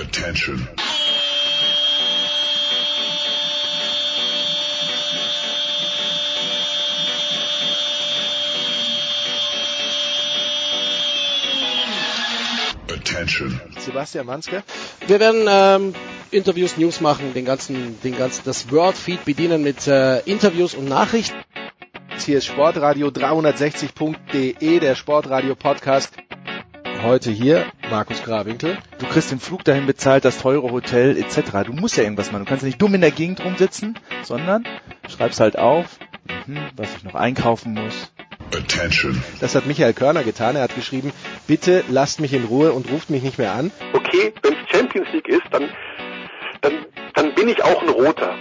Attention. Attention. Sebastian Manske. Wir werden ähm, Interviews, News machen, den ganzen, den ganzen, das Wordfeed bedienen mit äh, Interviews und Nachrichten. Hier ist Sportradio 360.de, der Sportradio Podcast. Heute hier Markus Grawinkel. Du kriegst den Flug dahin bezahlt, das teure Hotel etc. Du musst ja irgendwas machen. Du kannst nicht dumm in der Gegend rumsitzen, sondern schreibst halt auf, mhm, was ich noch einkaufen muss. Attention. Das hat Michael Körner getan. Er hat geschrieben, bitte lasst mich in Ruhe und ruft mich nicht mehr an. Okay, wenn es Champions League ist, dann, dann, dann bin ich auch ein Roter.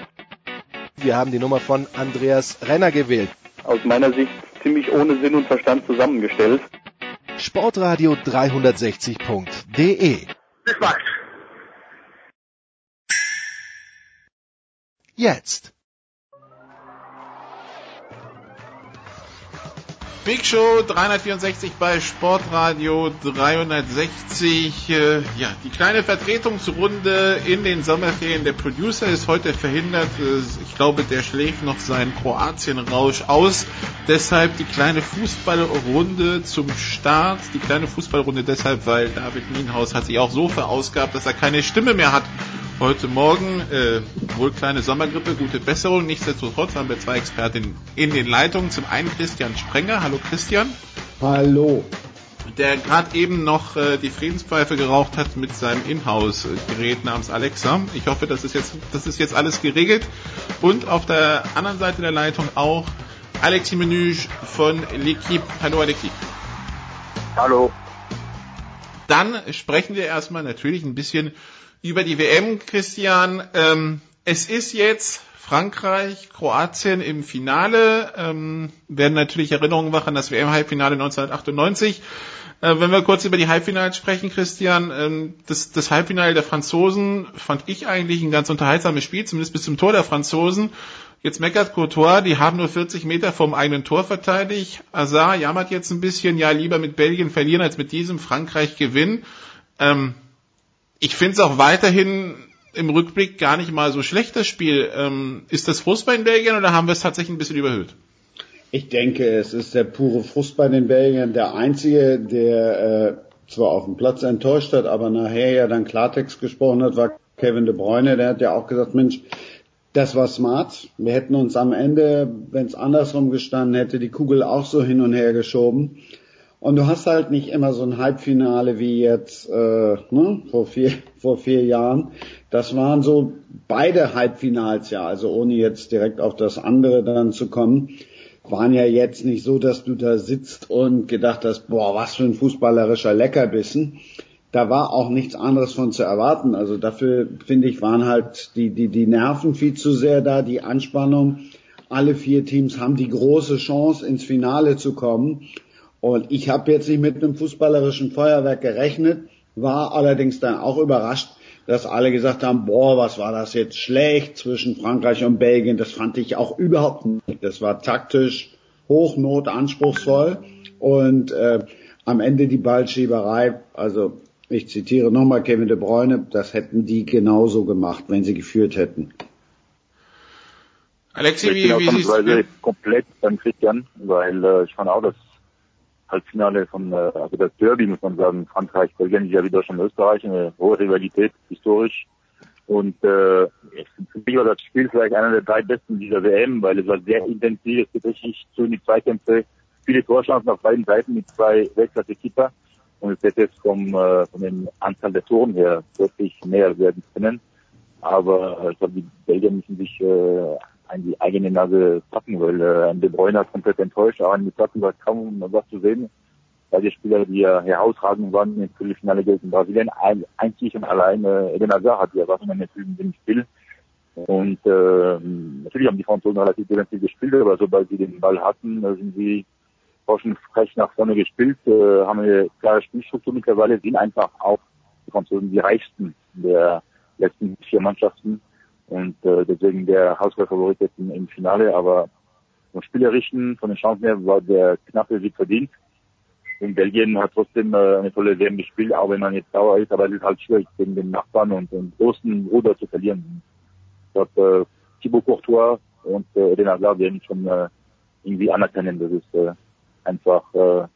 Wir haben die Nummer von Andreas Renner gewählt. Aus meiner Sicht ziemlich ohne Sinn und Verstand zusammengestellt. Sportradio 360.de Bis bald. Jetzt. Big Show 364 bei Sportradio 360. Äh, ja, die kleine Vertretungsrunde in den Sommerferien. Der Producer ist heute verhindert. Äh, ich glaube, der schläft noch seinen Kroatien-Rausch aus. Deshalb die kleine Fußballrunde zum Start. Die kleine Fußballrunde deshalb, weil David Nienhaus hat sich auch so verausgabt, dass er keine Stimme mehr hat. Heute Morgen äh, wohl kleine Sommergrippe, gute Besserung. Nichtsdestotrotz haben wir zwei Expertinnen in den Leitungen. Zum einen Christian Sprenger. Hallo Christian. Hallo. Der gerade eben noch äh, die Friedenspfeife geraucht hat mit seinem Inhouse-Gerät namens Alexa. Ich hoffe, das ist jetzt, das ist jetzt alles geregelt. Und auf der anderen Seite der Leitung auch Alexis Menüge von L'Equipe. Hallo Alexis. Hallo. Dann sprechen wir erstmal natürlich ein bisschen über die WM, Christian. Ähm, es ist jetzt Frankreich, Kroatien im Finale. Ähm, werden natürlich Erinnerungen wach an das WM-Halbfinale 1998. Äh, wenn wir kurz über die Halbfinale sprechen, Christian, ähm, das, das Halbfinale der Franzosen fand ich eigentlich ein ganz unterhaltsames Spiel, zumindest bis zum Tor der Franzosen. Jetzt meckert Courtois, die haben nur 40 Meter vom eigenen Tor verteidigt. Azar jammert jetzt ein bisschen, ja, lieber mit Belgien verlieren als mit diesem Frankreich gewinnen. Ähm, ich finde es auch weiterhin im Rückblick gar nicht mal so schlecht, das Spiel. Ähm, ist das Frust bei den Belgiern oder haben wir es tatsächlich ein bisschen überhöht? Ich denke, es ist der pure Frust bei den Belgiern. Der einzige, der äh, zwar auf dem Platz enttäuscht hat, aber nachher ja dann Klartext gesprochen hat, war Kevin de Bruyne. Der hat ja auch gesagt, Mensch, das war smart. Wir hätten uns am Ende, wenn es andersrum gestanden hätte, die Kugel auch so hin und her geschoben. Und du hast halt nicht immer so ein Halbfinale wie jetzt äh, ne, vor, vier, vor vier Jahren. Das waren so beide Halbfinals ja, also ohne jetzt direkt auf das andere dann zu kommen, waren ja jetzt nicht so, dass du da sitzt und gedacht hast, boah, was für ein fußballerischer Leckerbissen. Da war auch nichts anderes von zu erwarten. Also dafür, finde ich, waren halt die, die, die Nerven viel zu sehr da, die Anspannung. Alle vier Teams haben die große Chance, ins Finale zu kommen. Und ich habe jetzt nicht mit einem fußballerischen Feuerwerk gerechnet, war allerdings dann auch überrascht, dass alle gesagt haben, boah, was war das jetzt schlecht zwischen Frankreich und Belgien. Das fand ich auch überhaupt nicht. Das war taktisch hochnot anspruchsvoll und äh, am Ende die Ballschieberei. Also ich zitiere nochmal Kevin de Bruyne, das hätten die genauso gemacht, wenn sie geführt hätten. Alexi, Ich wie, wie ausnahmsweise siehst komplett beim Christian, weil äh, ich fand auch das Halbfinale von, äh, also das Derby, muss man sagen, Frankreich, Belgien ist ja wieder schon Österreich, eine hohe Rivalität, historisch. Und äh, für mich war das Spiel vielleicht einer der drei besten dieser WM, weil es war sehr intensiv, es geht richtig in die Zweikämpfe, viele Torchancen auf beiden Seiten mit zwei Weltklasse-Keeper. Und es hätte jetzt vom, äh, von den Anzahl der Toren her deutlich mehr werden können. Aber äh, ich glaube, die Belgier müssen sich äh, an die eigene Nase packen, weil äh, De Bruyne hat komplett enttäuscht. Auch an die Platten war kaum was zu sehen. Weil die Spieler, die ja herausragend waren im Viertelfinale gegen Brasilien, ein, einzig und allein äh, Eden Hazard hat die Erwartungen erfüllt in dem Spiel. Und äh, natürlich haben die Franzosen relativ defensiv gespielt, aber sobald sie den Ball hatten, äh, sind sie auch schon frech nach vorne gespielt, äh, haben eine klare Spielstruktur mittlerweile, sind einfach auch die Franzosen die reichsten der letzten vier Mannschaften und äh, deswegen der Hausfavorit jetzt im, Finale, aber vom Spielerischen, von den Chancen her war der knappe Sieg verdient. Und Belgien hat trotzdem äh, eine tolle WM gespielt, auch wenn man jetzt sauer ist, aber es ist halt schwierig, gegen den Nachbarn und den großen Ruder zu verlieren. Ich glaube, äh, Thibaut Courtois und äh, Eden Hazard werden schon äh, irgendwie anerkennen. Das ist äh, einfach äh,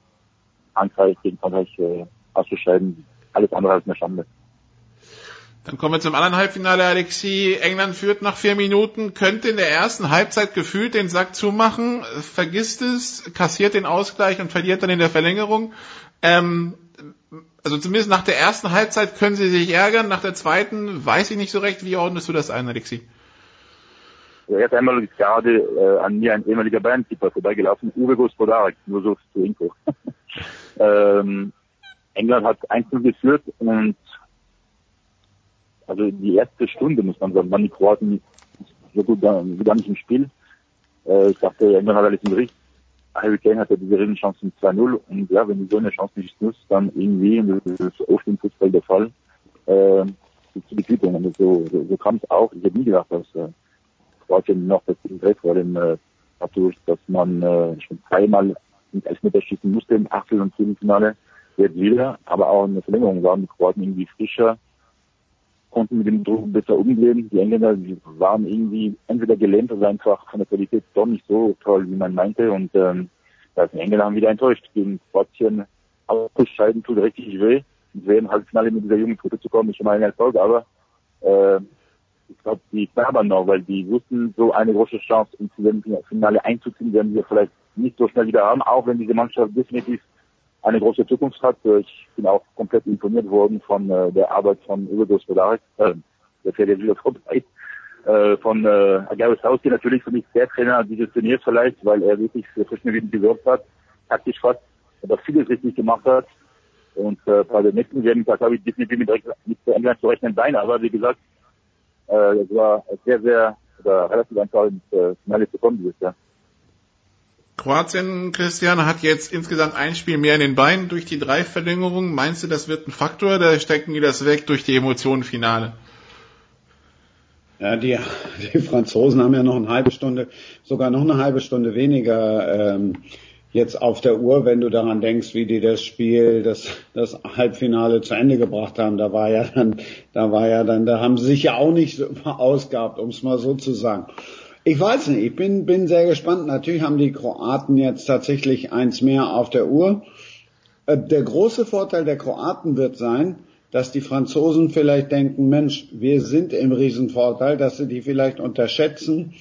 Frankreich gegen Frankreich äh, auszuscheiden. Alles andere als eine Schande. Dann kommen wir zum anderen Halbfinale, Alexi. England führt nach vier Minuten, könnte in der ersten Halbzeit gefühlt den Sack zumachen, vergisst es, kassiert den Ausgleich und verliert dann in der Verlängerung. Ähm, also zumindest nach der ersten Halbzeit können sie sich ärgern, nach der zweiten weiß ich nicht so recht. Wie ordnest du das ein, Alexi? Also erst einmal ist gerade äh, an mir ein ehemaliger Bandkeeper vorbeigelaufen, Uwe Gospodarek, nur so zur Info. ähm, England hat 1 geführt und also die erste Stunde, muss man sagen, waren die Kroaten so gut gar, gar nicht im Spiel. Äh, ich dachte, irgendwann hat alles im Bericht. Harry Kane hatte diese Riesenchance zum 2-0 und ja, wenn du so eine Chance nicht nutzt, dann irgendwie, und das ist oft im Fußball der Fall, äh, zu die Quittung. Und so, so, so kam es auch. Ich hätte nie gedacht, dass äh, Kroatien noch das Dreht vor dem äh, dadurch, dass man äh, schon zweimal ins Elfmeter schießen musste im Achtel- und Viertelfinale, jetzt wieder, aber auch in der Verlängerung waren die Kroaten irgendwie frischer, konnten mit dem Druck besser umgehen. Die Engländer die waren irgendwie entweder gelähmt oder einfach von der Qualität doch nicht so toll, wie man meinte. Und ähm, da sind Engländer haben wieder enttäuscht. Gegen Kroatien auszuscheiden tut richtig weh. Und wir im Halbfinale mit dieser jungen Truppe zu kommen, ist schon mal ein Erfolg. Aber äh, ich glaube, die knabbern noch, weil die wussten, so eine große Chance ins Finale einzuziehen, werden wir vielleicht nicht so schnell wieder haben, auch wenn diese Mannschaft definitiv eine große Zukunft hat. Ich bin auch komplett imponiert worden von äh, der Arbeit von Uwe Gospodarek, äh, der fährt jetzt wieder vorbei, äh, von äh, Agaris Hauski natürlich für mich der Trainer dieses Turniers vielleicht, weil er wirklich für frischen Wind gewirkt hat, taktisch fast, aber vieles richtig gemacht hat. Und äh, bei der nächsten WM habe ich definitiv mit, mit England zu rechnen sein, aber wie gesagt, äh, es war sehr, sehr oder relativ einfach ins äh, Finale zu kommen dieses Jahr. Kroatien, Christian, hat jetzt insgesamt ein Spiel mehr in den Beinen durch die drei Verlängerungen. Meinst du, das wird ein Faktor oder stecken die das weg durch die Emotionen Finale? Ja, die, die Franzosen haben ja noch eine halbe Stunde, sogar noch eine halbe Stunde weniger ähm, jetzt auf der Uhr, wenn du daran denkst, wie die das Spiel, das, das Halbfinale zu Ende gebracht haben. Da war ja dann, da war ja dann, da haben sie sich ja auch nicht so verausgabt, um es mal so zu sagen. Ich weiß nicht, ich bin, bin sehr gespannt. Natürlich haben die Kroaten jetzt tatsächlich eins mehr auf der Uhr. Äh, der große Vorteil der Kroaten wird sein, dass die Franzosen vielleicht denken, Mensch, wir sind im Riesenvorteil, dass sie die vielleicht unterschätzen.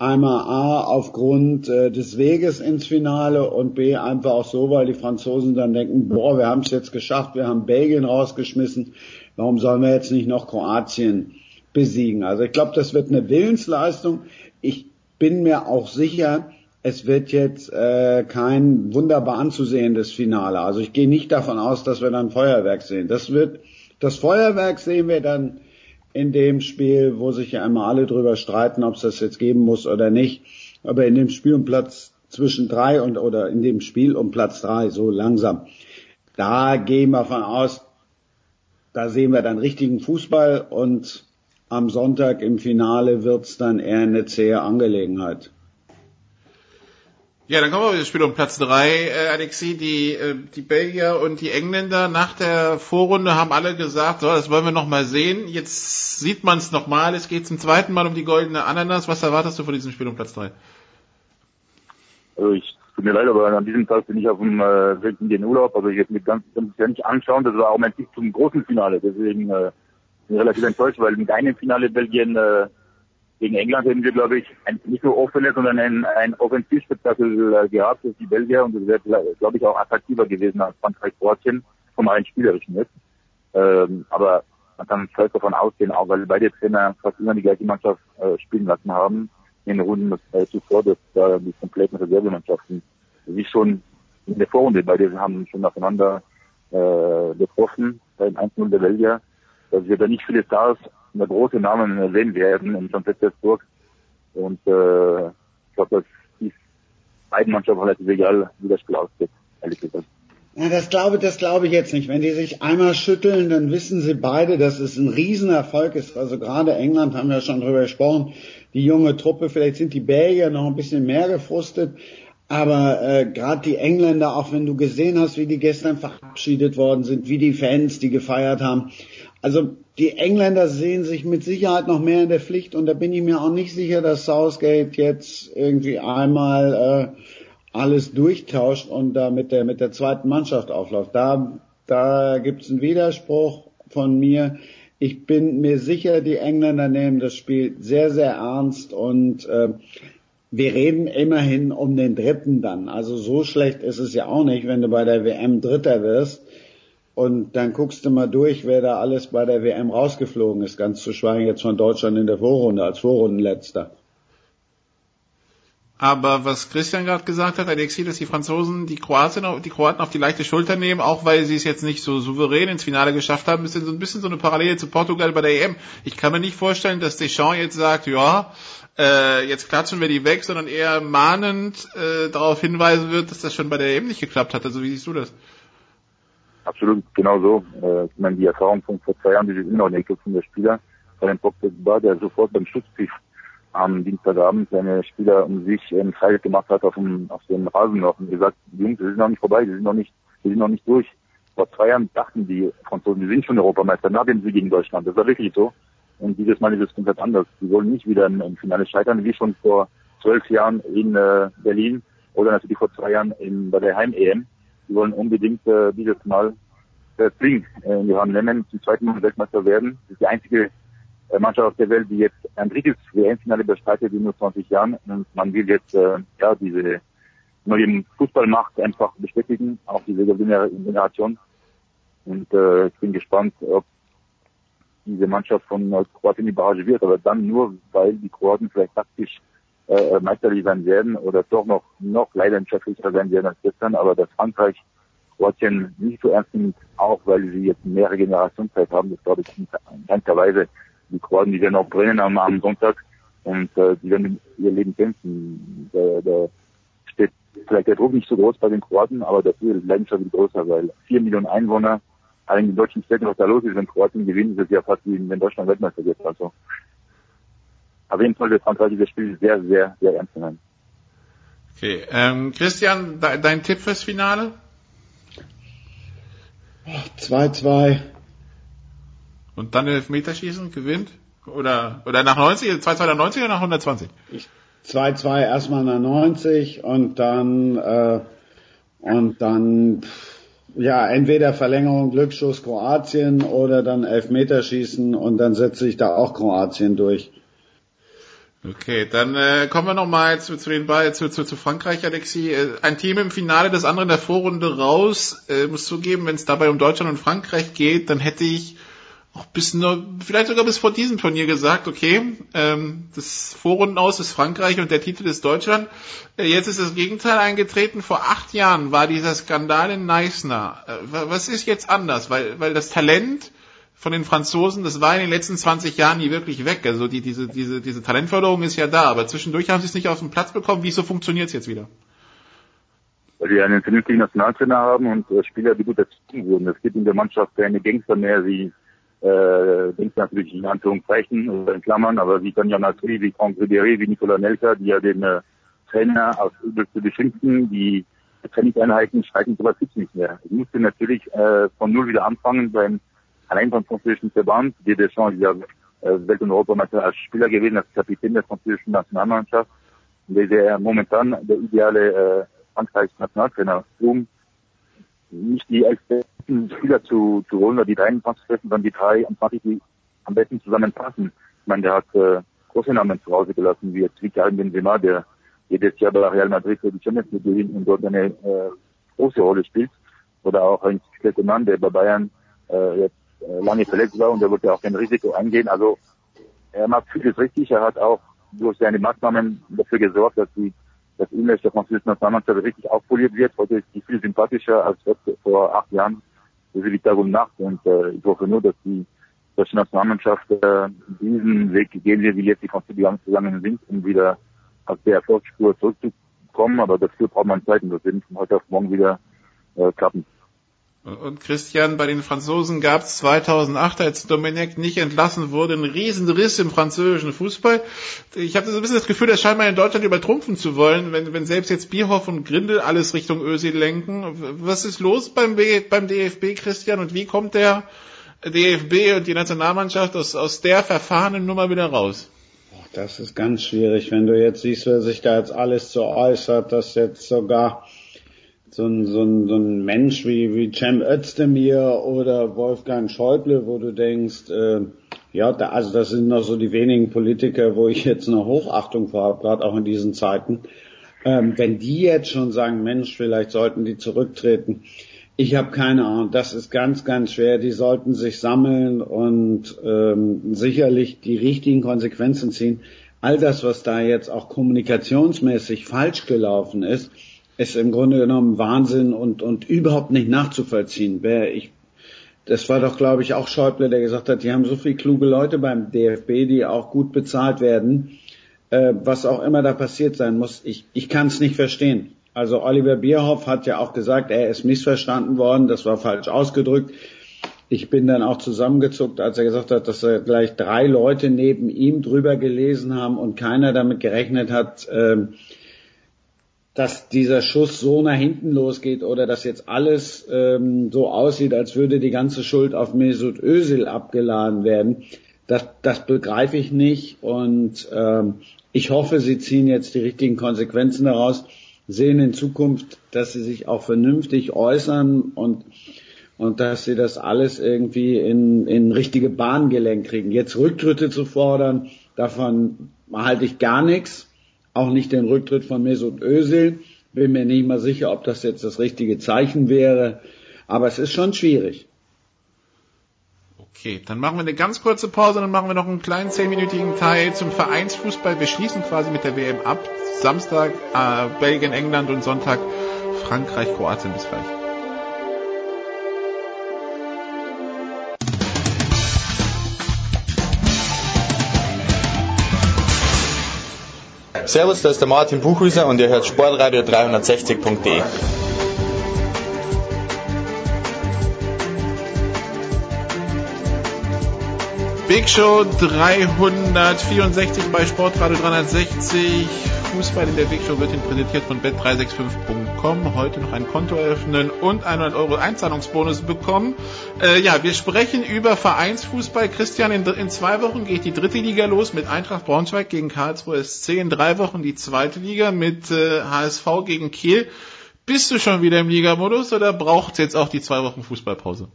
Einmal A aufgrund äh, des Weges ins Finale und B einfach auch so, weil die Franzosen dann denken, boah, wir haben es jetzt geschafft, wir haben Belgien rausgeschmissen, warum sollen wir jetzt nicht noch Kroatien besiegen? Also ich glaube, das wird eine Willensleistung ich bin mir auch sicher, es wird jetzt äh, kein wunderbar anzusehendes Finale. Also ich gehe nicht davon aus, dass wir dann Feuerwerk sehen. Das wird das Feuerwerk sehen wir dann in dem Spiel, wo sich ja einmal alle drüber streiten, ob es das jetzt geben muss oder nicht. Aber in dem Spiel um Platz zwischen drei und oder in dem Spiel um Platz drei, so langsam, da gehen wir von aus, da sehen wir dann richtigen Fußball und am Sonntag im Finale wird's dann eher eine zähe Angelegenheit. Ja, dann kommen wir auf das Spiel um Platz drei, äh, Alexi. Die, äh, die Belgier und die Engländer nach der Vorrunde haben alle gesagt, so, das wollen wir noch mal sehen. Jetzt sieht man es nochmal. Es geht zum zweiten Mal um die goldene Ananas. Was erwartest du von diesem Spiel um Platz drei? Also ich tut mir leid, aber an diesem Tag bin ich auf dem äh, Weg in den Urlaub. Also ich werde mir ganz, ganz nicht anschauen. Das war auch mein Sieg zum großen Finale. Deswegen äh, relativ enttäuscht, weil mit einem Finale Belgien äh, gegen England hätten wir, glaube ich, ein, nicht nur offenes, sondern ein, ein Offensivspektakel äh, gehabt durch die Belgier und es wäre, glaube ich, auch attraktiver gewesen als Frankreich-Kroatien vom rein spielerischen jetzt. Ähm, aber man kann stolz davon ausgehen, auch weil beide Trainer fast immer die gleiche Mannschaft äh, spielen lassen haben in den Runden äh, zuvor, dass äh, die kompletten Reservemannschaften sich schon in der Vorrunde, beide haben schon nacheinander äh, getroffen beim 1-0 der Belgier dass wir da nicht viele Stars oder große Namen sehen werden in St. Petersburg. Und äh, ich glaube, das ist beiden Mannschaften relativ egal, wie das Spiel ausgeht, ehrlich gesagt. Ja, das glaube, das glaube ich jetzt nicht. Wenn die sich einmal schütteln, dann wissen sie beide, dass es ein Riesenerfolg ist. Also gerade England haben wir schon drüber gesprochen. Die junge Truppe, vielleicht sind die Belgier noch ein bisschen mehr gefrustet. Aber äh, gerade die Engländer, auch wenn du gesehen hast, wie die gestern verabschiedet worden sind, wie die Fans, die gefeiert haben. Also die Engländer sehen sich mit Sicherheit noch mehr in der Pflicht und da bin ich mir auch nicht sicher, dass Southgate jetzt irgendwie einmal äh, alles durchtauscht und da mit der mit der zweiten Mannschaft aufläuft. Da da gibt's einen Widerspruch von mir. Ich bin mir sicher, die Engländer nehmen das Spiel sehr sehr ernst und äh, wir reden immerhin um den dritten dann. Also so schlecht ist es ja auch nicht, wenn du bei der WM Dritter wirst. Und dann guckst du mal durch, wer da alles bei der WM rausgeflogen ist, ganz zu schweigen jetzt von Deutschland in der Vorrunde als Vorrundenletzter. Aber was Christian gerade gesagt hat, Alexi, dass die Franzosen die Kroaten, die Kroaten auf die leichte Schulter nehmen, auch weil sie es jetzt nicht so souverän ins Finale geschafft haben, ist so ein bisschen so eine Parallele zu Portugal bei der EM. Ich kann mir nicht vorstellen, dass Deschamps jetzt sagt, ja, äh, jetzt klatschen wir die weg, sondern eher mahnend äh, darauf hinweisen wird, dass das schon bei der EM nicht geklappt hat. Also wie siehst du das? Absolut, genau so. Äh, ich meine, die Erfahrung von vor zwei Jahren, die sind immer noch nicht von der Spieler. Bei dem Pogba, der sofort beim Schutzpfiff am Dienstagabend seine Spieler um sich ähm, frei gemacht hat auf dem, auf dem Rasen noch und gesagt, Jungs, wir sind noch nicht vorbei, wir sind noch nicht, wir sind noch nicht durch. Vor zwei Jahren dachten die Franzosen, wir sind schon Europameister nach dem Sieg gegen Deutschland. Das war wirklich so. Und dieses Mal ist es komplett anders. Sie wollen nicht wieder im, Finale scheitern, wie schon vor zwölf Jahren in äh, Berlin oder natürlich vor zwei Jahren in, bei der Heim-EM. Sie wollen unbedingt äh, dieses Mal äh, Spring äh, in die Hand nehmen, zum zweiten Mal Weltmeister werden. Das ist die einzige Mannschaft auf der Welt, die jetzt ein drittes WM-Finale bestreitet in nur 20 Jahren. Und man will jetzt äh, ja diese neue Fußballmacht einfach bestätigen, auch diese Generation. Und äh, ich bin gespannt, ob diese Mannschaft von Kroatien überrascht wird, aber dann nur, weil die Kroaten vielleicht taktisch äh, meisterlich sein werden oder doch noch noch leidenschaftlicher sein werden als gestern, aber dass Frankreich Kroatien nicht so ernst nimmt, auch weil sie jetzt mehrere Generationen Zeit haben, das glaube ich in keinster Weise. Die Kroaten, die werden auch brennen am, am Sonntag und äh, die werden ihr Leben kämpfen. Da, da steht vielleicht der Druck nicht so groß bei den Kroaten, aber dafür ist Leidenschaft viel größer, weil vier Millionen Einwohner allen den deutschen Städten, was da los ist, wenn Kroatien gewinnt, ist es ja fast wie wenn Deutschland Weltmeister wird. Also auf jeden Fall wird Frankreich dieses Spiel sehr, sehr, sehr ernst nehmen. Okay, ähm, Christian, de dein Tipp fürs Finale? 2-2. Und dann Elfmeterschießen gewinnt? Oder, oder nach 90, 2-2 nach 90 oder nach 120? 2-2 erstmal nach 90 und dann, äh, und dann, ja, entweder Verlängerung Glücksschuss Kroatien oder dann Elfmeterschießen und dann setze ich da auch Kroatien durch. Okay, dann äh, kommen wir nochmal zu, zu den beiden, zu, zu, zu Frankreich, Alexi. Äh, ein Team im Finale, das andere in der Vorrunde raus. Äh, muss zugeben, wenn es dabei um Deutschland und Frankreich geht, dann hätte ich auch bis nur, vielleicht sogar bis vor diesem Turnier gesagt, okay, ähm, das Vorrunden aus ist Frankreich und der Titel ist Deutschland. Äh, jetzt ist das Gegenteil eingetreten. Vor acht Jahren war dieser Skandal in Neisner. Äh, was ist jetzt anders? Weil, weil das Talent von den Franzosen, das war in den letzten 20 Jahren nie wirklich weg. Also die, diese, diese, diese Talentförderung ist ja da, aber zwischendurch haben sie es nicht auf den Platz bekommen. Wieso funktioniert es jetzt wieder? Weil wir einen vernünftigen Nationaltrainer haben und äh, Spieler, die gut erzogen wurden. Es gibt in der Mannschaft keine Gangster mehr, wie äh, Gangster natürlich in Anführungszeichen oder in Klammern, aber wie Tanja Nasri, wie Franck Ribéry, wie Nicolas Nelka, die ja den äh, Trainer aus übelste beschimpfen, die Trainingseinheiten streiten, sowas gibt's nicht mehr. Ich musste natürlich äh, von null wieder anfangen beim allein vom französischen Verband. Didier Deschamps ist ja äh, Welt- und Europameister als Spieler gewesen, als Kapitän der französischen Nationalmannschaft. Der momentan der ideale äh, Frankreichs-Nationaltrainer, um nicht die elf besten Spieler zu, zu holen, oder die 23 besten, sondern die 23, die am besten zusammenpassen. Ich meine, der hat äh, große Namen zu Hause gelassen, wie jetzt Karim Benzema, der jedes Jahr bei Real Madrid für die Champions League gewinnt und dort eine äh, große Rolle spielt. Oder auch ein Mann, der bei Bayern äh, jetzt äh, lange verletzt war und er wollte auch kein Risiko eingehen. Also er macht vieles richtig. Er hat auch durch seine Maßnahmen dafür gesorgt, dass die das Image der französischen Nationalmannschaft richtig aufpoliert wird. Heute ist die viel sympathischer als vor acht Jahren. Das ist Tag und Nacht und äh, ich hoffe nur, dass die deutsche Nationalmannschaft äh, diesen Weg gehen wird, wie jetzt die Franzosen gegangen sind, um wieder auf der Erfolgsspur zurückzukommen. Aber dafür braucht man Zeit und das wird von heute auf morgen wieder äh, klappen. Und Christian, bei den Franzosen gab es 2008, als Domenech nicht entlassen wurde, einen riesen Riss im französischen Fußball. Ich habe so ein bisschen das Gefühl, das scheint man in Deutschland übertrumpfen zu wollen, wenn, wenn selbst jetzt Bierhoff und Grindel alles Richtung Özil lenken. Was ist los beim, beim DFB, Christian, und wie kommt der DFB und die Nationalmannschaft aus, aus der verfahrenen Nummer wieder raus? Das ist ganz schwierig, wenn du jetzt siehst, wer sich da jetzt alles so äußert, dass jetzt sogar so ein, so ein, so ein Mensch wie, wie Cem Özdemir oder Wolfgang Schäuble, wo du denkst, äh, ja, da, also das sind noch so die wenigen Politiker, wo ich jetzt eine Hochachtung vor habe, gerade auch in diesen Zeiten. Ähm, wenn die jetzt schon sagen, Mensch, vielleicht sollten die zurücktreten. Ich habe keine Ahnung, das ist ganz, ganz schwer. Die sollten sich sammeln und ähm, sicherlich die richtigen Konsequenzen ziehen. All das, was da jetzt auch kommunikationsmäßig falsch gelaufen ist, ist im Grunde genommen Wahnsinn und, und überhaupt nicht nachzuvollziehen. Wer ich, das war doch, glaube ich, auch Schäuble, der gesagt hat, die haben so viele kluge Leute beim DFB, die auch gut bezahlt werden. Äh, was auch immer da passiert sein muss, ich, ich kann es nicht verstehen. Also Oliver Bierhoff hat ja auch gesagt, er ist missverstanden worden, das war falsch ausgedrückt. Ich bin dann auch zusammengezuckt, als er gesagt hat, dass er gleich drei Leute neben ihm drüber gelesen haben und keiner damit gerechnet hat, äh, dass dieser Schuss so nach hinten losgeht oder dass jetzt alles ähm, so aussieht, als würde die ganze Schuld auf Mesut Özil abgeladen werden, das, das begreife ich nicht und ähm, ich hoffe, sie ziehen jetzt die richtigen Konsequenzen daraus, sehen in Zukunft, dass sie sich auch vernünftig äußern und und dass sie das alles irgendwie in, in richtige Bahn gelenkt kriegen. Jetzt Rücktritte zu fordern, davon halte ich gar nichts auch nicht den Rücktritt von Mesut Özil. Bin mir nicht mal sicher, ob das jetzt das richtige Zeichen wäre. Aber es ist schon schwierig. Okay, dann machen wir eine ganz kurze Pause, dann machen wir noch einen kleinen zehnminütigen Teil zum Vereinsfußball. Wir schließen quasi mit der WM ab. Samstag äh, Belgien, England und Sonntag Frankreich, Kroatien. Bis gleich. Servus, da ist der Martin Buchhüser und ihr hört Sportradio 360.de. Big Show 364 bei Sportradio 360. Fußball in der Big Show wird Ihnen präsentiert von bet365.com. Heute noch ein Konto eröffnen und 100 Euro Einzahlungsbonus bekommen. Äh, ja, wir sprechen über Vereinsfußball. Christian, in, in, zwei Wochen geht die dritte Liga los mit Eintracht Braunschweig gegen Karlsruhe SC. In drei Wochen die zweite Liga mit äh, HSV gegen Kiel. Bist du schon wieder im Ligamodus oder braucht jetzt auch die zwei Wochen Fußballpause?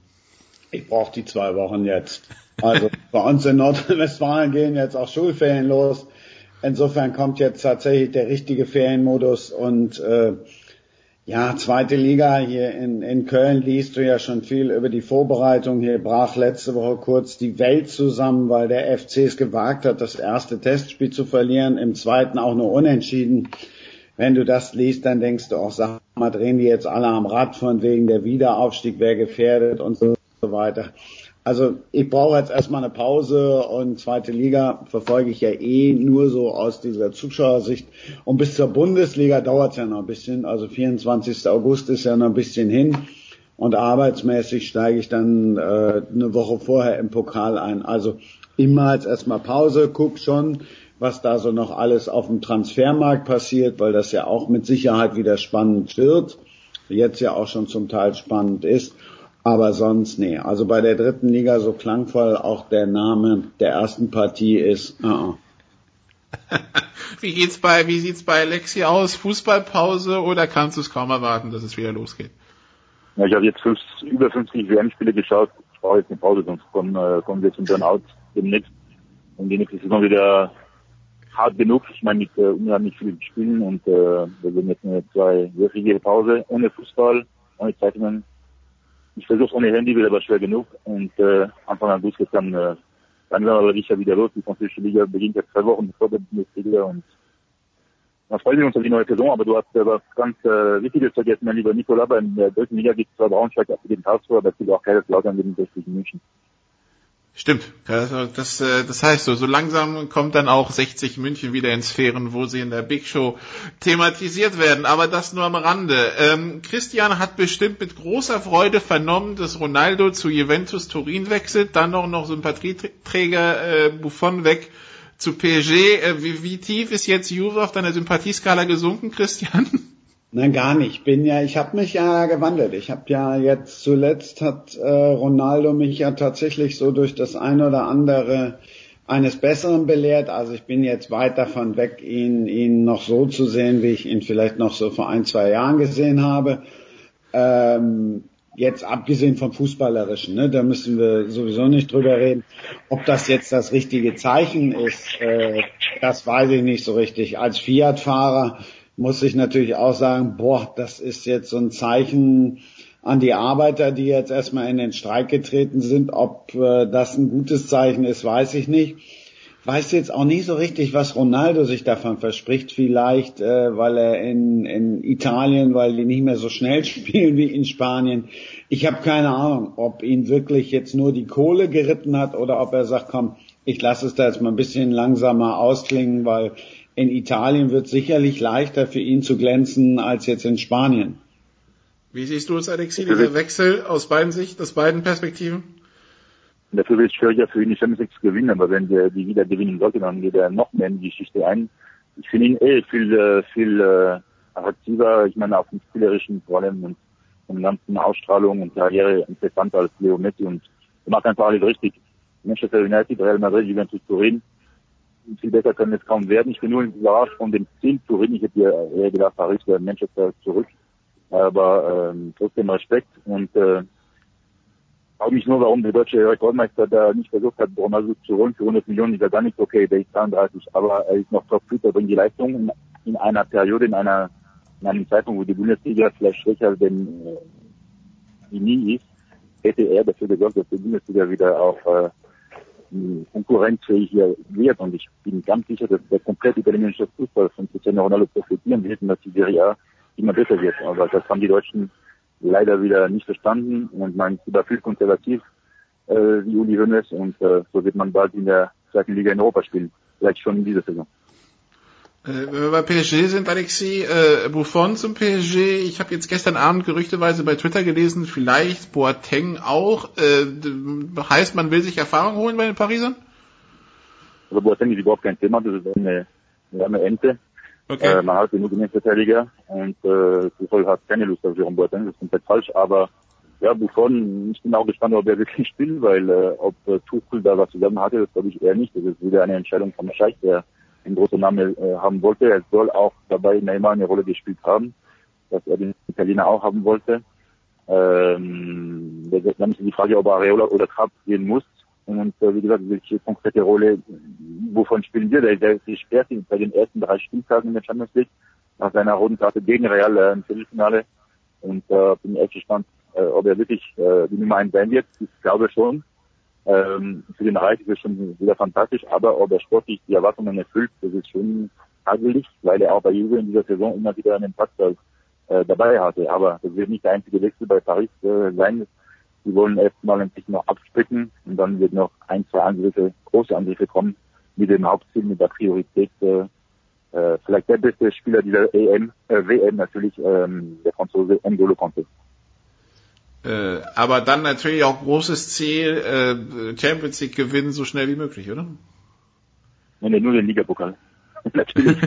Ich brauche die zwei Wochen jetzt. Also bei uns in Nordrhein-Westfalen gehen jetzt auch Schulferien los. Insofern kommt jetzt tatsächlich der richtige Ferienmodus und äh, ja, zweite Liga hier in, in Köln liest du ja schon viel über die Vorbereitung. Hier brach letzte Woche kurz die Welt zusammen, weil der FC es gewagt hat, das erste Testspiel zu verlieren, im zweiten auch nur unentschieden. Wenn du das liest, dann denkst du auch, sag mal, drehen die jetzt alle am Rad von wegen der Wiederaufstieg wäre gefährdet und so weiter. Also ich brauche jetzt erstmal eine Pause und zweite Liga verfolge ich ja eh nur so aus dieser Zuschauersicht. Und bis zur Bundesliga dauert es ja noch ein bisschen. Also 24. August ist ja noch ein bisschen hin. Und arbeitsmäßig steige ich dann äh, eine Woche vorher im Pokal ein. Also immer jetzt erstmal Pause, guck schon, was da so noch alles auf dem Transfermarkt passiert, weil das ja auch mit Sicherheit wieder spannend wird. Jetzt ja auch schon zum Teil spannend ist. Aber sonst nee. Also bei der dritten Liga so klangvoll auch der Name der ersten Partie ist. Uh -uh. wie geht's bei, wie sieht's bei Alexi aus? Fußballpause oder kannst du es kaum erwarten, dass es wieder losgeht? Ja, ich habe jetzt fünf, über 50 WM-Spiele geschaut. Ich brauche jetzt eine Pause, sonst kommen, äh, kommen wir zum Burnout demnächst. Und die nächste Saison wieder hart genug. Ich meine, mit äh, unheimlich vielen Spielen und äh, wir werden jetzt eine zweiwöchige Pause ohne Fußball, ohne Zeitungen ich versuche ohne Handy wird aber schwer genug und äh, Anfang August geht dann äh, dann werden aber sicher wieder los. Die französische Liga beginnt jetzt zwei Wochen vor der Bundesliga und man freut sich uns auf die neue Saison, aber du hast äh, was ganz äh, Wichtiges vergessen, mein lieber Nikola. Bei der dritten Liga gibt es zwar Braunschweig auf den Karlsruhe, aber es gibt auch keine Lautern gegen 60 München. Stimmt. Also das, äh, das heißt so, so langsam kommt dann auch 60 München wieder in Sphären, wo sie in der Big Show thematisiert werden. Aber das nur am Rande. Ähm, Christian hat bestimmt mit großer Freude vernommen, dass Ronaldo zu Juventus Turin wechselt, dann noch noch Sympathieträger äh, Buffon weg zu PSG. Äh, wie, wie tief ist jetzt Juve auf deiner Sympathieskala gesunken, Christian? Nein, gar nicht. Ich bin ja, ich habe mich ja gewandelt. Ich habe ja jetzt zuletzt hat äh, Ronaldo mich ja tatsächlich so durch das eine oder andere eines Besseren belehrt. Also ich bin jetzt weit davon weg, ihn, ihn noch so zu sehen, wie ich ihn vielleicht noch so vor ein, zwei Jahren gesehen habe. Ähm, jetzt abgesehen vom Fußballerischen, ne, da müssen wir sowieso nicht drüber reden. Ob das jetzt das richtige Zeichen ist, äh, das weiß ich nicht so richtig. Als Fiat-Fahrer muss ich natürlich auch sagen, boah, das ist jetzt so ein Zeichen an die Arbeiter, die jetzt erstmal in den Streik getreten sind. Ob äh, das ein gutes Zeichen ist, weiß ich nicht. Weiß jetzt auch nicht so richtig, was Ronaldo sich davon verspricht. Vielleicht, äh, weil er in, in Italien, weil die nicht mehr so schnell spielen wie in Spanien. Ich habe keine Ahnung, ob ihn wirklich jetzt nur die Kohle geritten hat oder ob er sagt, komm, ich lasse es da jetzt mal ein bisschen langsamer ausklingen, weil in Italien wird sicherlich leichter für ihn zu glänzen als jetzt in Spanien. Wie siehst du es, Alexi, dieser Wechsel aus beiden Sicht, aus beiden Perspektiven? Dafür wird es schwieriger für ihn, die Champions League zu gewinnen, aber wenn der die wieder gewinnen sollte, dann geht er noch mehr in die Geschichte ein. Ich finde ihn eh viel, äh, viel äh, attraktiver, ich meine auf dem spielerischen vor allem und von der ganzen Ausstrahlung und Karriere interessanter als Leo Messi und er macht einfach alles richtig. Manchester United, Real Madrid, Juventus Turin, viel besser können es kaum werden. Ich bin nur überrascht von dem Ziel Turin. Ich hätte eher gedacht, Paris wäre Manchester zurück. Aber ähm, trotzdem Respekt und äh, frage mich nur, warum der deutsche Rekordmeister da nicht versucht hat, Ronaldo zu holen für 100 Millionen. Ist ja gar nicht okay, der ist 33, aber er ist noch top fit, er bringt die Leistung in, in einer Periode, in einer in einem Zeitpunkt, wo die Bundesliga vielleicht schwächer denn äh, nie ist, hätte er dafür gesorgt, dass die Bundesliga wieder auf äh, konkurrenzfähig wird. Und ich bin ganz sicher, dass der komplette italienische Fußball von Cristiano Ronaldo profitieren wird und dass die Serie A immer besser wird. Aber das haben die Deutschen leider wieder nicht verstanden und man ist über viel konservativ äh, wie Uli Hoeneß und äh, so wird man bald in der zweiten Liga in Europa spielen. Vielleicht schon in dieser Saison. Äh, wenn wir bei PSG sind, Alexi, äh, Buffon zum PSG. Ich habe jetzt gestern Abend gerüchteweise bei Twitter gelesen, vielleicht Boateng auch. Äh, heißt, man will sich Erfahrung holen bei den Parisern? Also Boateng ist überhaupt kein Thema, das ist eine, eine Ente. Okay. Äh, man hat genug Innenverteidiger und äh, Tuchel hat keine Lust auf Jerome Boateng, das ist komplett falsch, aber ja, Buffon, ich bin auch gespannt, ob er wirklich spielt, weil äh, ob äh, Tuchel da was zusammen hatte, das glaube ich eher nicht. Das ist wieder eine Entscheidung vom Scheich, der einen großen Namen äh, haben wollte. Er soll auch dabei Neymar eine Rolle gespielt haben, dass er den Italiener auch haben wollte. Ähm, dann ist die Frage, ob Areola oder Trapp gehen muss. Und äh, wie gesagt, welche konkrete Rolle, wovon spielen wir? Der, der ist gesperrt bei den ersten drei Spieltagen in der Champions League nach seiner roten Karte gegen Real äh, im Viertelfinale. Und äh, bin echt gespannt, äh, ob er wirklich äh, die Nummer 1 sein wird. Ich glaube schon. Ähm, für den Reich ist es schon wieder fantastisch, aber ob er sportlich die Erwartungen erfüllt, das ist schon hagelig, weil er auch bei Juve in dieser Saison immer wieder einen Platz äh, dabei hatte. Aber das wird nicht der einzige Wechsel bei Paris äh, sein. Sie wollen erstmal ein bisschen noch abspricken und dann wird noch ein, zwei Angriffe, große Angriffe kommen mit dem Hauptziel, mit der Priorität, äh, äh, vielleicht der beste Spieler dieser EM, äh, WM natürlich, ähm, der Franzose N'Golo Conte. Äh, aber dann natürlich auch großes Ziel, äh, Champions League gewinnen so schnell wie möglich, oder? Nein, nee, nur den Ligapokal. natürlich.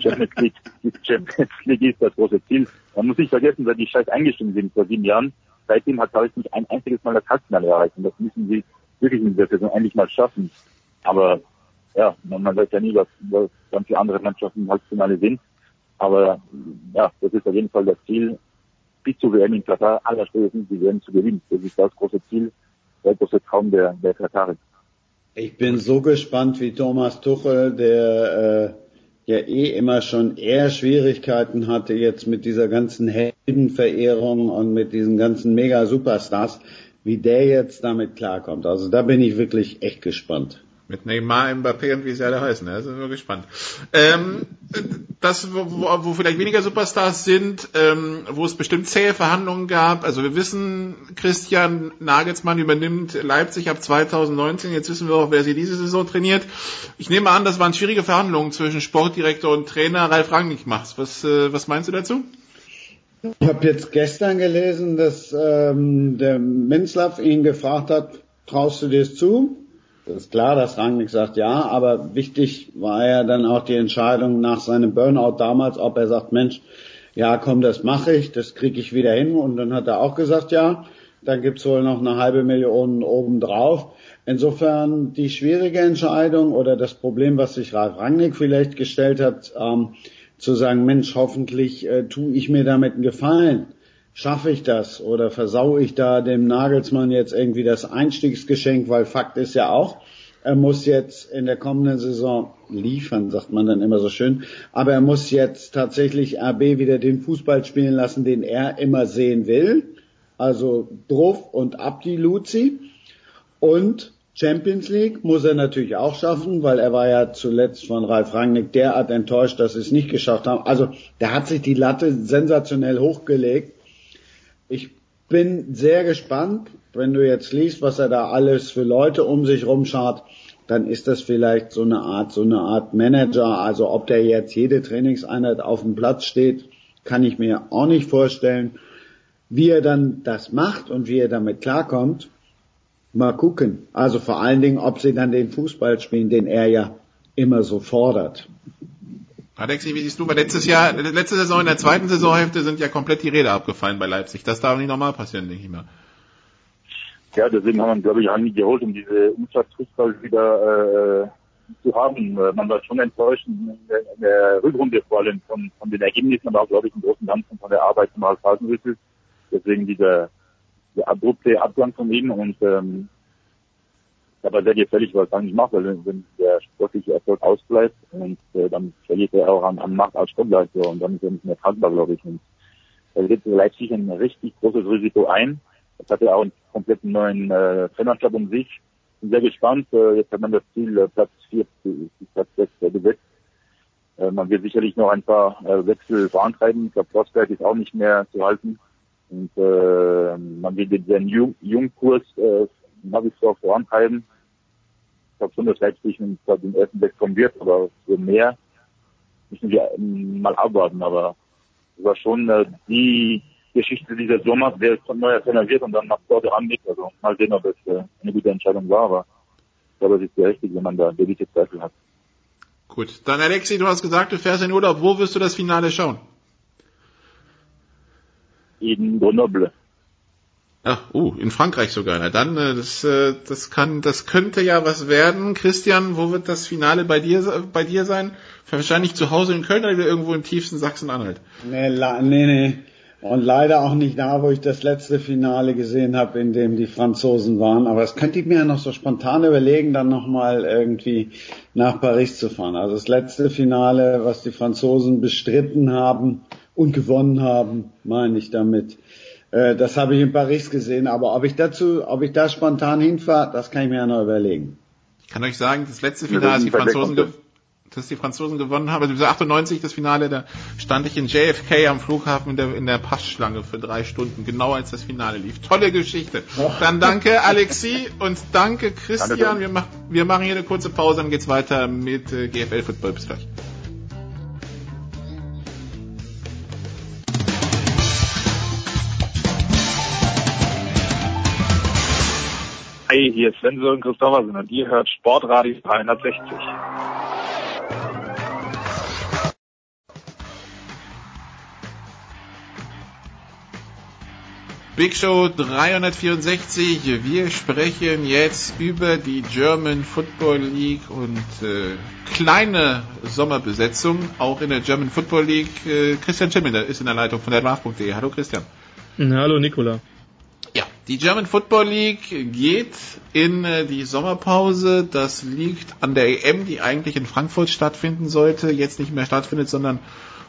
Champions League, Champions League ist das große Ziel. Man muss nicht vergessen, seit die Scheiß eingestimmt sind vor sieben Jahren, seitdem hat Paris nicht ein einziges Mal das Halbfinale erreicht. Und das müssen sie wirklich in dieser Saison endlich mal schaffen. Aber ja, man, man weiß ja nie, was, was ganz viele andere Mannschaften im Halbfinale sind. Aber ja, das ist auf jeden Fall das Ziel, bis zu WM in Katar aller spätestens die WM zu gewinnen. Das ist das große Ziel, der große Traum der, der Katarin. Ich bin so gespannt, wie Thomas Tuchel, der äh, ja eh immer schon eher Schwierigkeiten hatte jetzt mit dieser ganzen Heldenverehrung und mit diesen ganzen Mega-Superstars, wie der jetzt damit klarkommt. Also da bin ich wirklich echt gespannt. Mit Neymar, Mbappé und wie sie alle heißen, da sind wir gespannt. Ähm, das, wo, wo vielleicht weniger Superstars sind, ähm, wo es bestimmt zähe Verhandlungen gab. Also wir wissen, Christian Nagelsmann übernimmt Leipzig ab 2019. Jetzt wissen wir auch, wer sie diese Saison trainiert. Ich nehme an, das waren schwierige Verhandlungen zwischen Sportdirektor und Trainer Ralf Rangnick machst. Was, äh, was meinst du dazu? Ich habe jetzt gestern gelesen, dass ähm, der Minzlaff ihn gefragt hat, traust du dir es zu? Ist klar, dass Rangnick sagt ja, aber wichtig war ja dann auch die Entscheidung nach seinem Burnout damals, ob er sagt, Mensch, ja komm, das mache ich, das kriege ich wieder hin. Und dann hat er auch gesagt, ja, dann gibt's wohl noch eine halbe Million obendrauf. Insofern die schwierige Entscheidung oder das Problem, was sich Ralf Rangnick vielleicht gestellt hat, ähm, zu sagen, Mensch, hoffentlich äh, tue ich mir damit einen Gefallen. Schaffe ich das oder versaue ich da dem Nagelsmann jetzt irgendwie das Einstiegsgeschenk, weil Fakt ist ja auch, er muss jetzt in der kommenden Saison liefern, sagt man dann immer so schön, aber er muss jetzt tatsächlich RB wieder den Fußball spielen lassen, den er immer sehen will. Also Druff und Abdi Luzi. Und Champions League muss er natürlich auch schaffen, weil er war ja zuletzt von Ralf Rangnick derart enttäuscht, dass sie es nicht geschafft haben. Also der hat sich die Latte sensationell hochgelegt. Ich bin sehr gespannt, wenn du jetzt liest, was er da alles für Leute um sich rumschaut, dann ist das vielleicht so eine Art, so eine Art Manager. Also ob der jetzt jede Trainingseinheit auf dem Platz steht, kann ich mir auch nicht vorstellen. Wie er dann das macht und wie er damit klarkommt, Mal gucken. Also vor allen Dingen, ob sie dann den Fußball spielen, den er ja immer so fordert. Alexi, wie siehst du, weil letztes Jahr, letzte Saison in der zweiten Saisonhälfte sind ja komplett die Räder abgefallen bei Leipzig. Das darf nicht nochmal passieren, denke ich mal. Ja, deswegen haben wir, glaube ich, eigentlich geholt, um diese Umschlagsfußball wieder äh, zu haben. Man war schon enttäuscht in der, in der Rückrunde vor allem von, von den Ergebnissen, aber auch, glaube ich, im Großen und Ganzen von der Arbeit von Ralf. Deswegen dieser der abrupte Abgang von ihm und ähm, aber sehr gefährlich, was er nicht macht, weil wenn der sportliche Erfolg ausbleibt und äh, dann verliert er auch an, an Macht als Sportleiter und dann ist er nicht mehr tragbar, glaube ich. Und er geht Leipzig ein richtig großes Risiko ein. Jetzt hat er auch einen kompletten neuen äh, Trainerstab um sich. Bin sehr gespannt. Äh, jetzt hat man das Ziel äh, Platz 4 Platz 6 äh, gesetzt. Äh, man wird sicherlich noch ein paar äh, Wechsel vorantreiben. Ich glaube, Rosberg ist auch nicht mehr zu halten. Und äh, man will den Jung Jungkurs äh, nach wie vor vorantreiben. Ich glaube schon, dass Leipzig den ersten wegkommen wird, aber für mehr müssen wir mal abwarten. Aber es war schon äh, die Geschichte dieser Sommer, neuer Trainer wird und dann macht dort an mit. Also mal sehen, ob es äh, eine gute Entscheidung war, aber ich glaube, es ist sehr richtig, wenn man da gewisse Zweifel hat. Gut, dann Alexi, du hast gesagt, du fährst in Urlaub. Wo wirst du das Finale schauen? in Grenoble. Ach, uh, in Frankreich sogar. Na dann, äh, das, äh, das kann, das könnte ja was werden. Christian, wo wird das Finale bei dir, bei dir sein? Wahrscheinlich zu Hause in Köln oder irgendwo im tiefsten Sachsen-Anhalt? Nee, nee, nee. Und leider auch nicht da, wo ich das letzte Finale gesehen habe, in dem die Franzosen waren. Aber das könnte ich mir ja noch so spontan überlegen, dann nochmal irgendwie nach Paris zu fahren. Also das letzte Finale, was die Franzosen bestritten haben, und gewonnen haben, meine ich damit. Äh, das habe ich in Paris gesehen, aber ob ich dazu, ob ich da spontan hinfahre, das kann ich mir ja noch überlegen. Ich kann euch sagen, das letzte Finale, als die Franzosen, dass die Franzosen gewonnen haben, also 98 das Finale, da stand ich in JFK am Flughafen in der, in der Passschlange für drei Stunden, genau als das Finale lief. Tolle Geschichte. Dann danke Alexi und danke Christian. Wir, mach, wir machen hier eine kurze Pause, dann geht's weiter mit äh, GFL Football. Bis gleich. Hi, hier ist Sven Sören Christoffersen und ihr hört Sportradio 360. Big Show 364. Wir sprechen jetzt über die German Football League und äh, kleine Sommerbesetzung auch in der German Football League. Äh, Christian Schimmelder ist in der Leitung von der Advance.de. Hallo Christian. Hallo Nicola. Ja, die German Football League geht in äh, die Sommerpause. Das liegt an der EM, die eigentlich in Frankfurt stattfinden sollte, jetzt nicht mehr stattfindet, sondern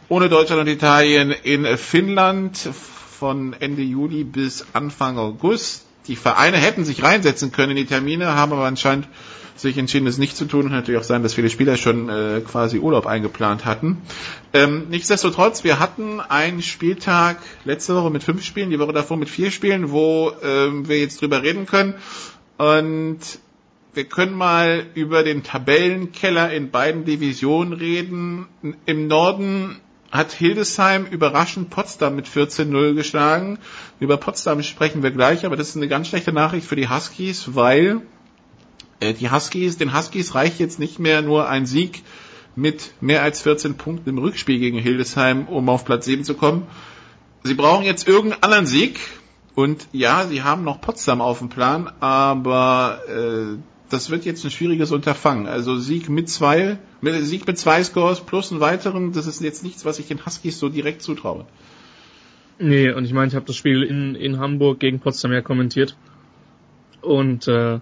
ohne Deutschland und Italien in Finnland von Ende Juli bis Anfang August. die Vereine hätten sich reinsetzen können in die Termine, haben aber anscheinend sich entschieden, es nicht zu tun. Und natürlich auch sein, dass viele Spieler schon äh, quasi Urlaub eingeplant hatten. Ähm, nichtsdestotrotz, wir hatten einen Spieltag letzte Woche mit fünf Spielen, die Woche davor mit vier Spielen, wo ähm, wir jetzt drüber reden können. Und wir können mal über den Tabellenkeller in beiden Divisionen reden. Im Norden hat Hildesheim überraschend Potsdam mit 14-0 geschlagen. Über Potsdam sprechen wir gleich, aber das ist eine ganz schlechte Nachricht für die Huskies, weil die Huskies, den Huskies reicht jetzt nicht mehr nur ein Sieg mit mehr als 14 Punkten im Rückspiel gegen Hildesheim, um auf Platz 7 zu kommen. Sie brauchen jetzt irgendeinen anderen Sieg. Und ja, sie haben noch Potsdam auf dem Plan, aber äh, das wird jetzt ein schwieriges Unterfangen. Also Sieg mit zwei, mit, Sieg mit zwei Scores plus einen weiteren, das ist jetzt nichts, was ich den Huskies so direkt zutraue. Nee, und ich meine, ich habe das Spiel in, in Hamburg gegen Potsdam ja kommentiert. Und äh,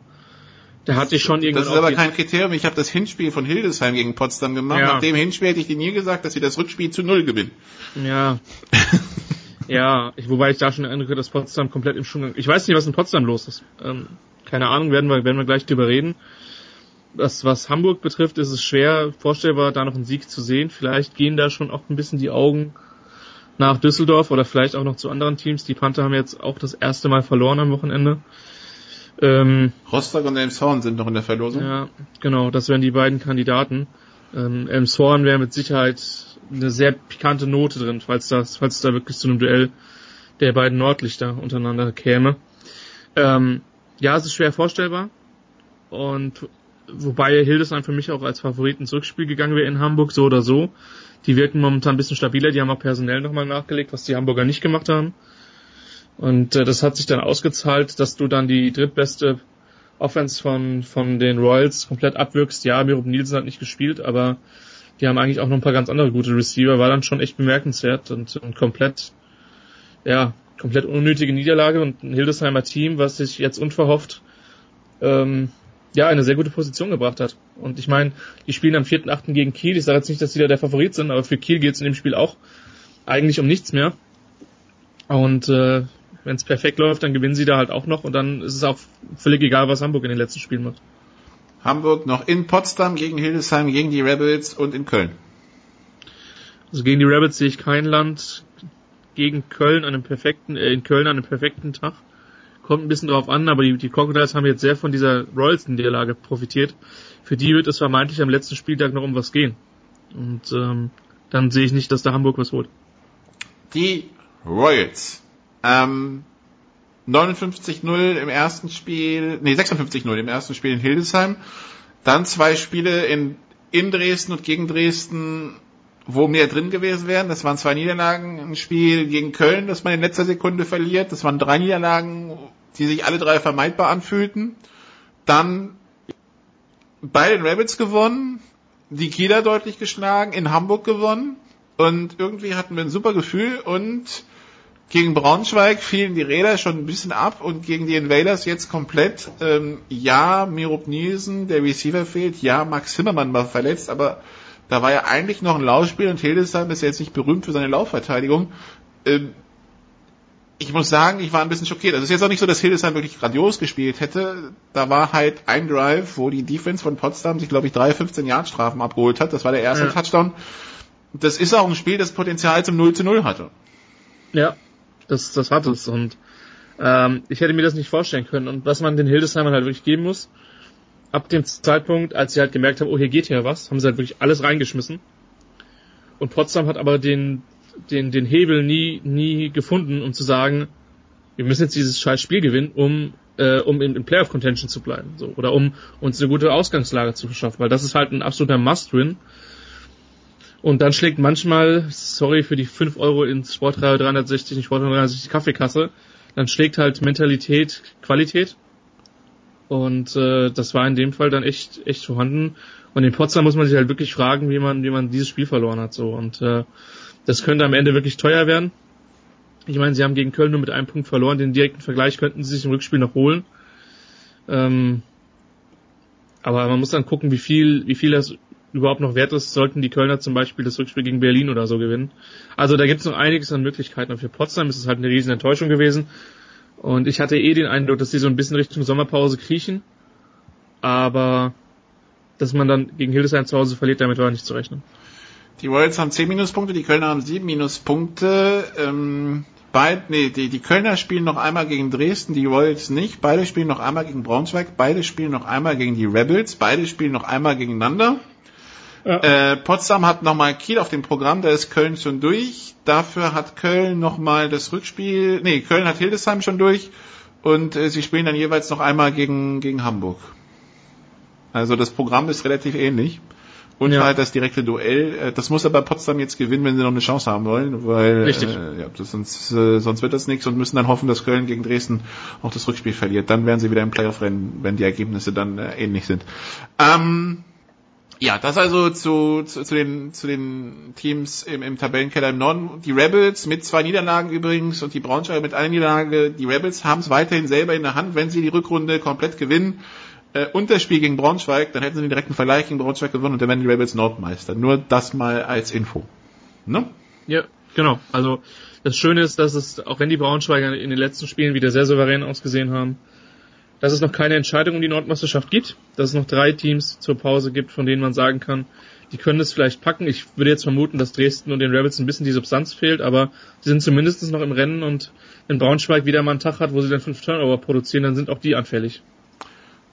da hatte ich schon irgendwann. Das ist aber kein Kriterium. Ich habe das Hinspiel von Hildesheim gegen Potsdam gemacht. Ja. Nach dem Hinspiel hätte ich dir nie gesagt, dass sie das Rückspiel zu null gewinnen. Ja. ja, ich, wobei ich da schon erinnere, dass Potsdam komplett im Schwung. Ich weiß nicht, was in Potsdam los ist. Ähm, keine Ahnung, werden wir, werden wir gleich drüber reden. Das, was Hamburg betrifft, ist es schwer vorstellbar, da noch einen Sieg zu sehen. Vielleicht gehen da schon auch ein bisschen die Augen nach Düsseldorf oder vielleicht auch noch zu anderen Teams. Die Panther haben jetzt auch das erste Mal verloren am Wochenende. Ähm, Rostock und Elmshorn sind noch in der Verlosung. Ja, genau, das wären die beiden Kandidaten. Ähm, Elmshorn wäre mit Sicherheit eine sehr pikante Note drin, falls das, falls es da wirklich zu einem Duell der beiden Nordlichter untereinander käme. Ähm, ja, es ist schwer vorstellbar. Und wobei Hildesheim für mich auch als Favorit ins Rückspiel gegangen wäre in Hamburg, so oder so. Die wirken momentan ein bisschen stabiler, die haben auch personell nochmal nachgelegt, was die Hamburger nicht gemacht haben. Und äh, das hat sich dann ausgezahlt, dass du dann die drittbeste Offense von, von den Royals komplett abwirkst. Ja, Mirob Nielsen hat nicht gespielt, aber die haben eigentlich auch noch ein paar ganz andere gute Receiver, war dann schon echt bemerkenswert und, und komplett, ja, komplett unnötige Niederlage und ein Hildesheimer Team, was sich jetzt unverhofft ähm, ja eine sehr gute Position gebracht hat. Und ich meine, die spielen am 4.8. gegen Kiel. Ich sage jetzt nicht, dass sie da der Favorit sind, aber für Kiel geht es in dem Spiel auch eigentlich um nichts mehr. Und äh, wenn es perfekt läuft, dann gewinnen sie da halt auch noch und dann ist es auch völlig egal, was Hamburg in den letzten Spielen macht. Hamburg noch in Potsdam gegen Hildesheim, gegen die Rebels und in Köln. Also gegen die Rebels sehe ich kein Land, gegen Köln an einem perfekten, äh, in Köln an einem perfekten Tag. Kommt ein bisschen drauf an, aber die, die Crocodiles haben jetzt sehr von dieser Royals-Niederlage profitiert. Für die wird es vermeintlich am letzten Spieltag noch um was gehen. Und ähm, dann sehe ich nicht, dass da Hamburg was holt. Die Royals. Ähm, 59-0 im ersten Spiel, nee, 56-0 im ersten Spiel in Hildesheim. Dann zwei Spiele in, in Dresden und gegen Dresden wo mehr drin gewesen wären. Das waren zwei Niederlagen. Ein Spiel gegen Köln, das man in letzter Sekunde verliert. Das waren drei Niederlagen, die sich alle drei vermeidbar anfühlten. Dann bei den Rabbits gewonnen, die Kieler deutlich geschlagen, in Hamburg gewonnen. Und irgendwie hatten wir ein super Gefühl und gegen Braunschweig fielen die Räder schon ein bisschen ab und gegen die Invaders jetzt komplett. Ähm, ja, Mirup Nielsen, der Receiver fehlt. Ja, Max Zimmermann war verletzt, aber da war ja eigentlich noch ein Laufspiel und Hildesheim ist jetzt nicht berühmt für seine Laufverteidigung. Ähm, ich muss sagen, ich war ein bisschen schockiert. Also es ist jetzt auch nicht so, dass Hildesheim wirklich grandios gespielt hätte. Da war halt ein Drive, wo die Defense von Potsdam sich, glaube ich, drei 15 Yard Strafen abgeholt hat. Das war der erste ja. Touchdown. Das ist auch ein Spiel, das Potenzial zum 0 zu 0 hatte. Ja, das, das hat es. Und ähm, ich hätte mir das nicht vorstellen können. Und was man den Hildesheimern halt wirklich geben muss, ab dem Zeitpunkt, als sie halt gemerkt haben, oh, hier geht hier was, haben sie halt wirklich alles reingeschmissen. Und Potsdam hat aber den, den, den Hebel nie, nie gefunden, um zu sagen, wir müssen jetzt dieses scheiß Spiel gewinnen, um, äh, um in, in Playoff Contention zu bleiben, so, oder um uns eine gute Ausgangslage zu verschaffen, weil das ist halt ein absoluter Must-Win. Und dann schlägt manchmal, sorry für die 5 Euro ins Sportreihe 360, in Sportreihe 360 Kaffeekasse, dann schlägt halt Mentalität Qualität und äh, das war in dem Fall dann echt, echt vorhanden. Und in Potsdam muss man sich halt wirklich fragen, wie man, wie man dieses Spiel verloren hat. So. Und äh, das könnte am Ende wirklich teuer werden. Ich meine, sie haben gegen Köln nur mit einem Punkt verloren. Den direkten Vergleich könnten sie sich im Rückspiel noch holen. Ähm, aber man muss dann gucken, wie viel, wie viel das überhaupt noch wert ist, sollten die Kölner zum Beispiel das Rückspiel gegen Berlin oder so gewinnen. Also da gibt es noch einiges an Möglichkeiten. Und für Potsdam ist es halt eine riesen Enttäuschung gewesen. Und ich hatte eh den Eindruck, dass die so ein bisschen Richtung Sommerpause kriechen. Aber dass man dann gegen Hildesheim zu Hause verliert, damit war nicht zu rechnen. Die Royals haben 10 Minuspunkte, die Kölner haben 7 Minuspunkte. Ähm, beid, nee, die, die Kölner spielen noch einmal gegen Dresden, die Royals nicht. Beide spielen noch einmal gegen Braunschweig, beide spielen noch einmal gegen die Rebels, beide spielen noch einmal gegeneinander. Ja. Äh, Potsdam hat nochmal Kiel auf dem Programm, da ist Köln schon durch. Dafür hat Köln nochmal das Rückspiel, nee, Köln hat Hildesheim schon durch und äh, sie spielen dann jeweils noch einmal gegen, gegen Hamburg. Also das Programm ist relativ ähnlich. Und ja. halt das direkte Duell. Äh, das muss aber Potsdam jetzt gewinnen, wenn sie noch eine Chance haben wollen, weil Richtig. Äh, ja, das, sonst, äh, sonst wird das nichts und müssen dann hoffen, dass Köln gegen Dresden auch das Rückspiel verliert. Dann werden sie wieder im Playoff-Rennen, wenn die Ergebnisse dann äh, ähnlich sind. Ähm, ja, das also zu, zu, zu, den, zu den Teams im, im Tabellenkeller im Norden. Die Rebels mit zwei Niederlagen übrigens und die Braunschweiger mit einer Niederlage. Die Rebels haben es weiterhin selber in der Hand, wenn sie die Rückrunde komplett gewinnen. Äh, und das Spiel gegen Braunschweig, dann hätten sie den direkten Vergleich gegen Braunschweig gewonnen und dann wären die Rebels Nordmeister. Nur das mal als Info. Ne? Ja, genau. Also das Schöne ist, dass es, auch wenn die Braunschweiger in den letzten Spielen wieder sehr souverän ausgesehen haben, dass es noch keine Entscheidung um die Nordmeisterschaft gibt, dass es noch drei Teams zur Pause gibt, von denen man sagen kann, die können es vielleicht packen. Ich würde jetzt vermuten, dass Dresden und den Rebels ein bisschen die Substanz fehlt, aber die sind zumindest noch im Rennen und wenn Braunschweig wieder mal einen Tag hat, wo sie dann fünf Turnover produzieren, dann sind auch die anfällig.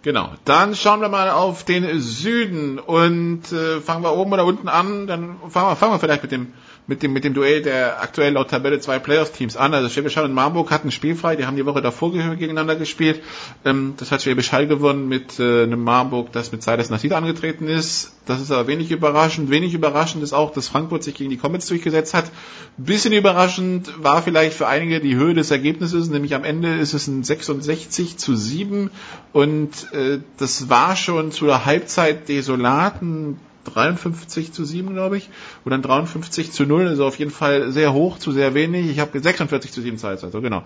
Genau. Dann schauen wir mal auf den Süden und äh, fangen wir oben oder unten an. Dann fangen wir, fangen wir vielleicht mit dem mit dem, mit dem Duell der aktuell laut Tabelle zwei Playoffs-Teams an. Also Schwäbisch Hall und Marburg hatten spielfrei, die haben die Woche davor gegeneinander gespielt. Ähm, das hat Schwäbisch Hall gewonnen mit äh, einem Marburg, das mit Silas Nassid angetreten ist. Das ist aber wenig überraschend. Wenig überraschend ist auch, dass Frankfurt sich gegen die Comets durchgesetzt hat. Bisschen überraschend war vielleicht für einige die Höhe des Ergebnisses, nämlich am Ende ist es ein 66 zu 7 und äh, das war schon zu der Halbzeit desolaten 53 zu 7, glaube ich, oder dann 53 zu 0, also auf jeden Fall sehr hoch zu sehr wenig. Ich habe 46 zu 7 Zeit, also genau.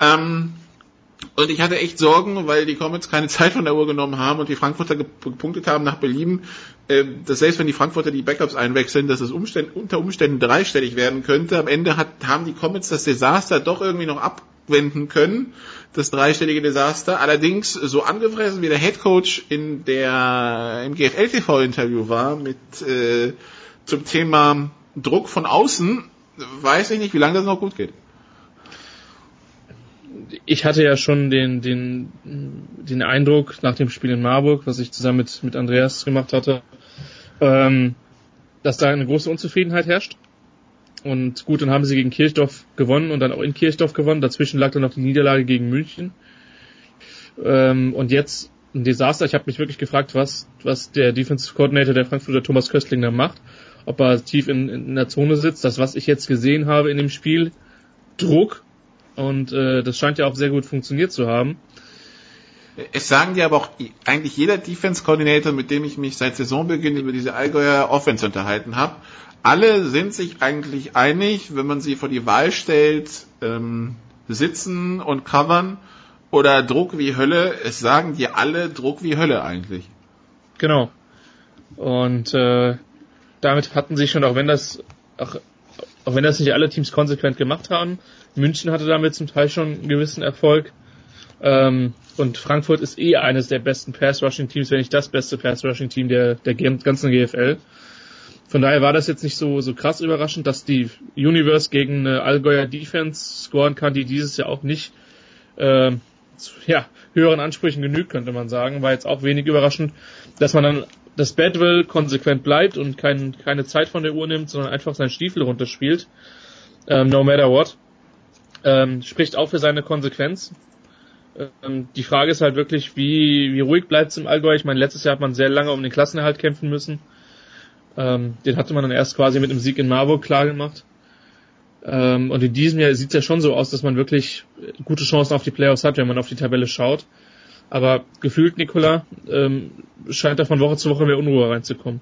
Ähm, und ich hatte echt Sorgen, weil die Comets keine Zeit von der Uhr genommen haben und die Frankfurter gepunktet haben nach Belieben, äh, dass selbst wenn die Frankfurter die Backups einwechseln, dass es Umständ, unter Umständen dreistellig werden könnte. Am Ende hat, haben die Comets das Desaster doch irgendwie noch abwenden können das dreistellige Desaster. Allerdings so angefressen wie der Headcoach in der im GFL TV Interview war mit äh, zum Thema Druck von außen, weiß ich nicht, wie lange das noch gut geht. Ich hatte ja schon den den den Eindruck nach dem Spiel in Marburg, was ich zusammen mit mit Andreas gemacht hatte, ähm, dass da eine große Unzufriedenheit herrscht und gut, dann haben sie gegen Kirchdorf gewonnen und dann auch in Kirchdorf gewonnen. Dazwischen lag dann noch die Niederlage gegen München. Ähm, und jetzt ein Desaster. Ich habe mich wirklich gefragt, was, was der Defensive Coordinator der Frankfurter Thomas Köstling da macht. Ob er tief in, in der Zone sitzt. Das, was ich jetzt gesehen habe in dem Spiel, Druck. Und äh, das scheint ja auch sehr gut funktioniert zu haben. Es sagen dir aber auch eigentlich jeder Defense Coordinator, mit dem ich mich seit Saisonbeginn über diese Allgäuer Offense unterhalten habe, alle sind sich eigentlich einig, wenn man sie vor die Wahl stellt, ähm, sitzen und covern oder Druck wie Hölle. Es sagen dir alle Druck wie Hölle eigentlich. Genau. Und äh, damit hatten sie schon, auch wenn das auch, auch wenn das nicht alle Teams konsequent gemacht haben, München hatte damit zum Teil schon einen gewissen Erfolg. Ähm, und Frankfurt ist eh eines der besten Pass-Rushing-Teams, wenn nicht das beste Pass-Rushing-Team der, der ganzen GFL. Von daher war das jetzt nicht so, so krass überraschend, dass die Universe gegen eine Allgäuer Defense scoren kann, die dieses Jahr auch nicht äh, zu, ja, höheren Ansprüchen genügt, könnte man sagen. War jetzt auch wenig überraschend, dass man dann das Badwill konsequent bleibt und kein, keine Zeit von der Uhr nimmt, sondern einfach seinen Stiefel runterspielt. Ähm, no matter what. Ähm, spricht auch für seine Konsequenz. Ähm, die Frage ist halt wirklich, wie, wie ruhig bleibt es im Allgäu? Ich meine, letztes Jahr hat man sehr lange um den Klassenerhalt kämpfen müssen. Ähm, den hatte man dann erst quasi mit einem Sieg in Marburg klar gemacht. Ähm, und in diesem Jahr sieht es ja schon so aus, dass man wirklich gute Chancen auf die Playoffs hat, wenn man auf die Tabelle schaut. Aber gefühlt, Nikola, ähm, scheint da von Woche zu Woche mehr Unruhe reinzukommen.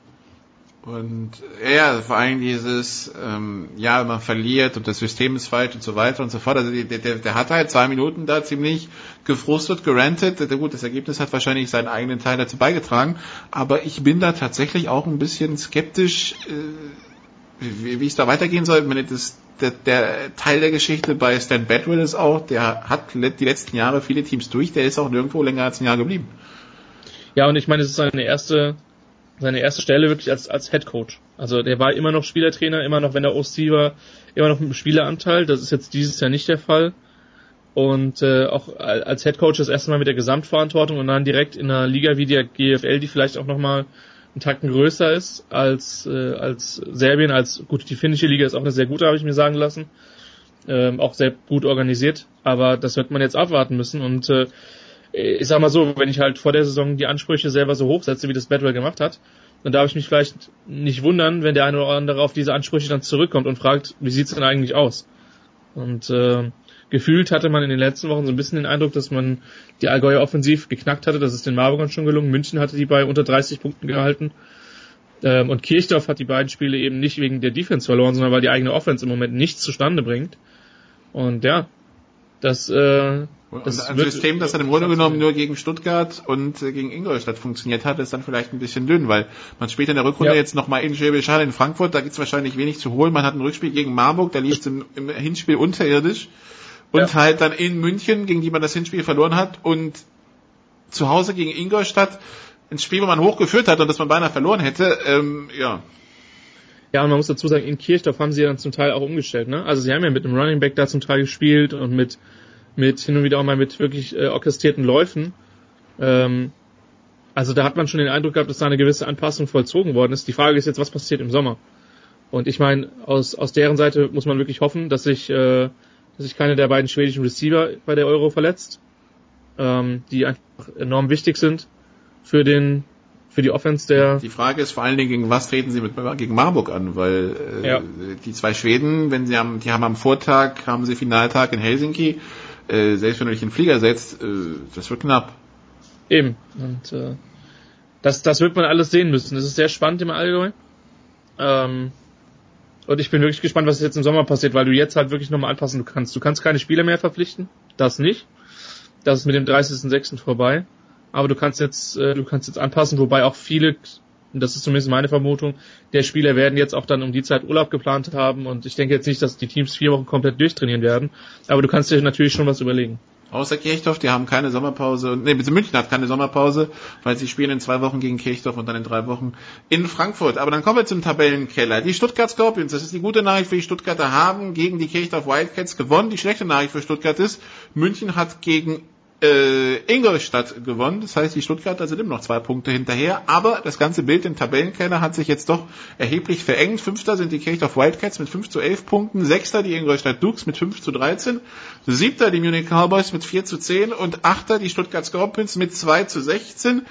Und ja, vor allem dieses, ähm, ja, man verliert und das System ist falsch und so weiter und so fort. Also der, der, der hat halt zwei Minuten da ziemlich gefrustet, gerantet. Gut, das Ergebnis hat wahrscheinlich seinen eigenen Teil dazu beigetragen, aber ich bin da tatsächlich auch ein bisschen skeptisch, äh, wie, wie es da weitergehen soll. Ich das, der, der Teil der Geschichte bei Stan Badwell ist auch, der hat die letzten Jahre viele Teams durch, der ist auch nirgendwo länger als ein Jahr geblieben. Ja, und ich meine, es ist seine erste, seine erste Stelle wirklich als, als Head Coach. Also der war immer noch Spielertrainer, immer noch, wenn er OC war, immer noch mit einem Spieleranteil. Das ist jetzt dieses Jahr nicht der Fall. Und äh, auch al- als Head Coach das erste Mal mit der Gesamtverantwortung und dann direkt in einer Liga wie der GFL, die vielleicht auch nochmal einen Tacken größer ist als, äh, als Serbien, als gut, die finnische Liga ist auch eine sehr gute, habe ich mir sagen lassen. Ähm, auch sehr gut organisiert, aber das wird man jetzt abwarten müssen und äh, ich sag mal so, wenn ich halt vor der Saison die Ansprüche selber so hoch setze, wie das Bedwell gemacht hat, dann darf ich mich vielleicht nicht wundern, wenn der eine oder andere auf diese Ansprüche dann zurückkommt und fragt, wie sieht's denn eigentlich aus? Und äh, gefühlt hatte man in den letzten Wochen so ein bisschen den Eindruck, dass man die Allgäuer offensiv geknackt hatte. Das ist den Marburgern schon gelungen. München hatte die bei unter 30 Punkten gehalten. Ähm, und Kirchdorf hat die beiden Spiele eben nicht wegen der Defense verloren, sondern weil die eigene Offense im Moment nichts zustande bringt. Und ja, das, äh, das ein wird- System, das dann im Grunde genommen nur gegen Stuttgart und äh, gegen Ingolstadt funktioniert hat, ist dann vielleicht ein bisschen dünn, weil man später in der Rückrunde Ja. jetzt nochmal in Schwäbisch Hall in Frankfurt, da gibt's wahrscheinlich wenig zu holen. Man hat ein Rückspiel gegen Marburg, da lief es im, im Hinspiel unterirdisch. Und Ja. halt dann in München, gegen die man das Hinspiel verloren hat und zu Hause gegen Ingolstadt ein Spiel, wo man hochgeführt hat und das man beinahe verloren hätte, ähm, ja. Ja, und man muss dazu sagen, in Kirchdorf haben sie ja dann zum Teil auch umgestellt, ne? Also sie haben ja mit einem Running Back da zum Teil gespielt und mit, mit hin und wieder auch mal mit wirklich äh, orchestrierten Läufen. Ähm, also da hat man schon den Eindruck gehabt, dass da eine gewisse Anpassung vollzogen worden ist. Die Frage ist jetzt, was passiert im Sommer? Und ich meine, aus, aus deren Seite muss man wirklich hoffen, dass sich, äh, dass sich keine der beiden schwedischen Receiver bei der Euro verletzt, ähm, die einfach enorm wichtig sind für den, für die Offense der, Die Frage ist vor allen Dingen, gegen was treten sie mit, gegen Marburg an, weil äh, Ja. die zwei Schweden, wenn sie haben, die haben am Vortag, haben sie Finaltag in Helsinki, äh, selbst wenn du dich in den Flieger setzt, äh, das wird knapp. Eben. Und äh, das, das wird man alles sehen müssen. Das ist sehr spannend im Allgäu. Ähm, und ich bin wirklich gespannt, was jetzt im Sommer passiert, weil du jetzt halt wirklich nochmal anpassen kannst. Du kannst keine Spieler mehr verpflichten. Das nicht. Das ist mit dem 30.06. vorbei. Aber du kannst jetzt, äh, du kannst jetzt anpassen, wobei auch viele, und das ist zumindest meine Vermutung, der Spieler werden jetzt auch dann um die Zeit Urlaub geplant haben und ich denke jetzt nicht, dass die Teams vier Wochen komplett durchtrainieren werden. Aber du kannst dir natürlich schon was überlegen. Außer Kirchdorf, die haben keine Sommerpause. Nee, bitte München hat keine Sommerpause, weil sie spielen in zwei Wochen gegen Kirchdorf und dann in drei Wochen in Frankfurt. Aber dann kommen wir zum Tabellenkeller. Die Stuttgart Scorpions, das ist die gute Nachricht für die Stuttgarter, haben gegen die Kirchdorf Wildcats gewonnen. Die schlechte Nachricht für Stuttgart ist, München hat gegen äh, Ingolstadt gewonnen. Das heißt, die Stuttgarter sind immer noch zwei Punkte hinterher. Aber das ganze Bild im Tabellenkeller hat sich jetzt doch erheblich verengt. Fünfter sind die Kirchdorf Wildcats mit 5 zu 11 Punkten. Sechster die Ingolstadt Dukes mit 5 zu 13. Siebter die Munich Cowboys mit 4 zu 10. Und achter die Stuttgart Scorpions mit 2 zu 16.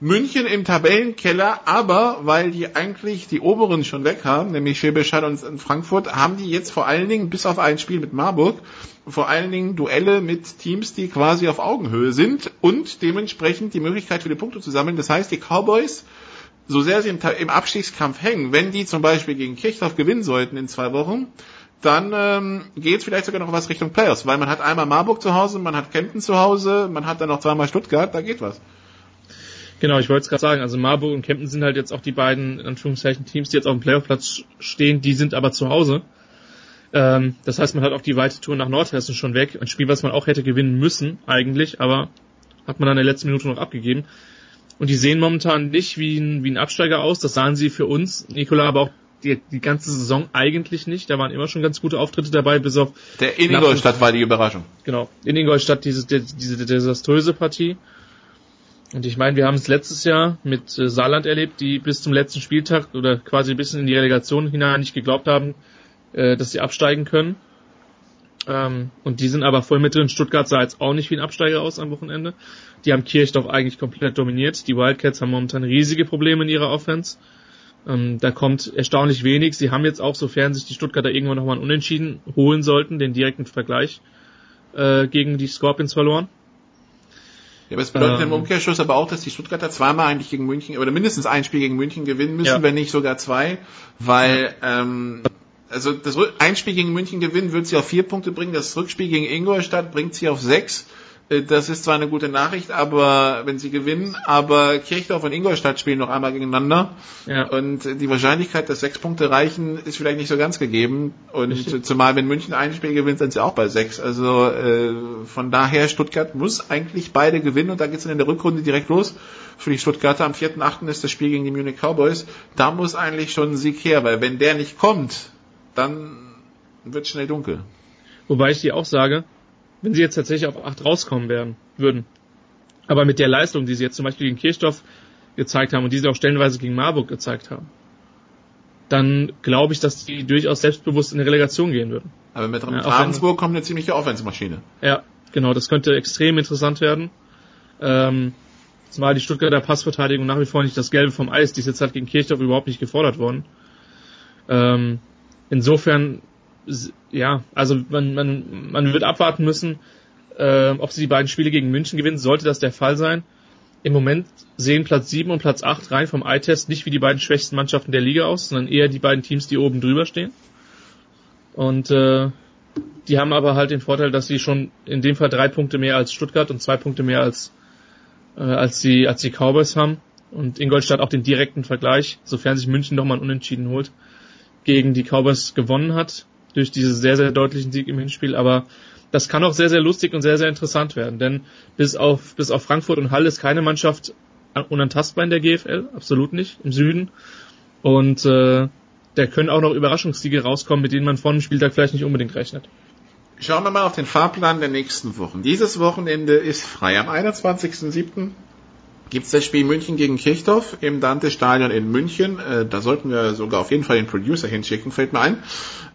München im Tabellenkeller, aber weil die eigentlich die oberen schon weg haben, nämlich Schwäbisch Hall und Frankfurt, haben die jetzt vor allen Dingen, bis auf ein Spiel mit Marburg, vor allen Dingen Duelle mit Teams, die quasi auf Augenhöhe sind und dementsprechend die Möglichkeit viele Punkte zu sammeln. Das heißt, die Cowboys, so sehr sie im, Abstiegskampf hängen, wenn die zum Beispiel gegen Kirchdorf gewinnen sollten in zwei Wochen, dann ähm, geht es vielleicht sogar noch was Richtung Playoffs, weil man hat einmal Marburg zu Hause, man hat Kempten zu Hause, man hat dann noch zweimal Stuttgart, da geht was. Genau, ich wollte es gerade sagen. Also Marburg und Kempten sind halt jetzt auch die beiden, in Anführungszeichen, Teams, die jetzt auf dem Playoff-Platz stehen, die sind aber zu Hause. Ähm, das heißt, man hat auch die weite Tour nach Nordhessen schon weg. Ein Spiel, was man auch hätte gewinnen müssen, eigentlich, aber hat man dann in der letzten Minute noch abgegeben. Und die sehen momentan nicht wie ein, wie ein Absteiger aus. Das sahen sie für uns, Nikola, aber auch die, die ganze Saison eigentlich nicht. Da waren immer schon ganz gute Auftritte dabei, bis auf Der in Ingolstadt war die Überraschung. Genau. In Ingolstadt diese, die- diese desaströse Partie. Und ich meine, wir haben es letztes Jahr mit äh, Saarland erlebt, die bis zum letzten Spieltag oder quasi ein bisschen in die Relegation hinein nicht geglaubt haben, äh, dass sie absteigen können. Ähm, und die sind aber voll mit drin. Stuttgart sah jetzt auch nicht wie ein Absteiger aus am Wochenende. Die haben Kirchdorf eigentlich komplett dominiert. Die Wildcats haben momentan riesige Probleme in ihrer Offense. Ähm, da kommt erstaunlich wenig. Sie haben jetzt auch, sofern sich die Stuttgarter irgendwann nochmal einen Unentschieden holen sollten, den direkten Vergleich äh, gegen die Scorpions verloren. Ja, aber es bedeutet Ähm. im Umkehrschluss aber auch, dass die Stuttgarter zweimal eigentlich gegen München oder mindestens ein Spiel gegen München gewinnen müssen, Ja. wenn nicht sogar zwei, weil ähm, also das Rück- ein Spiel gegen München gewinnen wird sie auf vier Punkte bringen, das Rückspiel gegen Ingolstadt bringt sie auf sechs. Äh, Das ist zwar eine gute Nachricht, aber wenn sie gewinnen, aber Kirchdorf und Ingolstadt spielen noch einmal gegeneinander. Ja. Und die Wahrscheinlichkeit, dass sechs Punkte reichen, ist vielleicht nicht so ganz gegeben. Und Richtig. zumal wenn München ein Spiel gewinnt, sind sie auch bei sechs. Also äh, von daher, Stuttgart muss eigentlich beide gewinnen und da geht's dann in der Rückrunde direkt los. Für die Stuttgarter am 4.8. ist das Spiel gegen die Munich Cowboys. Da muss eigentlich schon ein Sieg her, weil wenn der nicht kommt, dann wird schnell dunkel. Wobei ich dir auch sage, wenn sie jetzt tatsächlich auf 8 rauskommen werden, würden, aber mit der Leistung, die sie jetzt zum Beispiel gegen Kirchdorf gezeigt haben und die sie auch stellenweise gegen Marburg gezeigt haben, dann glaube ich, dass die durchaus selbstbewusst in die Relegation gehen würden. Aber mit Ja, Ravensburg kommt eine ziemliche Offensmaschine. Ja, genau, das könnte extrem interessant werden. Ähm, zumal die Stuttgarter Passverteidigung nach wie vor nicht das Gelbe vom Eis, die ist jetzt halt gegen Kirchdorf überhaupt nicht gefordert worden. Ähm, insofern, ja, also man, man, man wird abwarten müssen, ähm, ob sie die beiden Spiele gegen München gewinnen, sollte das der Fall sein. Im Moment sehen Platz 7 und Platz 8 rein vom Eye-Test nicht wie die beiden schwächsten Mannschaften der Liga aus, sondern eher die beiden Teams, die oben drüber stehen. Und äh, die haben aber halt den Vorteil, dass sie schon in dem Fall drei Punkte mehr als Stuttgart und zwei Punkte mehr als äh, als die als die Cowboys haben und Ingolstadt auch den direkten Vergleich, sofern sich München nochmal Unentschieden holt, gegen die Cowboys gewonnen hat durch diesen sehr sehr deutlichen Sieg im Hinspiel. Aber das kann auch sehr sehr lustig und sehr sehr interessant werden, denn bis auf bis auf Frankfurt und Halle ist keine Mannschaft unantastbar in der GFL, absolut nicht im Süden und äh, da können auch noch Überraschungssiege rauskommen, mit denen man vor dem Spieltag vielleicht nicht unbedingt rechnet. Schauen wir mal auf den Fahrplan der nächsten Wochen. Dieses Wochenende ist frei. Am 21.07. gibt's das Spiel München gegen Kirchdorf im Dante-Stadion in München. Äh, da sollten wir sogar auf jeden Fall den Producer hinschicken, fällt mir ein.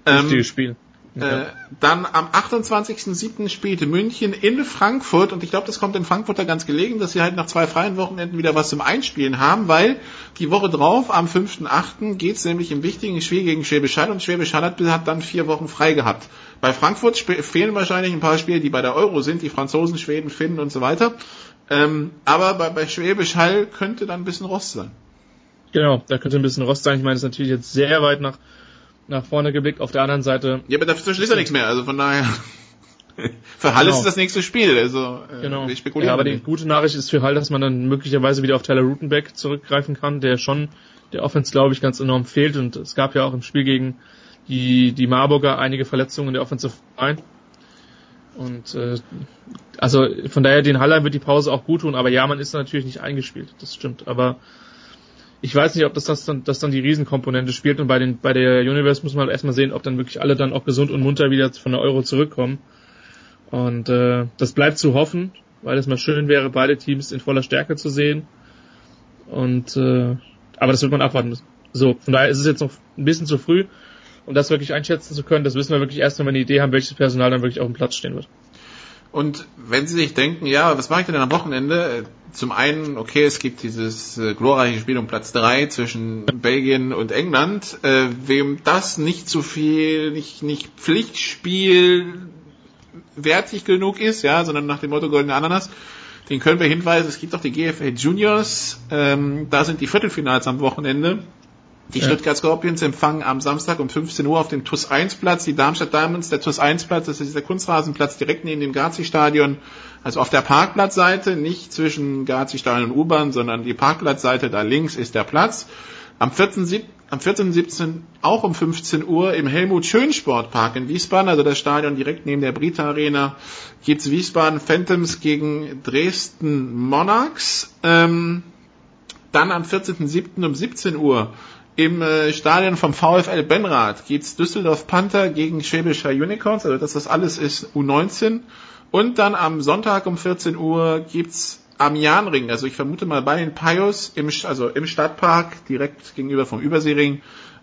Ähm, Wichtiges Spiel. Äh, dann am 28.07. spielte München in Frankfurt und ich glaube, das kommt den Frankfurter ganz gelegen, dass sie halt nach zwei freien Wochenenden wieder was zum Einspielen haben, weil die Woche drauf, am 5.08. geht's nämlich im wichtigen Spiel gegen Schwäbisch Hall und Schwäbisch Hall hat, hat dann vier Wochen frei gehabt. Bei Frankfurt fehlen wahrscheinlich ein paar Spiele, die bei der Euro sind, die Franzosen, Schweden, Finnen und so weiter. Ähm, aber bei, bei Schwäbisch Hall könnte dann ein bisschen Rost sein. Genau, da könnte ein bisschen Rost sein. Ich meine, das ist natürlich jetzt sehr weit nach, nach vorne geblickt. Auf der anderen Seite, Ja, aber dazwischen ist ja nichts mehr, also von daher. Für Hall Genau. ist es das nächste Spiel, also äh, genau. wir spekulieren Ja, aber da die gute Nachricht ist für Hall, dass man dann möglicherweise wieder auf Tyler Rutenbeck zurückgreifen kann, der schon der Offense, glaube ich, ganz enorm fehlt. Und es gab ja auch im Spiel gegen die, die Marburger einige Verletzungen in der Offensive Line. Und äh, also von daher den Haller wird die Pause auch gut tun, aber ja, man ist natürlich nicht eingespielt, das stimmt. Aber ich weiß nicht, ob das, das dann, das dann die Riesenkomponente spielt und bei den bei der Universe muss man halt erstmal sehen, ob dann wirklich alle dann auch gesund und munter wieder von der Euro zurückkommen. Und äh, das bleibt zu hoffen, weil es mal schön wäre, beide Teams in voller Stärke zu sehen. Und äh, aber das wird man abwarten müssen. So, von daher ist es jetzt noch ein bisschen zu früh, um das wirklich einschätzen zu können. Das wissen wir wirklich erst, wenn wir eine Idee haben, welches Personal dann wirklich auf dem Platz stehen wird. Und wenn Sie sich denken, ja, was mache ich denn am Wochenende? Zum einen, okay, es gibt dieses äh, glorreiche Spiel um Platz drei zwischen Belgien und England. Äh, wem das nicht zu viel, nicht, nicht Pflichtspiel wertig genug ist, ja, sondern nach dem Motto Goldene Ananas, den können wir hinweisen, es gibt auch die GFL Juniors, ähm, da sind die Viertelfinals am Wochenende. Die Ja. Stuttgart Scorpions empfangen am Samstag um 15 Uhr auf dem TUS 1 Platz die Darmstadt Diamonds. Der TUS 1 Platz, das ist der Kunstrasenplatz direkt neben dem Gazi Stadion, also auf der Parkplatzseite, nicht zwischen Gazi Stadion und U-Bahn, sondern die Parkplatzseite da links ist der Platz. Am 14. sieb- am 14. 17. auch um 15 Uhr im Helmut Schön Sportpark in Wiesbaden, also das Stadion direkt neben der Brita Arena, gibt's Wiesbaden Phantoms gegen Dresden Monarchs. Ähm, dann am 14.07. um 17 Uhr im äh, Stadion vom VfL Benrath geht's Düsseldorf Panther gegen Schwäbischer Unicorns, also das, das alles ist U19. Und dann am Sonntag um 14 Uhr gibt's am Jahnring, also ich vermute mal bei den Pios, im, also im Stadtpark, direkt gegenüber vom Überseering,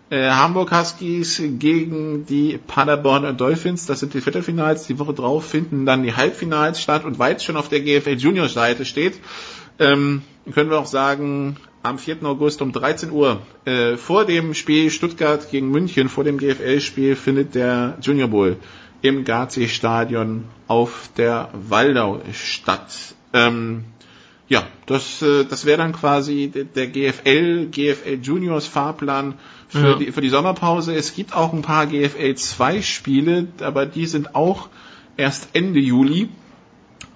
äh, Hamburg Huskies gegen die Paderborn Dolphins. Das sind die Viertelfinals. Die Woche drauf finden dann die Halbfinals statt. Und weil es schon auf der GFL Junior Seite steht, ähm, können wir auch sagen, am 4. August um 13 Uhr äh, vor dem Spiel Stuttgart gegen München, vor dem GFL-Spiel, findet der Junior Bowl im Gazi-Stadion auf der Waldau statt. Ähm, ja, das, äh, das wäre dann quasi der- GFL, GFL Juniors Fahrplan für, Ja. die, für die Sommerpause. Es gibt auch ein paar GFL 2 Spiele, aber die sind auch erst Ende Juli.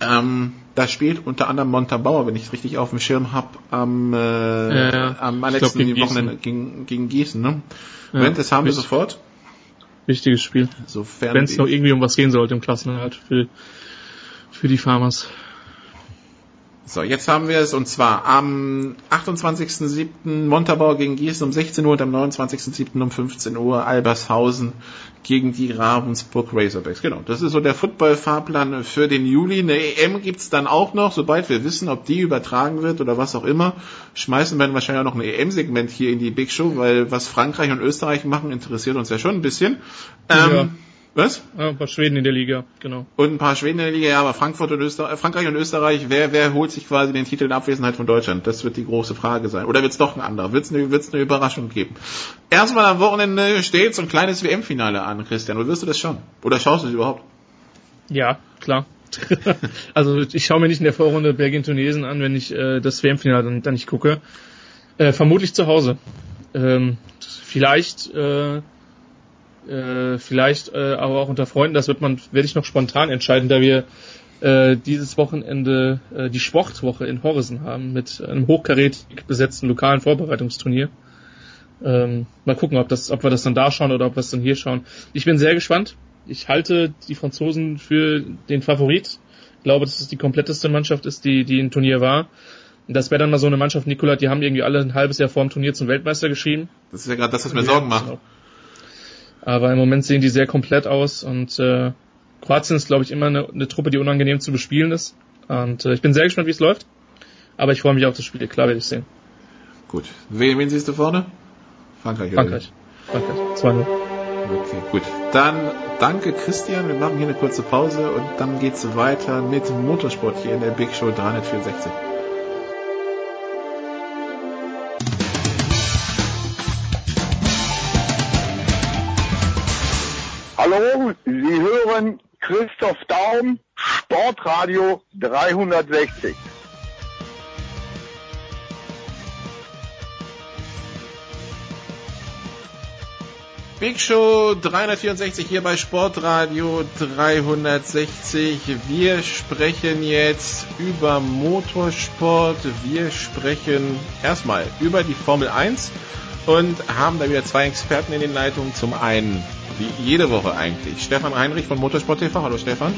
Ähm, da spielt unter anderem Montabauer, wenn ich es richtig auf dem Schirm habe, am, äh, Ja, am letzten glaub, gegen Wochenende Gießen. gegen, gegen Gießen. Ne? Ja, Moment, das haben wir sofort. Wichtiges Spiel. Wenn es noch irgendwie um was gehen sollte im Klassenerhalt für, für die Farmers. So, jetzt haben wir es und zwar am 28.07. Montabaur gegen Gießen um 16 Uhr und am 29.07. um 15 Uhr Albershausen gegen die Ravensburg Razorbacks. Genau, das ist so der Football-Fahrplan für den Juli. Eine EM gibt's dann auch noch, sobald wir wissen, ob die übertragen wird oder was auch immer. Schmeißen wir dann wahrscheinlich auch noch ein EM-Segment hier in die Big Show, weil was Frankreich und Österreich machen, interessiert uns ja schon ein bisschen. Ähm, Ja. Was? Ja, ein paar Schweden in der Liga, genau. Und ein paar Schweden in der Liga, ja, aber Frankfurt und Österreich, Frankreich und Österreich, wer, wer holt sich quasi den Titel in Abwesenheit von Deutschland? Das wird die große Frage sein. Oder wird es doch ein anderer? Wird es eine, wird's eine Überraschung geben? Erstmal am Wochenende steht so ein kleines WM-Finale an, Christian. Oder wirst du das schauen? Oder schaust du es überhaupt? Ja, klar. also ich schaue mir nicht in der Vorrunde Belgien-Tunesien an, wenn ich äh, das WM-Finale dann, dann nicht gucke. Äh, vermutlich zu Hause. Ähm, vielleicht, äh, äh, vielleicht äh, aber auch unter Freunden. Das wird man, werde ich noch spontan entscheiden, da wir äh, dieses Wochenende äh, die Sportwoche in Horsen haben mit einem hochkarätig besetzten lokalen Vorbereitungsturnier. Ähm, mal gucken, ob das, ob wir das dann da schauen oder ob wir es dann hier schauen. Ich bin sehr gespannt. Ich halte die Franzosen für den Favorit. Ich glaube, dass es die kompletteste Mannschaft ist, die, die im Turnier war. Das wäre dann mal so eine Mannschaft, Nikola, die haben irgendwie alle ein halbes Jahr vor dem Turnier zum Weltmeister geschrieben. Das ist ja gerade das, was mir Sorgen macht. Aber im Moment sehen die sehr komplett aus und äh, Kroatien ist, glaube ich, immer eine, eine Truppe, die unangenehm zu bespielen ist. Und äh, ich bin sehr gespannt, wie es läuft. Aber ich freue mich auf das Spiel. Klar werde ich sehen. Gut. Wen, wen siehst du vorne? Frankreich. oder Frankreich. Frankreich. 2-0. Okay, gut. Dann danke Christian. Wir machen hier eine kurze Pause und dann geht's weiter mit Motorsport hier in der Big Show 364. Hallo, Sie hören Christoph Daum, Sportradio 360. Big Show 364 hier bei Sportradio 360. Wir sprechen jetzt über Motorsport. Wir sprechen erstmal über die Formel 1 und haben da wieder zwei Experten in den Leitungen. Zum einen, wie jede Woche eigentlich, Stefan Heinrich von Motorsport TV. Hallo Stefan.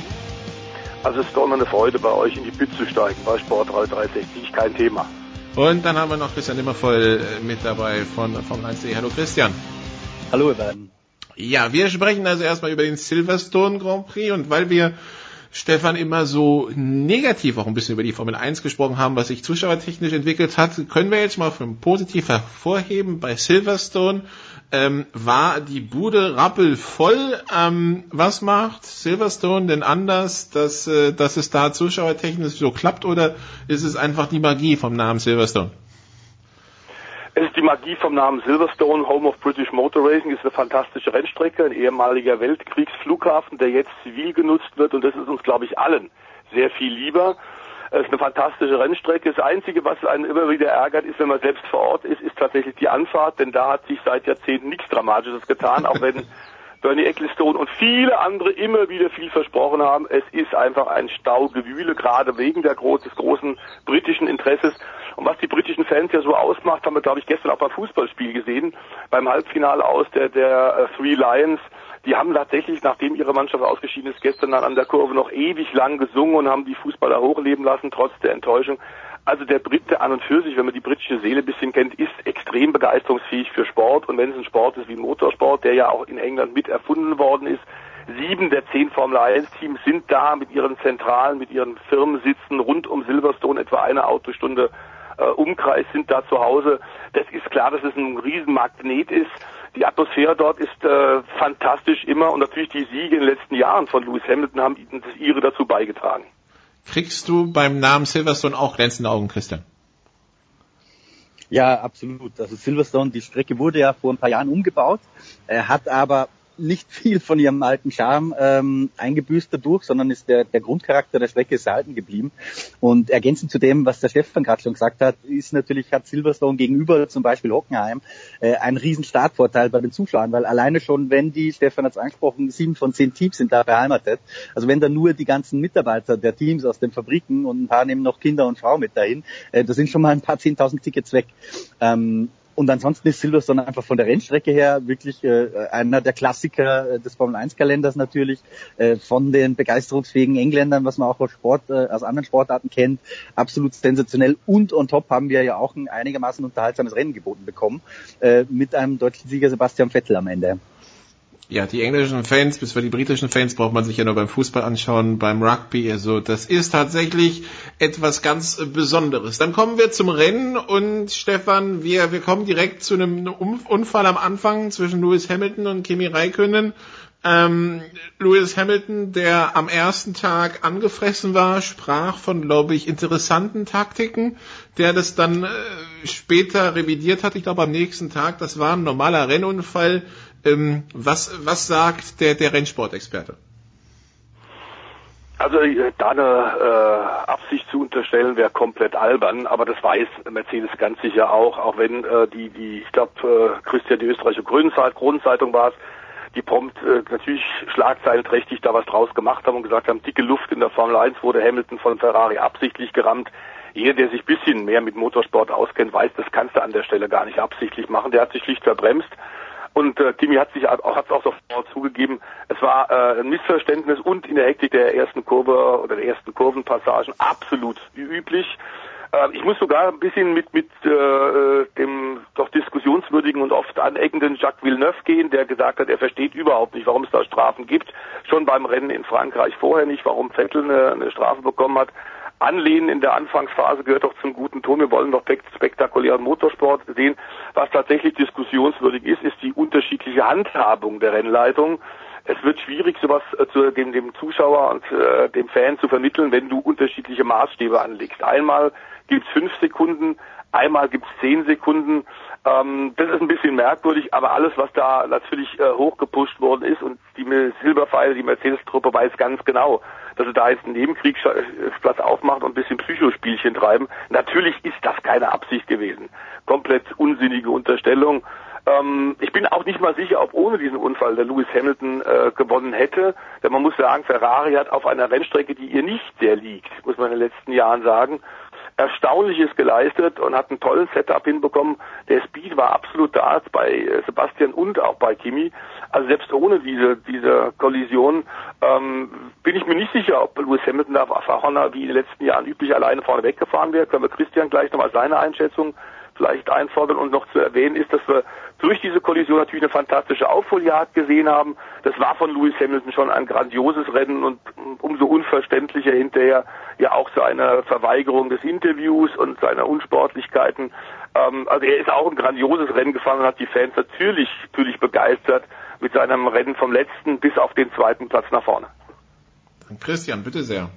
Also es ist doch immer eine Freude, bei euch in die Pit zu steigen, bei Sportradio 360, kein Thema. Und dann haben wir noch Christian Immervoll äh, mit dabei von Formel 1.de. Hallo Christian. Hallo ihr beiden. Ja, wir sprechen also erstmal über den Silverstone Grand Prix und weil wir Stefan immer so negativ auch ein bisschen über die Formel 1 gesprochen haben, was sich zuschauertechnisch entwickelt hat, können wir jetzt mal von positiv hervorheben. Bei Silverstone ähm, war die Bude rappelvoll. Ähm, was macht Silverstone denn anders, dass, äh, dass es da zuschauertechnisch so klappt oder ist es einfach die Magie vom Namen Silverstone? Es ist die Magie vom Namen Silverstone, Home of British Motor Racing, ist eine fantastische Rennstrecke, ein ehemaliger Weltkriegsflughafen, der jetzt zivil genutzt wird und das ist uns, glaube ich, allen sehr viel lieber. Es ist eine fantastische Rennstrecke. Das Einzige, was einen immer wieder ärgert, ist, wenn man selbst vor Ort ist, ist tatsächlich die Anfahrt, denn da hat sich seit Jahrzehnten nichts Dramatisches getan, auch wenn Bernie Ecclestone und viele andere immer wieder viel versprochen haben. Es ist einfach ein Staugewühle, gerade wegen der des großen britischen Interesses. Und was die britischen Fans ja so ausmacht, haben wir, glaube ich, gestern auch beim Fußballspiel gesehen, beim Halbfinale aus der, der äh, Three Lions. Die haben tatsächlich, nachdem ihre Mannschaft ausgeschieden ist, gestern dann an der Kurve noch ewig lang gesungen und haben die Fußballer hochleben lassen, trotz der Enttäuschung. Also der Brite an und für sich, wenn man die britische Seele ein bisschen kennt, ist extrem begeisterungsfähig für Sport. Und wenn es ein Sport ist wie Motorsport, der ja auch in England mit erfunden worden ist, sieben der zehn Formel 1 Teams sind da mit ihren Zentralen, mit ihren Firmensitzen rund um Silverstone, etwa eine Autostunde äh, Umkreis sind da zu Hause. Das ist klar, dass es ein Riesenmagnet ist. Die Atmosphäre dort ist äh, fantastisch immer und natürlich die Siege in den letzten Jahren von Lewis Hamilton haben das ihre dazu beigetragen. Kriegst du beim Namen Silverstone auch glänzende Augen, Christian? Ja, absolut. Also Silverstone, die Strecke wurde ja vor ein paar Jahren umgebaut, äh, hat aber nicht viel von ihrem alten Charme ähm, eingebüßt dadurch, sondern ist der, der Grundcharakter der Strecke ist erhalten geblieben. Und ergänzend zu dem, was der Stefan gerade schon gesagt hat, ist natürlich, hat Silverstone gegenüber zum Beispiel Hockenheim äh, einen riesen Startvorteil bei den Zuschauern, weil alleine schon, wenn die, Stefan hat es angesprochen, sieben von zehn Teams sind da beheimatet, also wenn da nur die ganzen Mitarbeiter der Teams aus den Fabriken und ein paar nehmen noch Kinder und Frau mit dahin, äh, da sind schon mal ein paar zehntausend Tickets weg. Ähm, und ansonsten ist Silverstone einfach von der Rennstrecke her wirklich äh, einer der Klassiker äh, des Formel 1 Kalenders natürlich, äh, von den begeisterungsfähigen Engländern, was man auch aus Sport, äh, aus anderen Sportarten kennt, absolut sensationell. Und on top haben wir ja auch ein einigermaßen unterhaltsames Rennen geboten bekommen, äh, mit einem deutschen Sieger Sebastian Vettel am Ende. Ja, die englischen Fans, bis für die britischen Fans braucht man sich ja nur beim Fußball anschauen, beim Rugby. Also das ist tatsächlich etwas ganz Besonderes. Dann kommen wir zum Rennen und Stefan, wir, wir kommen direkt zu einem Unfall am Anfang zwischen Lewis Hamilton und Kimi Räikkönen. Ähm, Lewis Hamilton, der am ersten Tag angefressen war, sprach von, glaube ich, interessanten Taktiken, der das dann äh, später revidiert hat. Ich glaube, am nächsten Tag, das war ein normaler Rennunfall. Ähm, was, was sagt der, der Rennsportexperte? Also äh, da eine äh, Absicht zu unterstellen wäre komplett albern, aber das weiß Mercedes ganz sicher auch, auch wenn äh, die, die, ich glaube, äh, Christian, die österreichische Grundzeitung war es, die prompt äh, natürlich schlagzeilenträchtig da was draus gemacht haben und gesagt haben, dicke Luft in der Formel 1 wurde Hamilton von Ferrari absichtlich gerammt. Jeder, der sich bisschen mehr mit Motorsport auskennt, weiß, das kannst du an der Stelle gar nicht absichtlich machen. Der hat sich schlicht verbremst. Und äh, Timmy hat sich auch, hat's auch sofort zugegeben, es war äh, ein Missverständnis und in der Hektik der ersten Kurve oder der ersten Kurvenpassagen absolut üblich. Äh, ich muss sogar ein bisschen mit mit äh, dem doch diskussionswürdigen und oft aneckenden Jacques Villeneuve gehen, der gesagt hat, er versteht überhaupt nicht, warum es da Strafen gibt. Schon beim Rennen in Frankreich vorher nicht, warum Vettel eine, eine Strafe bekommen hat. Anlehnen in der Anfangsphase gehört doch zum guten Ton. Wir wollen doch spektakulären Motorsport sehen. Was tatsächlich diskussionswürdig ist, ist die unterschiedliche Handhabung der Rennleitung. Es wird schwierig, sowas äh, zu, dem, dem Zuschauer und äh, dem Fan zu vermitteln, wenn du unterschiedliche Maßstäbe anlegst. Einmal gibt's fünf Sekunden, einmal gibt's zehn Sekunden. Ähm, das ist ein bisschen merkwürdig, aber alles, was da natürlich äh, hochgepusht worden ist und die Silberpfeile, die Mercedes-Truppe weiß ganz genau, dass sie da jetzt einen Nebenkriegsplatz aufmacht und ein bisschen Psychospielchen treiben. Natürlich ist das keine Absicht gewesen. Komplett unsinnige Unterstellung. Ähm, ich bin auch nicht mal sicher, ob ohne diesen Unfall der Lewis Hamilton äh, gewonnen hätte. Denn man muss sagen, Ferrari hat auf einer Rennstrecke, die ihr nicht sehr liegt, muss man in den letzten Jahren sagen, Erstaunliches geleistet und hat einen tollen Setup hinbekommen. Der Speed war absolut da bei äh, Sebastian und auch bei Kimi. Also selbst ohne diese diese Kollision ähm, bin ich mir nicht sicher, ob Lewis Hamilton da auf wie in den letzten Jahren üblich alleine vorne weggefahren wäre. Können wir Christian gleich nochmal seine Einschätzung vielleicht einfordern und noch zu erwähnen ist, dass wir durch diese Kollision natürlich eine fantastische Aufholjagd gesehen haben. Das war von Lewis Hamilton schon ein grandioses Rennen und umso unverständlicher hinterher ja auch seine Verweigerung des Interviews und seiner Unsportlichkeiten. Ähm, also er ist auch ein grandioses Rennen gefahren und hat die Fans natürlich, natürlich begeistert mit seinem Rennen vom letzten bis auf den zweiten Platz nach vorne. Christian, bitte sehr.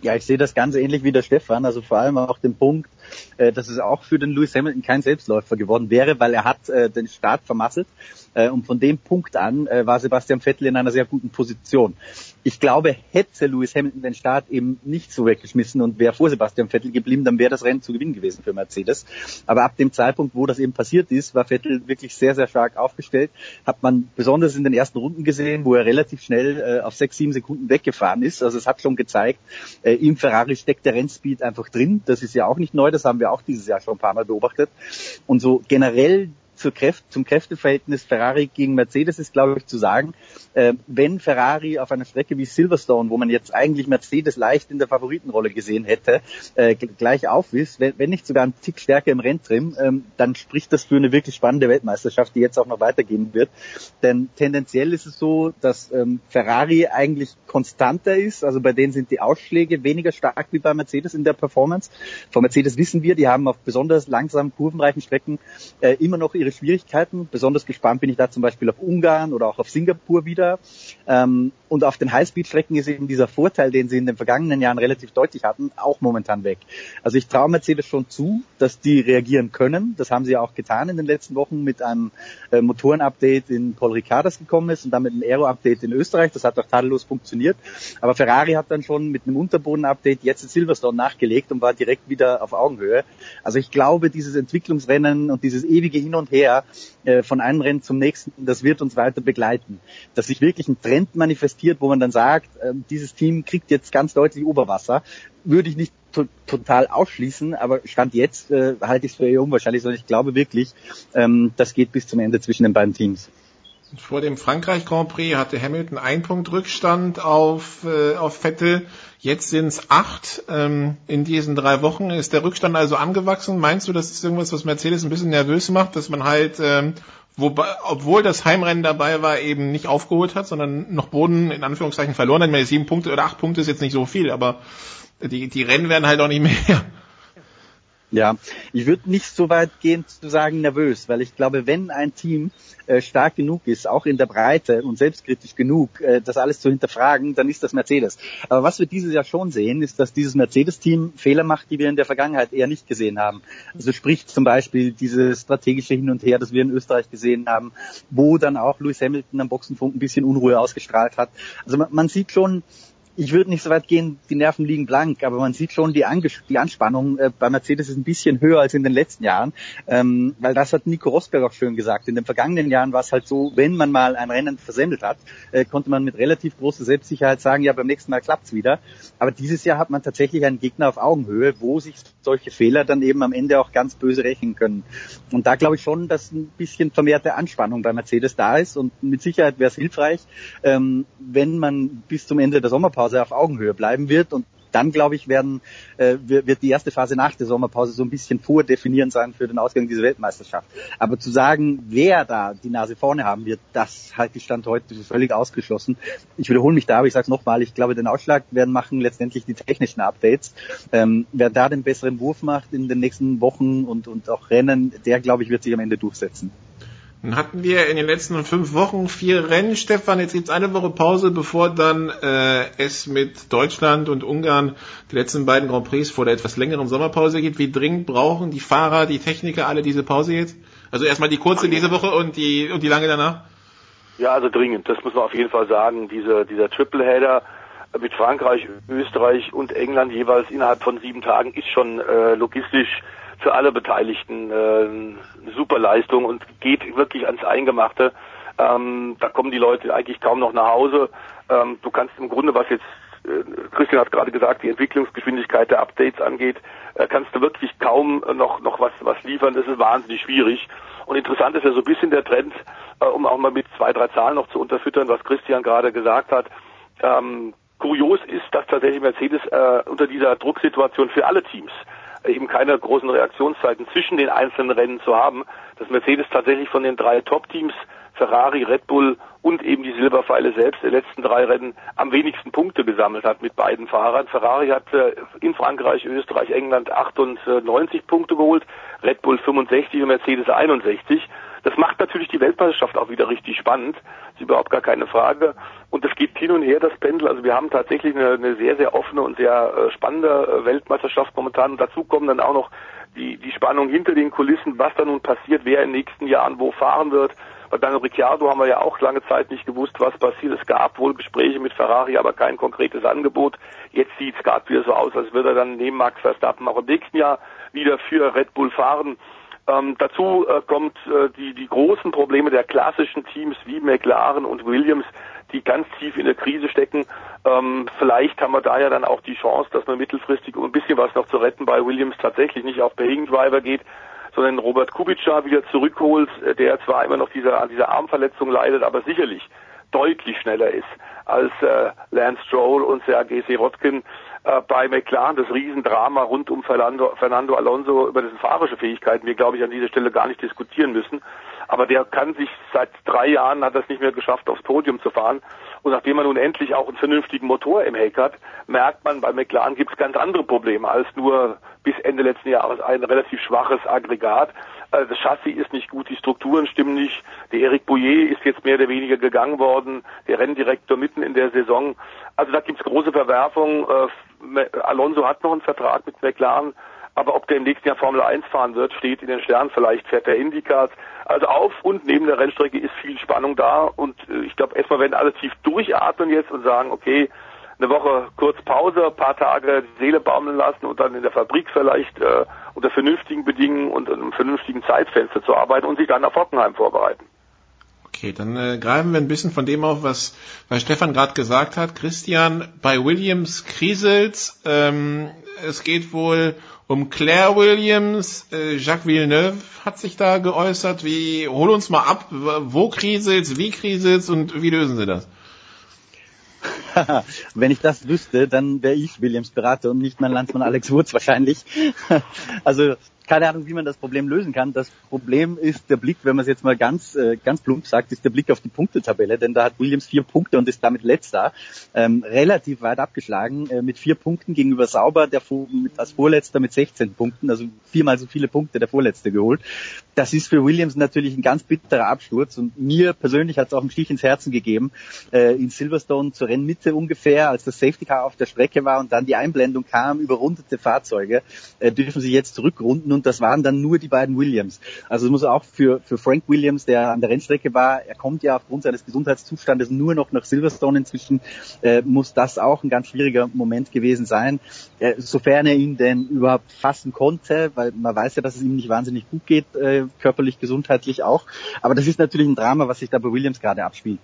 Ja, ich sehe das ganz ähnlich wie der Stefan, also vor allem auch den Punkt, äh, dass es auch für den Lewis Hamilton kein Selbstläufer geworden wäre, weil er hat äh, den Start vermasselt äh, und von dem Punkt an war Sebastian Vettel in einer sehr guten Position. Ich glaube, hätte Lewis Hamilton den Start eben nicht so weggeschmissen und wäre vor Sebastian Vettel geblieben, dann wäre das Rennen zu gewinnen gewesen für Mercedes. Aber ab dem Zeitpunkt, wo das eben passiert ist, war Vettel wirklich sehr, sehr stark aufgestellt. Hat man besonders in den ersten Runden gesehen, wo er relativ schnell auf sechs, sieben Sekunden weggefahren ist. Also es hat schon gezeigt, im Ferrari steckt der Rennspeed einfach drin. Das ist ja auch nicht neu, das haben wir auch dieses Jahr schon ein paar Mal beobachtet. Und so generell zur Kräft, zum Kräfteverhältnis Ferrari gegen Mercedes ist, glaube ich, zu sagen, äh, wenn Ferrari auf einer Strecke wie Silverstone, wo man jetzt eigentlich Mercedes leicht in der Favoritenrolle gesehen hätte, äh, gleich auf ist, wenn, wenn nicht sogar ein Tick stärker im Renntrim, ähm, dann spricht das für eine wirklich spannende Weltmeisterschaft, die jetzt auch noch weitergehen wird. Denn tendenziell ist es so, dass ähm, Ferrari eigentlich konstanter ist, also bei denen sind die Ausschläge weniger stark wie bei Mercedes in der Performance. Von Mercedes wissen wir, die haben auf besonders langsamen, kurvenreichen Strecken äh, immer noch ihre ihre Schwierigkeiten. Besonders gespannt bin ich da zum Beispiel auf Ungarn oder auch auf Singapur wieder. Ähm, und auf den Highspeed-Strecken ist eben dieser Vorteil, den sie in den vergangenen Jahren relativ deutlich hatten, auch momentan weg. Also ich traue Mercedes schon zu, dass die reagieren können. Das haben sie auch getan in den letzten Wochen mit einem äh, Motoren-Update in Paul Ricard, gekommen ist, und dann mit einem Aero-Update in Österreich. Das hat auch tadellos funktioniert. Aber Ferrari hat dann schon mit einem Unterboden-Update jetzt in Silverstone nachgelegt und war direkt wieder auf Augenhöhe. Also ich glaube, dieses Entwicklungsrennen und dieses ewige Hin und Her äh, von einem Rennen zum nächsten, das wird uns weiter begleiten. Dass sich wirklich ein Trend manifestiert, wo man dann sagt, äh, dieses Team kriegt jetzt ganz deutlich Oberwasser, würde ich nicht to total ausschließen, aber Stand jetzt äh, halte ich es für eher unwahrscheinlich, sondern ich glaube wirklich, ähm, das geht bis zum Ende zwischen den beiden Teams. Vor dem Frankreich Grand Prix hatte Hamilton ein Punkt Rückstand auf, äh, auf Vettel. Jetzt sind es acht ähm, in diesen drei Wochen. Ist der Rückstand also angewachsen? Meinst du, das ist irgendwas, was Mercedes ein bisschen nervös macht, dass man halt ähm, wobei, obwohl das Heimrennen dabei war, eben nicht aufgeholt hat, sondern noch Boden in Anführungszeichen verloren hat. Ich meine, sieben Punkte oder acht Punkte ist jetzt nicht so viel, aber die, die Rennen werden halt auch nicht mehr. Ja, ich würde nicht so weit gehen zu sagen nervös, weil ich glaube, wenn ein Team äh, stark genug ist, auch in der Breite und selbstkritisch genug, äh, das alles zu hinterfragen, dann ist das Mercedes. Aber was wir dieses Jahr schon sehen, ist, dass dieses Mercedes-Team Fehler macht, die wir in der Vergangenheit eher nicht gesehen haben. Also sprich zum Beispiel dieses strategische Hin und Her, das wir in Österreich gesehen haben, wo dann auch Lewis Hamilton am Boxenfunk ein bisschen Unruhe ausgestrahlt hat. Also man, man sieht schon, ich würde nicht so weit gehen, die Nerven liegen blank, aber man sieht schon, die, Anges die Anspannung äh, bei Mercedes ist ein bisschen höher als in den letzten Jahren, ähm, weil das hat Nico Rosberg auch schön gesagt. In den vergangenen Jahren war es halt so, wenn man mal ein Rennen versemmelt hat, äh, konnte man mit relativ großer Selbstsicherheit sagen, ja, beim nächsten Mal klappt's wieder. Aber dieses Jahr hat man tatsächlich einen Gegner auf Augenhöhe, wo sich solche Fehler dann eben am Ende auch ganz böse rächen können. Und da glaube ich schon, dass ein bisschen vermehrte Anspannung bei Mercedes da ist und mit Sicherheit wäre es hilfreich, ähm, wenn man bis zum Ende der Sommerpause Sommerpause auf Augenhöhe bleiben wird und dann, glaube ich, werden, äh, wird die erste Phase nach der Sommerpause so ein bisschen vordefinierend sein für den Ausgang dieser Weltmeisterschaft. Aber zu sagen, wer da die Nase vorne haben wird, das halte ich Stand heute völlig ausgeschlossen. Ich wiederhole mich da, aber ich sage es nochmal, ich glaube, den Ausschlag werden machen letztendlich die technischen Updates. Ähm, wer da den besseren Wurf macht in den nächsten Wochen und, und auch Rennen, der, glaube ich, wird sich am Ende durchsetzen. Dann hatten wir in den letzten fünf Wochen vier Rennen, Stefan. Jetzt gibt's eine Woche Pause, bevor dann äh, es mit Deutschland und Ungarn die letzten beiden Grand Prix vor der etwas längeren Sommerpause gibt. Wie dringend brauchen die Fahrer, die Techniker alle diese Pause jetzt? Also erstmal die kurze diese Woche und die und die lange danach? Ja, also dringend. Das muss man auf jeden Fall sagen. Diese, dieser Tripleheader mit Frankreich, Österreich und England jeweils innerhalb von sieben Tagen ist schon äh, logistisch für alle Beteiligten äh, eine super Leistung und geht wirklich ans Eingemachte. Ähm, da kommen die Leute eigentlich kaum noch nach Hause. Ähm, du kannst im Grunde, was jetzt äh, Christian hat gerade gesagt, die Entwicklungsgeschwindigkeit der Updates angeht, äh, kannst du wirklich kaum noch noch was was liefern. Das ist wahnsinnig schwierig. Und interessant ist ja so ein bisschen der Trend, äh, um auch mal mit zwei drei Zahlen noch zu unterfüttern, was Christian gerade gesagt hat. Ähm, kurios ist, dass tatsächlich Mercedes äh, unter dieser Drucksituation für alle Teams eben keine großen Reaktionszeiten zwischen den einzelnen Rennen zu haben, dass Mercedes tatsächlich von den drei Top-Teams Ferrari, Red Bull und eben die Silberpfeile selbst der letzten drei Rennen am wenigsten Punkte gesammelt hat mit beiden Fahrern. Ferrari hat äh, in Frankreich, Österreich, England 98 Punkte geholt, Red Bull 65 und Mercedes 61. Das macht natürlich die Weltmeisterschaft auch wieder richtig spannend, ist überhaupt gar keine Frage. Und es geht hin und her, das Pendel. Also wir haben tatsächlich eine, eine sehr, sehr offene und sehr äh, spannende äh, Weltmeisterschaft momentan. Und dazu kommen dann auch noch die, die Spannung hinter den Kulissen, was da nun passiert, wer in den nächsten Jahren wo fahren wird. Bei Daniel Ricciardo haben wir ja auch lange Zeit nicht gewusst, was passiert. Es gab wohl Gespräche mit Ferrari, aber kein konkretes Angebot. Jetzt sieht es gerade wieder so aus, als würde er dann neben Max Verstappen auch im nächsten Jahr wieder für Red Bull fahren. Ähm, dazu äh, kommt äh, die, die großen Probleme der klassischen Teams wie McLaren und Williams, die ganz tief in der Krise stecken. Ähm, vielleicht haben wir da ja dann auch die Chance, dass man mittelfristig um ein bisschen was noch zu retten bei Williams tatsächlich nicht auf Paying Driver geht, sondern Robert Kubica wieder zurückholt, äh, der zwar immer noch dieser, an dieser Armverletzung leidet, aber sicherlich deutlich schneller ist als äh, Lance Stroll und Sergei Sirotkin äh, bei McLaren. Das Riesendrama rund um Fernando, Fernando Alonso über dessen fahrische Fähigkeiten wir, glaube ich, an dieser Stelle gar nicht diskutieren müssen. Aber der kann sich seit drei Jahren hat das nicht mehr geschafft, aufs Podium zu fahren. Und nachdem man nun endlich auch einen vernünftigen Motor im Heck hat, merkt man, bei McLaren gibt es ganz andere Probleme als nur bis Ende letzten Jahres ein relativ schwaches Aggregat. Äh, das Chassis ist nicht gut, die Strukturen stimmen nicht. Der Eric Bouillet ist jetzt mehr oder weniger gegangen worden, der Renndirektor mitten in der Saison. Also da gibt's große Verwerfungen. Äh, Alonso hat noch einen Vertrag mit McLaren, aber ob der im nächsten Jahr Formel 1 fahren wird, steht in den Sternen. Vielleicht fährt der Indycars. Also auf und neben der Rennstrecke ist viel Spannung da und äh, ich glaube erstmal werden alle tief durchatmen jetzt und sagen, okay, eine Woche kurz Pause, ein paar Tage die Seele baumeln lassen und dann in der Fabrik vielleicht äh, unter vernünftigen Bedingungen und einem vernünftigen Zeitfenster zu arbeiten und sich dann auf Hockenheim vorbereiten. Okay, dann äh, greifen wir ein bisschen von dem auf, was, was Stefan gerade gesagt hat. Christian, bei Williams kriselt's. Ähm, es geht wohl um Claire Williams. Äh, Jacques Villeneuve hat sich da geäußert. Wie, hol uns mal ab, wo kriselt's, wie kriselt's und wie lösen Sie das? Wenn ich das wüsste, dann wäre ich Williams Berater und nicht mein Landsmann Alex Woods wahrscheinlich. also keine Ahnung, wie man das Problem lösen kann. Das Problem ist der Blick, wenn man es jetzt mal ganz, äh, ganz plump sagt, ist der Blick auf die Punktetabelle, denn da hat Williams vier Punkte und ist damit letzter, ähm, relativ weit abgeschlagen, äh, mit vier Punkten gegenüber Sauber, der als Vorletzter mit 16 Punkten, also viermal so viele Punkte der Vorletzte geholt. Das ist für Williams natürlich ein ganz bitterer Absturz und mir persönlich hat es auch einen Stich ins Herzen gegeben, äh, in Silverstone zur Rennmitte ungefähr, als das Safety Car auf der Strecke war und dann die Einblendung kam, überrundete Fahrzeuge, äh, dürfen sie jetzt zurückrunden und das waren dann nur die beiden Williams. Also es muss auch für, für Frank Williams, der an der Rennstrecke war, er kommt ja aufgrund seines Gesundheitszustandes nur noch nach Silverstone inzwischen, äh, muss das auch ein ganz schwieriger Moment gewesen sein, äh, sofern er ihn denn überhaupt fassen konnte, weil man weiß ja, dass es ihm nicht wahnsinnig gut geht, äh, körperlich, gesundheitlich auch. Aber das ist natürlich ein Drama, was sich da bei Williams gerade abspielt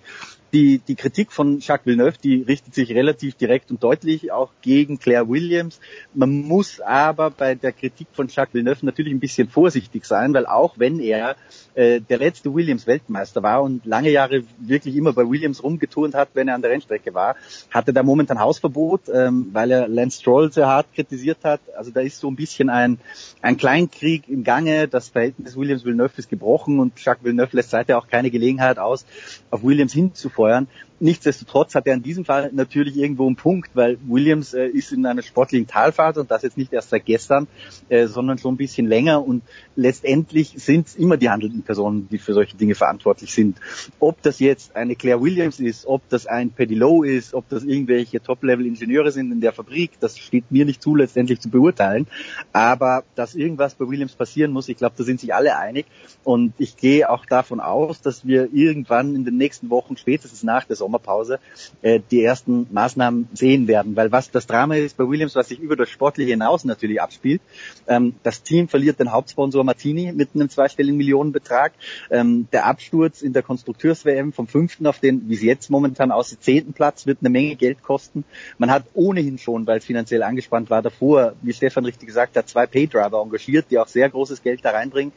die, die Kritik von Jacques Villeneuve, die richtet sich relativ direkt und deutlich auch gegen Claire Williams. Man muss aber bei der Kritik von Jacques Villeneuve natürlich ein bisschen vorsichtig sein, weil auch wenn er äh, der letzte Williams-Weltmeister war und lange Jahre wirklich immer bei Williams rumgeturnt hat, wenn er an der Rennstrecke war, hatte da momentan Hausverbot, ähm, weil er Lance Stroll sehr hart kritisiert hat. Also da ist so ein bisschen ein, ein Kleinkrieg im Gange. Das Verhältnis Williams-Villeneuve ist gebrochen und Jacques Villeneuve lässt seither auch keine Gelegenheit aus, auf Williams hinzufahren puedan Nichtsdestotrotz hat er in diesem Fall natürlich irgendwo einen Punkt, weil Williams äh, ist in einer sportlichen Talfahrt und das jetzt nicht erst seit gestern, äh, sondern schon ein bisschen länger und letztendlich sind es immer die handelnden Personen, die für solche Dinge verantwortlich sind. Ob das jetzt eine Claire Williams ist, ob das ein Paddy Lowe ist, ob das irgendwelche Top-Level-Ingenieure sind in der Fabrik, das steht mir nicht zu, letztendlich zu beurteilen. Aber dass irgendwas bei Williams passieren muss, ich glaube, da sind sich alle einig und ich gehe auch davon aus, dass wir irgendwann in den nächsten Wochen, spätestens nach der Sommerpause äh, die ersten Maßnahmen sehen werden. Weil was das Drama ist bei Williams, was sich über das Sportliche hinaus natürlich abspielt, ähm, das Team verliert den Hauptsponsor Martini mit einem zweistelligen Millionenbetrag. Ähm, der Absturz in der Konstrukteurs-WM vom fünften auf den, wie es jetzt momentan aussieht, zehnten Platz wird eine Menge Geld kosten. Man hat ohnehin schon, weil es finanziell angespannt war, davor, wie Stefan richtig gesagt hat, zwei Paydriver engagiert, die auch sehr großes Geld da reinbringen.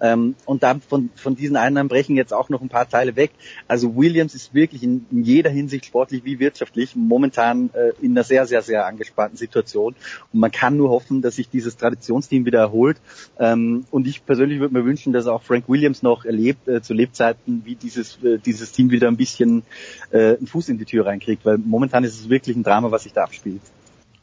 Ähm, und dann von, von diesen Einnahmen brechen jetzt auch noch ein paar Teile weg. Also Williams ist wirklich in, in jeder Hinsicht sportlich wie wirtschaftlich momentan äh, in einer sehr, sehr, sehr angespannten Situation. Und man kann nur hoffen, dass sich dieses Traditionsteam wieder erholt. Ähm, und ich persönlich würde mir wünschen, dass auch Frank Williams noch erlebt, äh, zu Lebzeiten, wie dieses, äh, dieses Team wieder ein bisschen äh, einen Fuß in die Tür reinkriegt, weil momentan ist es wirklich ein Drama, was sich da abspielt.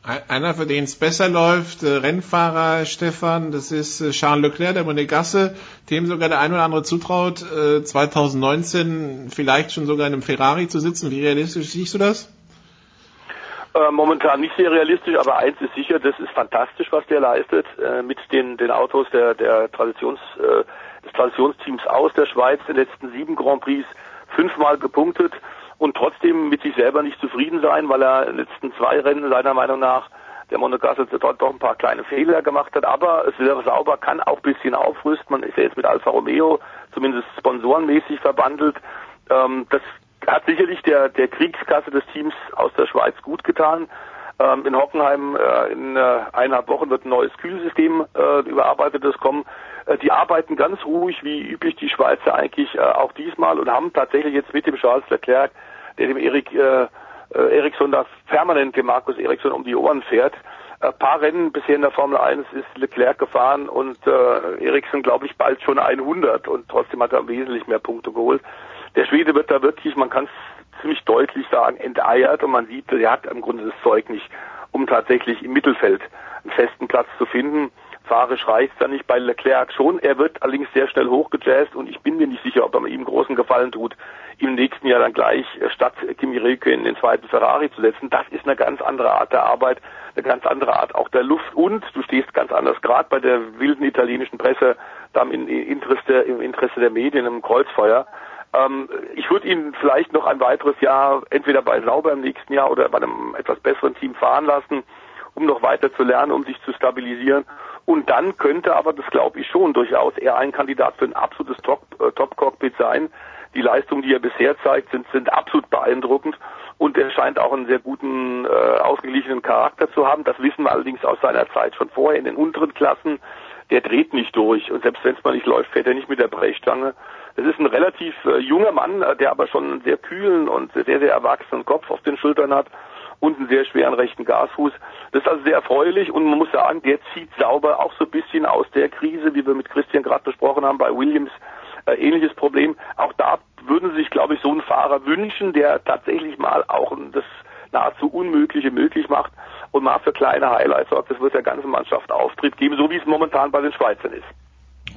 Einer, für den es besser läuft, äh, Rennfahrer Stefan, das ist äh, Charles Leclerc, der Monegasse, dem sogar der ein oder andere zutraut, äh, 2019 vielleicht schon sogar in einem Ferrari zu sitzen. Wie realistisch siehst du das? Äh, momentan nicht sehr realistisch, aber eins ist sicher, das ist fantastisch, was der leistet äh, mit den, den Autos der, der Traditions, äh, des Traditionsteams aus der Schweiz, den letzten sieben Grand Prix fünfmal gepunktet und trotzdem mit sich selber nicht zufrieden sein, weil er in den letzten zwei Rennen seiner Meinung nach der Monegasse dort doch ein paar kleine Fehler gemacht hat, aber es wäre sauber, kann auch ein bisschen aufrüsten. Man ist ja jetzt mit Alfa Romeo zumindest sponsorenmäßig verbandelt. Ähm, das hat sicherlich der, der Kriegskasse des Teams aus der Schweiz gut getan. Ähm, in Hockenheim äh, in äh, eineinhalb Wochen wird ein neues Kühlsystem äh, überarbeitetes kommen. Äh, die arbeiten ganz ruhig, wie üblich die Schweizer eigentlich äh, auch diesmal und haben tatsächlich jetzt mit dem Charles Leclerc, der dem Erik äh, äh, Eriksson da permanent dem Markus Eriksson um die Ohren fährt. Ein paar Rennen bisher in der Formel 1 ist Leclerc gefahren und äh, Eriksson glaube ich bald schon 100 und trotzdem hat er wesentlich mehr Punkte geholt. Der Schwede wird da wirklich, man kann es ziemlich deutlich sagen, enteiert und man sieht, er hat im Grunde das Zeug nicht, um tatsächlich im Mittelfeld einen festen Platz zu finden. Fahrisch reicht dann nicht bei Leclerc schon. Er wird allerdings sehr schnell hochgejazzt und ich bin mir nicht sicher, ob er ihm großen Gefallen tut, im nächsten Jahr dann gleich äh, statt Kimi Räikkönen in den zweiten Ferrari zu setzen. Das ist eine ganz andere Art der Arbeit, eine ganz andere Art auch der Luft und du stehst ganz anders, gerade bei der wilden italienischen Presse, dann im Interesse, im Interesse der Medien, im Kreuzfeuer. Ähm, ich würde ihn vielleicht noch ein weiteres Jahr entweder bei Sauber im nächsten Jahr oder bei einem etwas besseren Team fahren lassen, um noch weiter zu lernen, um sich zu stabilisieren. Und dann könnte aber, das glaube ich schon, durchaus er ein Kandidat für ein absolutes äh, Top-Cockpit sein. Die Leistungen, die er bisher zeigt, sind, sind absolut beeindruckend. Und er scheint auch einen sehr guten, äh, ausgeglichenen Charakter zu haben. Das wissen wir allerdings aus seiner Zeit schon vorher in den unteren Klassen. Der dreht nicht durch. Und selbst wenn es mal nicht läuft, fährt er nicht mit der Brechstange. Das ist ein relativ äh, junger Mann, äh, der aber schon einen sehr kühlen und sehr, sehr erwachsenen Kopf auf den Schultern hat und einen sehr schweren rechten Gasfuß. Das ist also sehr erfreulich und man muss sagen, der zieht sauber auch so ein bisschen aus der Krise, wie wir mit Christian gerade besprochen haben, bei Williams äh, ähnliches Problem. Auch da würden Sie sich, glaube ich, so einen Fahrer wünschen, der tatsächlich mal auch das nahezu Unmögliche möglich macht und mal für kleine Highlights sorgt. Das wird der ganzen Mannschaft Auftrieb geben, so wie es momentan bei den Schweizern ist.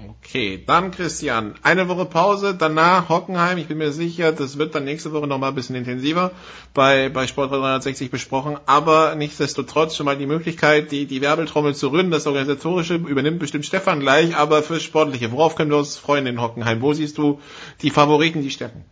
Okay, dann Christian, eine Woche Pause, danach Hockenheim. Ich bin mir sicher, das wird dann nächste Woche nochmal ein bisschen intensiver bei, bei Sport 360 besprochen. Aber nichtsdestotrotz schon mal die Möglichkeit, die, die Werbeltrommel zu rühren. Das Organisatorische übernimmt bestimmt Stefan gleich, aber fürs Sportliche. Worauf können wir uns freuen in Hockenheim? Wo siehst du die Favoriten, die Städten?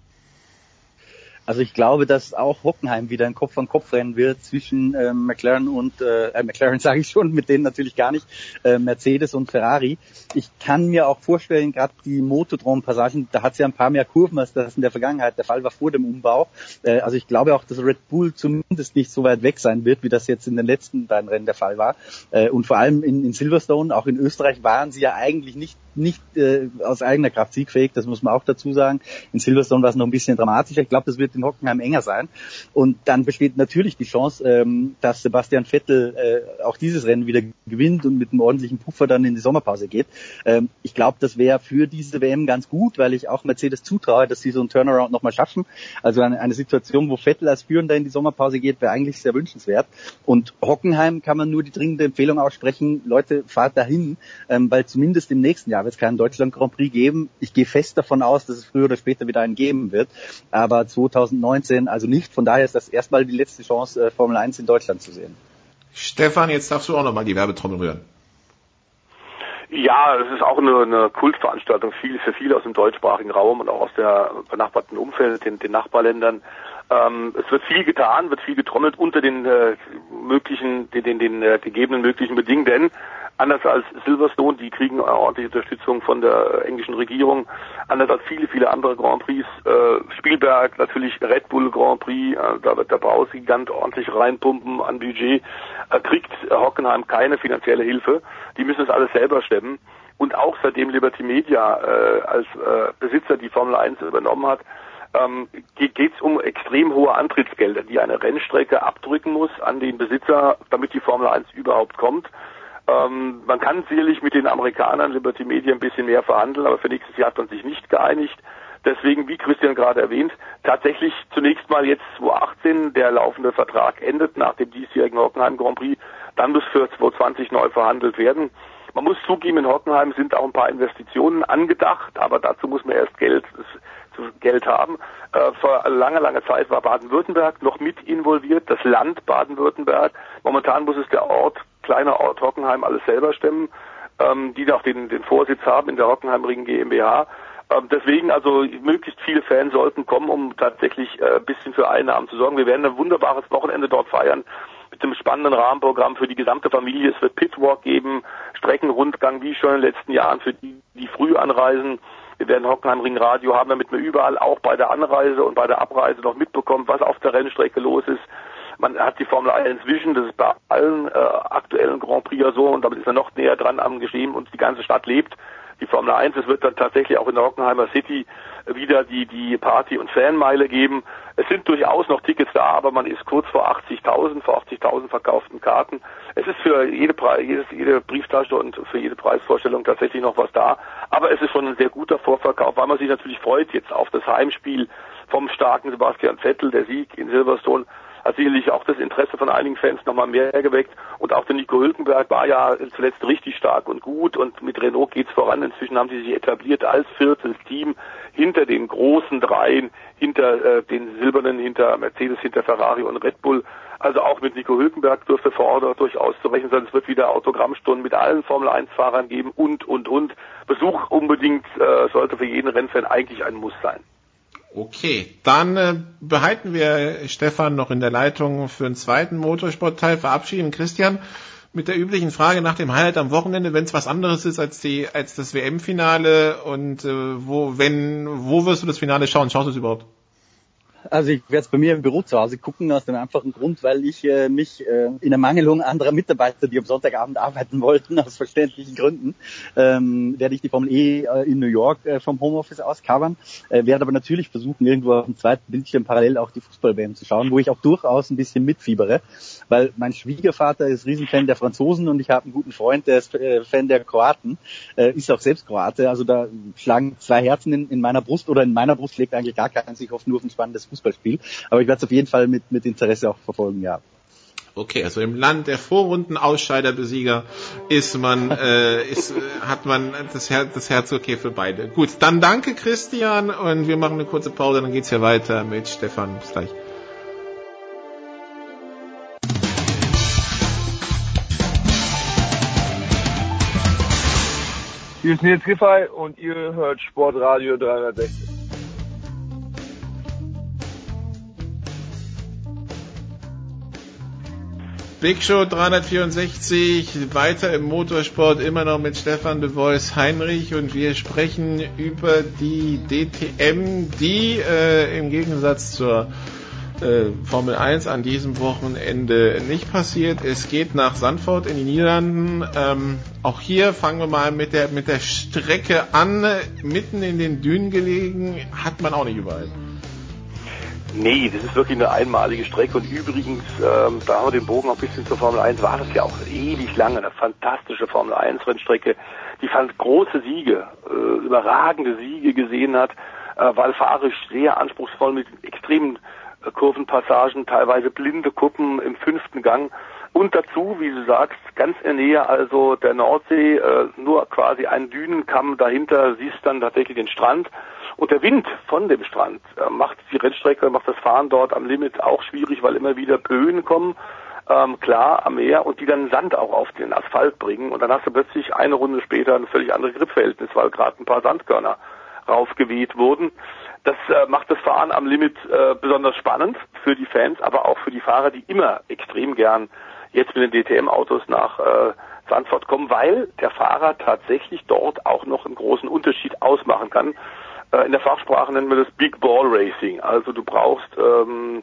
Also ich glaube, dass auch Hockenheim wieder ein Kopf an Kopf rennen wird zwischen äh, McLaren und äh, äh McLaren sage ich schon, mit denen natürlich gar nicht, äh, Mercedes und Ferrari. Ich kann mir auch vorstellen, gerade die Motodrom-Passagen, da hat es ja ein paar mehr Kurven, als das in der Vergangenheit der Fall war vor dem Umbau. Äh, also ich glaube auch, dass Red Bull zumindest nicht so weit weg sein wird, wie das jetzt in den letzten beiden Rennen der Fall war. Äh, und vor allem in, in Silverstone, auch in Österreich, waren sie ja eigentlich nicht nicht äh, aus eigener Kraft siegfähig, das muss man auch dazu sagen. In Silverstone war es noch ein bisschen dramatischer. Ich glaube, das wird in Hockenheim enger sein. Und dann besteht natürlich die Chance, ähm, dass Sebastian Vettel äh, auch dieses Rennen wieder gewinnt und mit einem ordentlichen Puffer dann in die Sommerpause geht. Ähm, ich glaube, das wäre für diese WM ganz gut, weil ich auch Mercedes zutraue, dass sie so einen Turnaround nochmal schaffen. Also eine, eine Situation, wo Vettel als Führender in die Sommerpause geht, wäre eigentlich sehr wünschenswert. Und Hockenheim kann man nur die dringende Empfehlung aussprechen, Leute, fahrt dahin, ähm, weil zumindest im nächsten Jahr wird es keinen Deutschland Grand Prix geben. Ich gehe fest davon aus, dass es früher oder später wieder einen geben wird. Aber 2019 also nicht. Von daher ist das erstmal die letzte Chance, äh, Formel 1 in Deutschland zu sehen. Stefan, jetzt darfst du auch nochmal die Werbetrommel rühren. Ja, es ist auch eine, eine Kultveranstaltung viel, für viele aus dem deutschsprachigen Raum und auch aus der benachbarten Umfeld, den, den Nachbarländern. Ähm, es wird viel getan, wird viel getrommelt unter den äh, möglichen, den, den, den äh, gegebenen möglichen Bedingungen, denn anders als Silverstone, die kriegen ordentliche Unterstützung von der englischen Regierung, anders als viele, viele andere Grand Prix, äh, Spielberg, natürlich Red Bull Grand Prix, äh, da wird der Brausgigant ordentlich reinpumpen an Budget, äh, kriegt Hockenheim keine finanzielle Hilfe, die müssen es alles selber stemmen. Und auch seitdem Liberty Media äh, als äh, Besitzer die Formel 1 übernommen hat, ähm, geht es um extrem hohe Antrittsgelder, die eine Rennstrecke abdrücken muss an den Besitzer, damit die Formel 1 überhaupt kommt. Ähm, man kann sicherlich mit den Amerikanern Liberty Media ein bisschen mehr verhandeln, aber für nächstes Jahr hat man sich nicht geeinigt. Deswegen, wie Christian gerade erwähnt, tatsächlich zunächst mal jetzt 2018 der laufende Vertrag endet nach dem diesjährigen Hockenheim Grand Prix. Dann muss für 2020 neu verhandelt werden. Man muss zugeben, in Hockenheim sind auch ein paar Investitionen angedacht, aber dazu muss man erst Geld, Geld haben. Äh, vor langer, langer Zeit war Baden-Württemberg noch mit involviert, das Land Baden-Württemberg. Momentan muss es der Ort kleiner Ort Hockenheim alles selber stemmen, ähm, die auch den, den Vorsitz haben in der Hockenheim GmbH. Ähm, deswegen also möglichst viele Fans sollten kommen, um tatsächlich äh, ein bisschen für Einnahmen zu sorgen. Wir werden ein wunderbares Wochenende dort feiern mit einem spannenden Rahmenprogramm für die gesamte Familie. Es wird Pitwalk geben, Streckenrundgang wie schon in den letzten Jahren für die, die früh anreisen. Wir werden Hockenheim Radio haben, damit man überall auch bei der Anreise und bei der Abreise noch mitbekommt, was auf der Rennstrecke los ist. Man hat die Formel 1 Vision, das ist bei allen äh, aktuellen Grand Prix ja so und damit ist man noch näher dran am Geschehen und die ganze Stadt lebt. Die Formel 1, es wird dann tatsächlich auch in der Hockenheimer City wieder die, die Party- und Fanmeile geben. Es sind durchaus noch Tickets da, aber man ist kurz vor 80.000, vor 80.000 verkauften Karten. Es ist für jede, Pre jedes, jede Brieftasche und für jede Preisvorstellung tatsächlich noch was da. Aber es ist schon ein sehr guter Vorverkauf, weil man sich natürlich freut jetzt auf das Heimspiel vom starken Sebastian Vettel, der Sieg in Silverstone hat sicherlich auch das Interesse von einigen Fans nochmal mehr geweckt. Und auch der Nico Hülkenberg war ja zuletzt richtig stark und gut und mit Renault geht's voran. Inzwischen haben sie sich etabliert als viertes Team hinter den großen Dreien, hinter äh, den Silbernen, hinter Mercedes, hinter Ferrari und Red Bull. Also auch mit Nico Hülkenberg dürfte vor Ort durchaus zu rechnen sein. Es wird wieder Autogrammstunden mit allen Formel-1-Fahrern geben und, und, und. Besuch unbedingt äh, sollte für jeden Rennfan eigentlich ein Muss sein. Okay, dann äh, behalten wir Stefan noch in der Leitung für einen zweiten Motorsportteil, verabschieden Christian mit der üblichen Frage nach dem Highlight am Wochenende, wenn es was anderes ist als die als das WM-Finale und äh, wo wenn wo wirst du das Finale schauen? Schaust du es überhaupt? Also ich werde es bei mir im Büro zu Hause gucken, aus dem einfachen Grund, weil ich äh, mich äh, in Ermangelung anderer Mitarbeiter, die am Sonntagabend arbeiten wollten, aus verständlichen Gründen, ähm, werde ich die Formel E äh, in New York äh, vom Homeoffice aus covern, äh, werde aber natürlich versuchen, irgendwo auf dem zweiten Bildschirm parallel auch die Fußball-WM zu schauen, wo ich auch durchaus ein bisschen mitfiebere, weil mein Schwiegervater ist Riesenfan der Franzosen und ich habe einen guten Freund, der ist äh, Fan der Kroaten, ist auch selbst Kroate, also da schlagen zwei Herzen in, in meiner Brust oder in meiner Brust legt eigentlich gar keins, ich hoffe nur auf ein spannendes Fußballspiel. Aber ich werde es auf jeden Fall mit, mit Interesse auch verfolgen, ja. Okay, also im Land der Vorrunden-Ausscheiderbesieger ist man, äh, ist, äh, hat man das Herz, das Herz okay für beide. Gut, dann danke Christian und wir machen eine kurze Pause, dann geht's hier weiter mit Stefan. Bis gleich. Hier ist Nils Giffey und ihr hört Sportradio 360. Big Show 364, weiter im Motorsport, immer noch mit Stefan de Vois Heinrich und wir sprechen über die DTM, die äh, im Gegensatz zur äh, Formel 1 an diesem Wochenende nicht passiert. Es geht nach Sandford in die Niederlanden. Ähm, auch hier fangen wir mal mit der, mit der Strecke an. Mitten in den Dünen gelegen, hat man auch nicht überall. Nee, das ist wirklich eine einmalige Strecke. Und übrigens, ähm, da haben wir den Bogen auch ein bisschen zur Formel 1, war das ja auch ewig lange, eine fantastische Formel 1 Rennstrecke, die fand große Siege, äh, überragende Siege gesehen hat, äh, weil fahrisch sehr anspruchsvoll mit extremen äh, Kurvenpassagen, teilweise blinde Kuppen im fünften Gang. Und dazu, wie du sagst, ganz in der Nähe also der Nordsee, äh, nur quasi ein Dünenkamm dahinter, siehst dann tatsächlich den Strand und der Wind von dem Strand äh, macht die Rennstrecke, macht das Fahren dort am Limit auch schwierig, weil immer wieder Böen kommen, ähm, klar am Meer und die dann Sand auch auf den Asphalt bringen. Und dann hast du plötzlich eine Runde später ein völlig anderes Gripverhältnis, weil gerade ein paar Sandkörner raufgeweht wurden. Das äh, macht das Fahren am Limit äh, besonders spannend für die Fans, aber auch für die Fahrer, die immer extrem gern jetzt mit den DTM-Autos nach äh, Sandford kommen, weil der Fahrer tatsächlich dort auch noch einen großen Unterschied ausmachen kann. Äh, in der Fachsprache nennen wir das Big Ball Racing. Also du brauchst, ähm,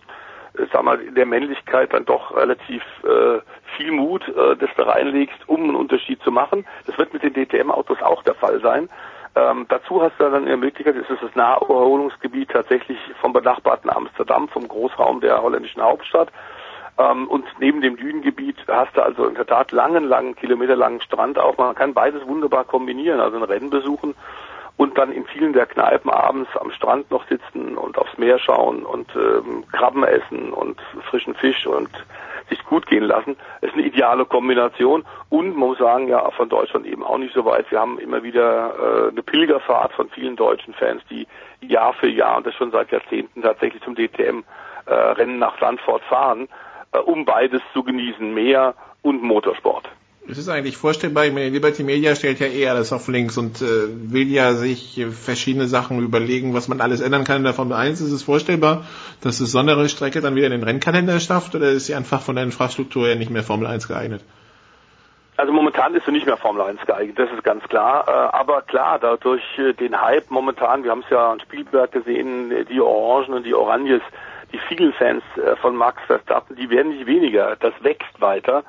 sag mal, in der Männlichkeit dann doch relativ äh, viel Mut, äh, das da reinlegst, um einen Unterschied zu machen. Das wird mit den DTM-Autos auch der Fall sein. Ähm, dazu hast du dann die Möglichkeit, es ist das Naherholungsgebiet tatsächlich vom benachbarten Amsterdam, vom Großraum der holländischen Hauptstadt. Ähm, und neben dem Dünengebiet hast du also in der Tat langen, langen, kilometerlangen Strand auch. Man kann beides wunderbar kombinieren, also ein Rennen besuchen und dann in vielen der Kneipen abends am Strand noch sitzen und aufs Meer schauen und ähm, Krabben essen und frischen Fisch und sich gut gehen lassen, ist eine ideale Kombination. Und man muss sagen, ja, von Deutschland eben auch nicht so weit. Wir haben immer wieder äh, eine Pilgerfahrt von vielen deutschen Fans, die Jahr für Jahr und das schon seit Jahrzehnten tatsächlich zum DTM-Rennen äh, nach Sandford fahren, äh, um beides zu genießen, Meer und Motorsport. Es ist eigentlich vorstellbar, ich meine, Liberty Media stellt ja eh alles auf links und äh, will ja sich verschiedene Sachen überlegen, was man alles ändern kann in der Formel 1. Ist es vorstellbar, dass es so eine Strecke dann wieder in den Rennkalender schafft oder ist sie einfach von der Infrastruktur her nicht mehr Formel 1 geeignet? Also momentan ist sie nicht mehr Formel 1 geeignet, das ist ganz klar. Äh, aber klar, dadurch äh, den Hype momentan, wir haben es ja an Spielberg gesehen, die Orangen und die Oranges, die vielen Fans äh, von Max Verstappen, die werden nicht weniger. Das wächst weiter.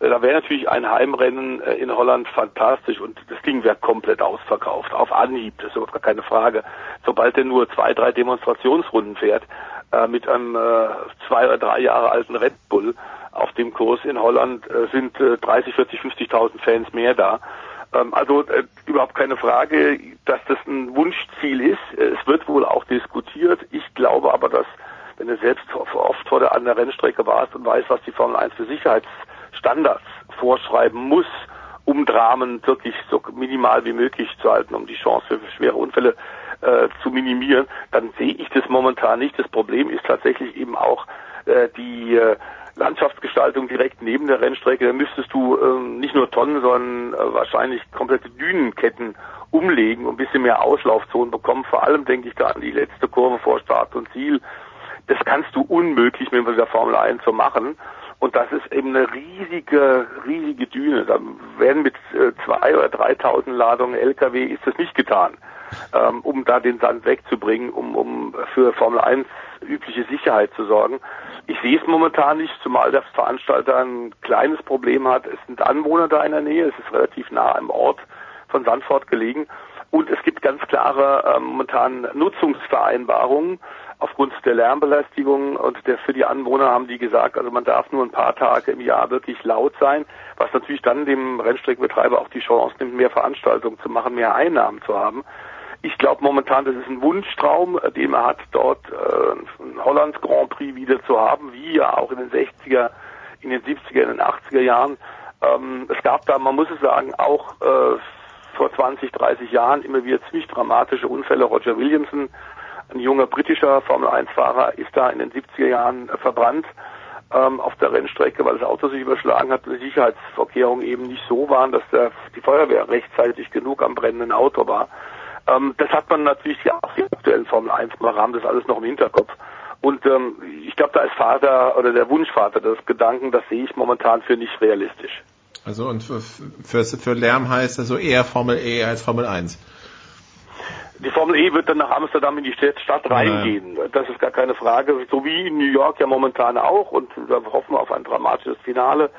Da wäre natürlich ein Heimrennen äh, in Holland fantastisch und das Ding wäre komplett ausverkauft. Auf Anhieb, das ist überhaupt gar keine Frage. Sobald er nur zwei, drei Demonstrationsrunden fährt, äh, mit einem äh, zwei oder drei Jahre alten Red Bull auf dem Kurs in Holland, äh, sind äh, 30, 40, 50.000 Fans mehr da. Ähm, also äh, überhaupt keine Frage, dass das ein Wunschziel ist. Es wird wohl auch diskutiert. Ich glaube aber, dass wenn du selbst oft vor der, an der Rennstrecke warst und weißt, was die Formel 1 für Sicherheitsstandards vorschreiben muss, um Dramen wirklich so minimal wie möglich zu halten, um die Chance für schwere Unfälle äh, zu minimieren, dann sehe ich das momentan nicht. Das Problem ist tatsächlich eben auch äh, die äh, Landschaftsgestaltung direkt neben der Rennstrecke. Da müsstest du äh, nicht nur Tonnen, sondern äh, wahrscheinlich komplette Dünenketten umlegen und ein bisschen mehr Auslaufzonen bekommen. Vor allem denke ich da an die letzte Kurve vor Start und Ziel. Das kannst du unmöglich mit der Formel 1 so machen. Und das ist eben eine riesige, riesige Düne. Da werden mit äh, zwei oder 3.000 Ladungen LKW ist das nicht getan, ähm, um da den Sand wegzubringen, um, um für Formel 1 übliche Sicherheit zu sorgen. Ich sehe es momentan nicht, zumal der Veranstalter ein kleines Problem hat. Es sind Anwohner da in der Nähe, es ist relativ nah am Ort von Sandford gelegen. Und es gibt ganz klare äh, momentan Nutzungsvereinbarungen aufgrund der Lärmbelästigung und der für die Anwohner haben die gesagt, also man darf nur ein paar Tage im Jahr wirklich laut sein, was natürlich dann dem Rennstreckenbetreiber auch die Chance nimmt, mehr Veranstaltungen zu machen, mehr Einnahmen zu haben. Ich glaube momentan, das ist ein Wunschtraum, äh, den man hat, dort äh, ein Hollands Grand Prix wieder zu haben, wie ja auch in den 60er, in den 70er, in den 80er Jahren. Ähm, es gab da, man muss es sagen, auch äh, vor 20, 30 Jahren immer wieder ziemlich dramatische Unfälle. Roger Williamson ein junger britischer Formel-1-Fahrer ist da in den 70er Jahren äh, verbrannt ähm, auf der Rennstrecke, weil das Auto sich überschlagen hat und die Sicherheitsvorkehrungen eben nicht so waren, dass der, die Feuerwehr rechtzeitig genug am brennenden Auto war. Ähm, das hat man natürlich ja auch die aktuellen Formel 1 mal haben das alles noch im Hinterkopf. Und ähm, ich glaube, da ist Vater oder der Wunschvater des Gedanken, das sehe ich momentan für nicht realistisch. Also und für, für, für Lärm heißt also eher Formel E als Formel 1. Die Formel E wird dann nach Amsterdam in die Stadt reingehen. Ja. Das ist gar keine Frage. So wie in New York ja momentan auch. Und da hoffen wir auf ein dramatisches Finale.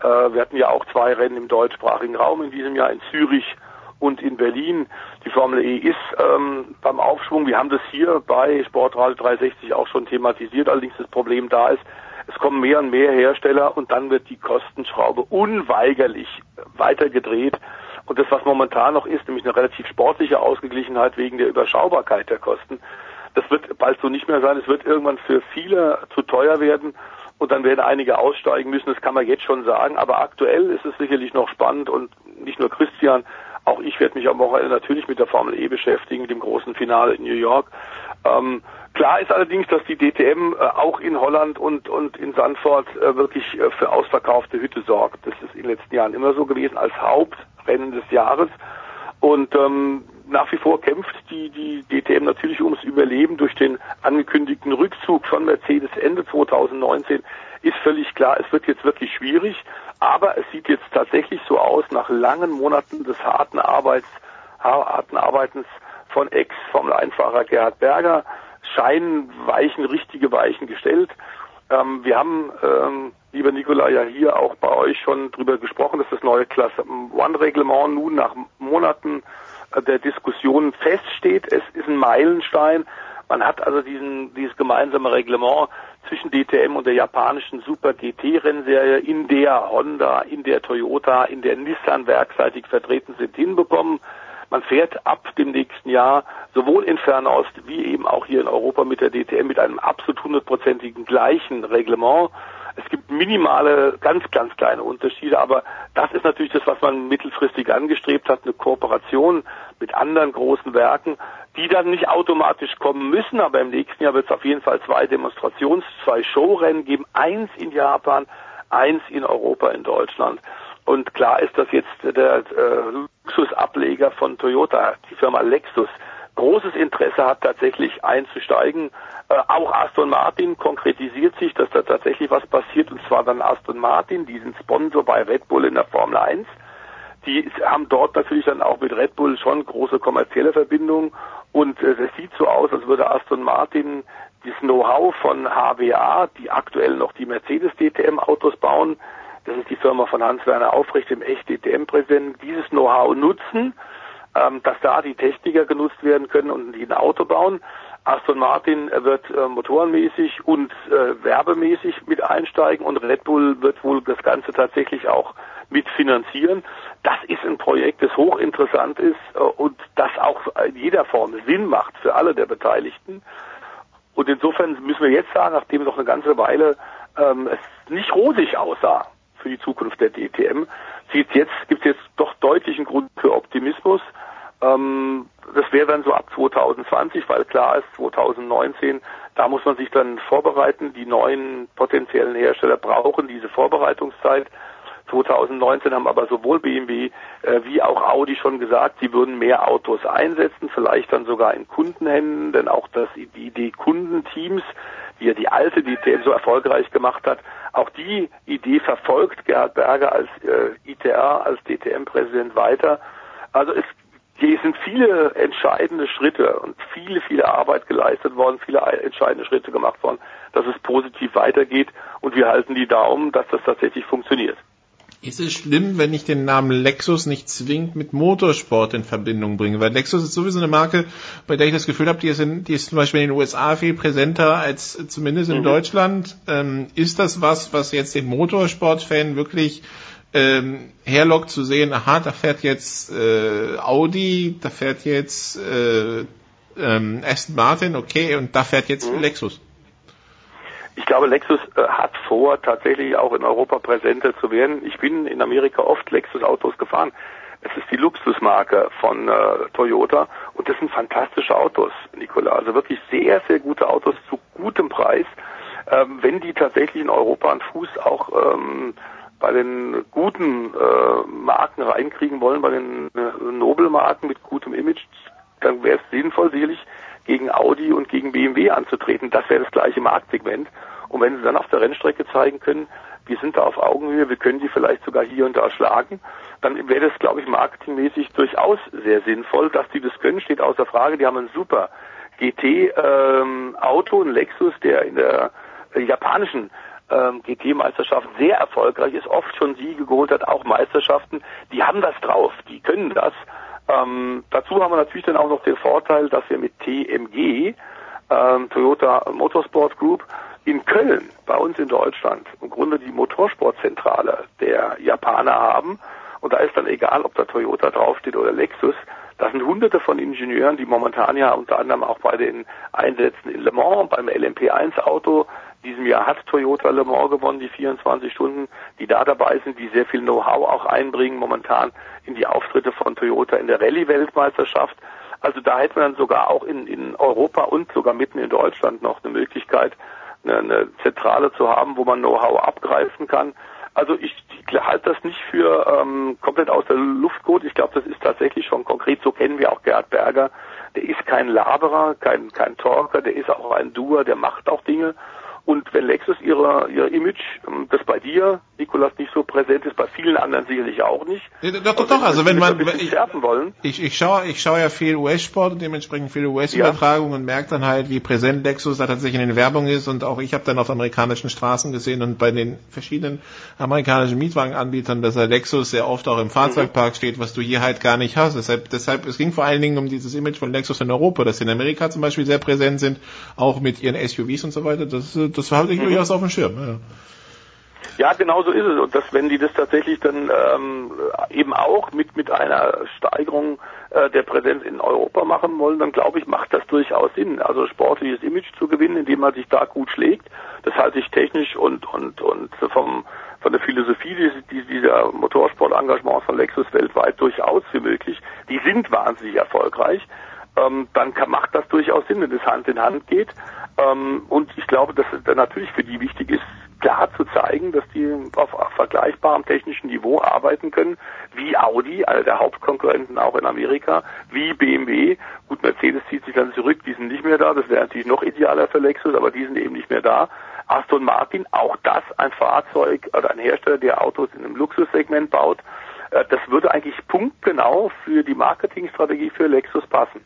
Äh, wir hatten ja auch zwei Rennen im deutschsprachigen Raum in diesem Jahr in Zürich und in Berlin. Die Formel E ist ähm, beim Aufschwung. Wir haben das hier bei Sportradio 360 auch schon thematisiert. Allerdings das Problem da ist, es kommen mehr und mehr Hersteller und dann wird die Kostenschraube unweigerlich weitergedreht. Und das, was momentan noch ist, nämlich eine relativ sportliche Ausgeglichenheit wegen der Überschaubarkeit der Kosten, das wird bald so nicht mehr sein. Es wird irgendwann für viele zu teuer werden und dann werden einige aussteigen müssen. Das kann man jetzt schon sagen. Aber aktuell ist es sicherlich noch spannend und nicht nur Christian, auch ich werde mich am Wochenende natürlich mit der Formel E beschäftigen, mit dem großen Finale in New York. Ähm, klar ist allerdings, dass die DTM äh, auch in Holland und, und in Sandford äh, wirklich äh, für ausverkaufte Hütte sorgt. Das ist in den letzten Jahren immer so gewesen als Haupt Rennen des Jahres. Und ähm, nach wie vor kämpft die, die DTM natürlich ums Überleben durch den angekündigten Rückzug von Mercedes Ende 2019. Ist völlig klar, es wird jetzt wirklich schwierig, aber es sieht jetzt tatsächlich so aus, nach langen Monaten des harten Arbeits, harten Arbeitens von Ex-Formel-1-Fahrer Gerhard Berger scheinen Weichen, richtige Weichen gestellt. Ähm, wir haben, ähm, lieber Nikola, ja hier auch bei euch schon drüber gesprochen, dass das neue Klasse One-Reglement nun nach Monaten äh, der Diskussion feststeht. Es ist ein Meilenstein. Man hat also diesen, dieses gemeinsame Reglement zwischen DTM und der japanischen Super GT-Rennserie, in der Honda, in der Toyota, in der Nissan werkseitig vertreten sind, hinbekommen. Man fährt ab dem nächsten Jahr sowohl in Fernost wie eben auch hier in Europa mit der DTM mit einem absolut hundertprozentigen gleichen Reglement. Es gibt minimale, ganz, ganz kleine Unterschiede, aber das ist natürlich das, was man mittelfristig angestrebt hat, eine Kooperation mit anderen großen Werken, die dann nicht automatisch kommen müssen, aber im nächsten Jahr wird es auf jeden Fall zwei Demonstrations-, zwei Showrennen geben, eins in Japan, eins in Europa, in Deutschland. Und klar ist, dass jetzt der äh, Luxusableger von Toyota, die Firma Lexus, großes Interesse hat, tatsächlich einzusteigen. Äh, auch Aston Martin konkretisiert sich, dass da tatsächlich was passiert, und zwar dann Aston Martin, die sind Sponsor bei Red Bull in der Formel 1. Die haben dort natürlich dann auch mit Red Bull schon große kommerzielle Verbindungen und äh, es sieht so aus, als würde Aston Martin das Know-how von HWA, die aktuell noch die Mercedes DTM Autos bauen, das ist die Firma von Hans-Werner Aufrecht, dem Echt-DTM-Präsidenten, dieses Know-how nutzen, ähm, dass da die Techniker genutzt werden können und die ein Auto bauen. Aston Martin wird äh, motorenmäßig und äh, werbemäßig mit einsteigen und Red Bull wird wohl das Ganze tatsächlich auch mitfinanzieren. Das ist ein Projekt, das hochinteressant ist äh, und das auch in jeder Form Sinn macht für alle der Beteiligten. Und insofern müssen wir jetzt sagen, nachdem noch eine ganze Weile ähm, es nicht rosig aussah für die Zukunft der DTM, sieht jetzt gibt es jetzt doch deutlichen Grund für Optimismus. Ähm, das wäre dann so ab 2020, weil klar ist, 2019, da muss man sich dann vorbereiten. Die neuen potenziellen Hersteller brauchen diese Vorbereitungszeit. 2019 haben aber sowohl BMW äh, wie auch Audi schon gesagt, sie würden mehr Autos einsetzen, vielleicht dann sogar in Kundenhänden, denn auch das, die Idee Kundenteams, die ja die alte DTM so erfolgreich gemacht hat, auch die Idee verfolgt Gerhard Berger als äh, ITR, als DTM-Präsident weiter. Also es hier sind viele entscheidende Schritte und viele, viele Arbeit geleistet worden, viele entscheidende Schritte gemacht worden, dass es positiv weitergeht und wir halten die Daumen, dass das tatsächlich funktioniert. Ist es schlimm, wenn ich den Namen Lexus nicht zwingend mit Motorsport in Verbindung bringe? Weil Lexus ist sowieso eine Marke, bei der ich das Gefühl habe, die ist, in, die ist zum Beispiel in den USA viel präsenter als zumindest in mhm. Deutschland. Ähm, ist das was, was jetzt den Motorsport-Fan wirklich ähm, herlockt zu sehen, aha, da fährt jetzt äh, Audi, da fährt jetzt äh, ähm, Aston Martin, okay, und da fährt jetzt mhm. Lexus. Ich glaube, Lexus äh, hat vor, tatsächlich auch in Europa präsenter zu werden. Ich bin in Amerika oft Lexus-Autos gefahren. Es ist die Luxusmarke von äh, Toyota und das sind fantastische Autos, Nicola. Also wirklich sehr, sehr gute Autos zu gutem Preis. Ähm, wenn die tatsächlich in Europa einen Fuß auch ähm, bei den guten äh, Marken reinkriegen wollen, bei den äh, Nobelmarken mit gutem Image, dann wäre es sinnvoll, sicherlich gegen Audi und gegen BMW anzutreten. Das wäre das gleiche Marktsegment. Und wenn sie dann auf der Rennstrecke zeigen können, wir sind da auf Augenhöhe, wir können die vielleicht sogar hier und da schlagen, dann wäre das, glaube ich, marketingmäßig durchaus sehr sinnvoll. Dass die das können, steht außer Frage. Die haben ein super GT-Auto, ähm, ein Lexus, der in der äh, japanischen ähm, GT-Meisterschaft sehr erfolgreich ist, oft schon Siege geholt hat, auch Meisterschaften. Die haben das drauf, die können das. Ähm, dazu haben wir natürlich dann auch noch den Vorteil, dass wir mit TMG, ähm, Toyota Motorsport Group, in Köln, bei uns in Deutschland, im Grunde die Motorsportzentrale der Japaner haben. Und da ist dann egal, ob da Toyota draufsteht oder Lexus. Das sind hunderte von Ingenieuren, die momentan ja unter anderem auch bei den Einsätzen in Le Mans, beim LMP1 Auto diesem Jahr hat Toyota Le Mans gewonnen, die 24 Stunden, die da dabei sind, die sehr viel Know-how auch einbringen momentan in die Auftritte von Toyota in der Rallye-Weltmeisterschaft. Also da hätte man dann sogar auch in, in Europa und sogar mitten in Deutschland noch eine Möglichkeit, eine, eine Zentrale zu haben, wo man Know-how abgreifen kann. Also ich, ich halte das nicht für ähm, komplett aus der Luft gut. Ich glaube, das ist tatsächlich schon konkret. So kennen wir auch Gerhard Berger. Der ist kein Laberer, kein, kein Talker, der ist auch ein Doer, der macht auch Dinge. Und wenn Lexus ihre, ihr Image, ähm, das bei dir, Nikolas, nicht so präsent ist, bei vielen anderen sicherlich auch nicht. Ja, doch, doch, doch, also wenn man, ich, wollen. ich, ich schaue, ich schaue ja viel US-Sport und dementsprechend viele US-Übertragungen ja. und merke dann halt, wie präsent Lexus da tatsächlich in den Werbung ist und auch ich habe dann auf amerikanischen Straßen gesehen und bei den verschiedenen amerikanischen Mietwagenanbietern, dass der Lexus sehr oft auch im Fahrzeugpark mhm. steht, was du hier halt gar nicht hast. Deshalb, deshalb, es ging vor allen Dingen um dieses Image von Lexus in Europa, dass sie in Amerika zum Beispiel sehr präsent sind, auch mit ihren SUVs und so weiter. Das, das habe ich mhm. durchaus auf dem Schirm. Ja. Ja, genau so ist es. Und dass, wenn die das tatsächlich dann ähm, eben auch mit, mit einer Steigerung äh, der Präsenz in Europa machen wollen, dann glaube ich, macht das durchaus Sinn. Also sportliches Image zu gewinnen, indem man sich da gut schlägt, das halte ich technisch und, und, und vom, von der Philosophie dieses, dieser Motorsportengagements von Lexus weltweit durchaus für möglich. Die sind wahnsinnig erfolgreich. Ähm, dann kann, macht das durchaus Sinn, wenn es Hand in Hand geht. Ähm, und ich glaube, dass es dann natürlich für die wichtig ist, klar zu zeigen, dass die auf, auf vergleichbarem technischen Niveau arbeiten können, wie Audi, einer der Hauptkonkurrenten auch in Amerika, wie BMW. Gut, Mercedes zieht sich dann zurück, die sind nicht mehr da, das wäre natürlich noch idealer für Lexus, aber die sind eben nicht mehr da. Aston Martin, auch das ein Fahrzeug oder ein Hersteller, der Autos in einem Luxussegment baut. Äh, das würde eigentlich punktgenau für die Marketingstrategie für Lexus passen.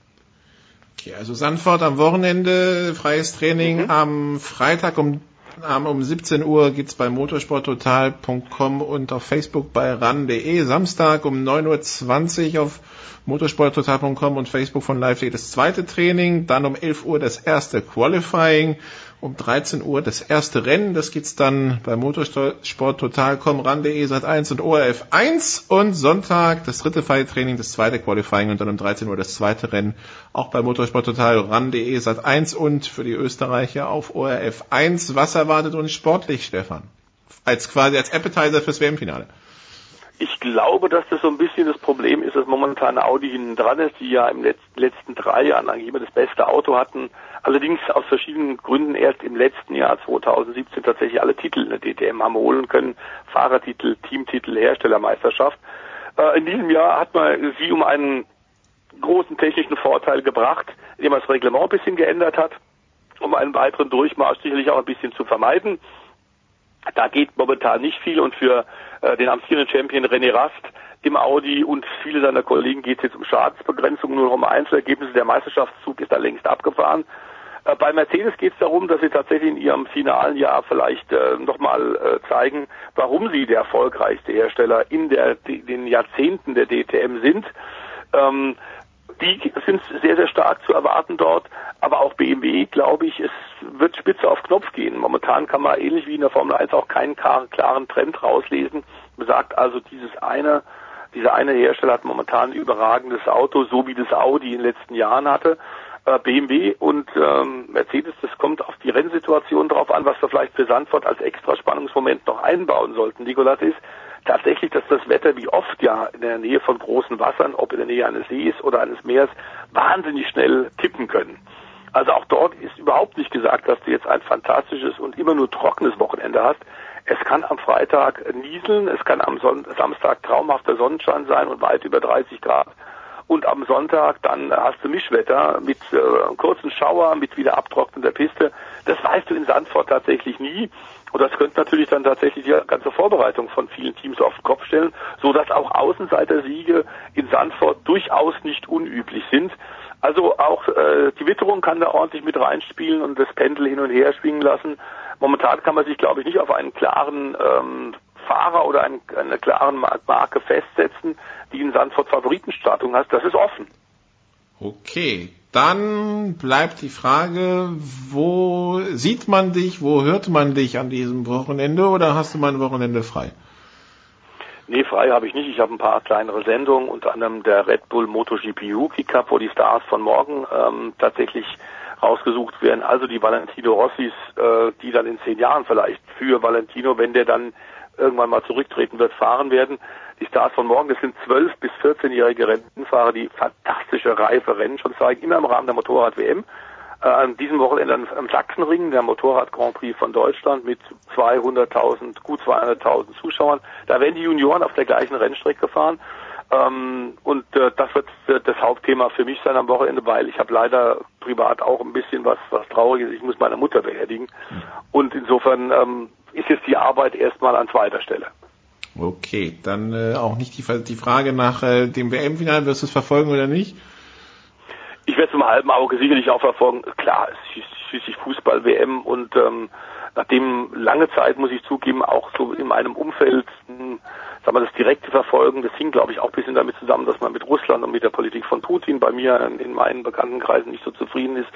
Okay, also Sandford am Wochenende, freies Training mhm. am Freitag um um 17 Uhr geht's bei motorsporttotal.com und auf Facebook bei ran.de. Samstag um 9.20 Uhr auf motorsporttotal.com und Facebook von Live.de das zweite Training. Dann um 11 Uhr das erste Qualifying um 13 Uhr das erste Rennen. Das gibt's dann bei Motorsport Total.com, RAN.de, Sat 1 und ORF 1 und Sonntag das dritte Freitraining, das zweite Qualifying und dann um 13 Uhr das zweite Rennen. Auch bei Motorsport Total, RAN.de, Sat 1 und für die Österreicher auf ORF 1. Was erwartet uns sportlich, Stefan? Als quasi als Appetizer fürs WM-Finale. Ich glaube, dass das so ein bisschen das Problem ist, dass momentan Audi hinten dran ist, die ja im letzten, letzten drei Jahren eigentlich immer das beste Auto hatten. Allerdings aus verschiedenen Gründen erst im letzten Jahr 2017 tatsächlich alle Titel in der DTM haben holen können. Fahrertitel, Teamtitel, Herstellermeisterschaft. Äh, in diesem Jahr hat man sie um einen großen technischen Vorteil gebracht, indem man das Reglement ein bisschen geändert hat, um einen weiteren Durchmarsch sicherlich auch ein bisschen zu vermeiden. Da geht momentan nicht viel und für äh, den amtierenden Champion René Rast im Audi und viele seiner Kollegen geht es jetzt um Schadensbegrenzung, nur noch um Einzelergebnisse. Der Meisterschaftszug ist da längst abgefahren. Äh, bei Mercedes geht es darum, dass sie tatsächlich in ihrem finalen Jahr vielleicht äh, nochmal äh, zeigen, warum sie der erfolgreichste Hersteller in der, den Jahrzehnten der DTM sind. Ähm, die sind sehr, sehr stark zu erwarten dort. Aber auch BMW, glaube ich, es wird spitze auf Knopf gehen. Momentan kann man ähnlich wie in der Formel 1 auch keinen klaren Trend rauslesen. Man sagt also, dieses eine, dieser eine Hersteller hat momentan ein überragendes Auto, so wie das Audi in den letzten Jahren hatte. Äh, BMW und ähm, Mercedes, das kommt auf die Rennsituation drauf an, was wir vielleicht für Sandford als extra Spannungsmoment noch einbauen sollten. Nikolas ist, tatsächlich, dass das Wetter wie oft ja in der Nähe von großen Wassern, ob in der Nähe eines Sees oder eines Meeres, wahnsinnig schnell tippen können. Also auch dort ist überhaupt nicht gesagt, dass du jetzt ein fantastisches und immer nur trockenes Wochenende hast. Es kann am Freitag nieseln, es kann am Son Samstag traumhafter Sonnenschein sein und weit über 30 Grad. Und am Sonntag dann hast du Mischwetter mit äh, kurzen Schauer, mit wieder abtrocknender Piste. Das weißt du in Sandford tatsächlich nie. Und das könnte natürlich dann tatsächlich die ganze Vorbereitung von vielen Teams auf den Kopf stellen, so dass auch Außenseiter-Siege in Sandford durchaus nicht unüblich sind. Also auch äh, die Witterung kann da ordentlich mit reinspielen und das Pendel hin und her schwingen lassen. Momentan kann man sich, glaube ich, nicht auf einen klaren ähm, Fahrer oder einen, eine klaren Marke festsetzen, die in Sandford Favoritenstattung hat. Das ist offen. Okay, dann bleibt die Frage, wo sieht man dich, wo hört man dich an diesem Wochenende oder hast du mal ein Wochenende frei? Nee, frei habe ich nicht. Ich habe ein paar kleinere Sendungen, unter anderem der Red Bull MotoGP Rookie Cup, wo die Stars von morgen ähm, tatsächlich rausgesucht werden. Also die Valentino Rossis, äh, die dann in zehn Jahren vielleicht für Valentino, wenn der dann irgendwann mal zurücktreten wird, fahren werden die Stars von morgen, das sind 12- bis 14-jährige Rennfahrer, die fantastische, reife Rennen schon zeigen, immer im Rahmen der Motorrad-WM. Äh, an diesem Wochenende am Sachsenring, der Motorrad-Grand Prix von Deutschland mit 200.000, gut 200.000 Zuschauern. Da werden die Junioren auf der gleichen Rennstrecke fahren. Ähm, und äh, das wird äh, das Hauptthema für mich sein am Wochenende, weil ich habe leider privat auch ein bisschen was, was Trauriges. Ich muss meine Mutter beerdigen. Und insofern ähm, ist jetzt die Arbeit erstmal an zweiter Stelle. Okay, dann äh, auch nicht die, die Frage nach äh, dem WM-Finale, wirst du es verfolgen oder nicht? Ich werde es im halben Auge sicherlich auch verfolgen. Klar, es ist schließlich Fußball-WM und ähm, nachdem lange Zeit, muss ich zugeben, auch so in meinem Umfeld, hm, sagen wir, das direkte Verfolgen, das hing, glaube ich, auch ein bisschen damit zusammen, dass man mit Russland und mit der Politik von Putin bei mir in, in meinen Bekanntenkreisen nicht so zufrieden ist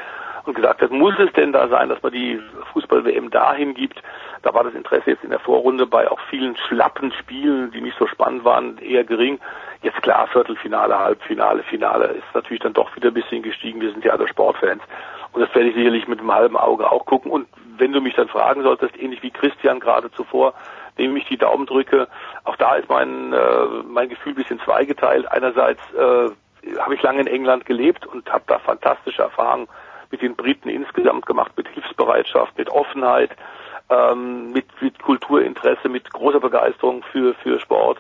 und gesagt hat, muss es denn da sein, dass man die Fußball-WM dahin gibt? Da war das Interesse jetzt in der Vorrunde bei auch vielen schlappen Spielen, die nicht so spannend waren, eher gering. Jetzt klar, Viertelfinale, Halbfinale, Finale ist natürlich dann doch wieder ein bisschen gestiegen. Wir sind ja alle Sportfans. Und das werde ich sicherlich mit einem halben Auge auch gucken. Und wenn du mich dann fragen solltest, ähnlich wie Christian gerade zuvor, dem ich die Daumen drücke, auch da ist mein, äh, mein Gefühl ein bisschen zweigeteilt. Einerseits äh, habe ich lange in England gelebt und habe da fantastische Erfahrungen mit den Briten insgesamt gemacht, mit Hilfsbereitschaft, mit Offenheit, ähm, mit, mit Kulturinteresse, mit großer Begeisterung für, für Sport.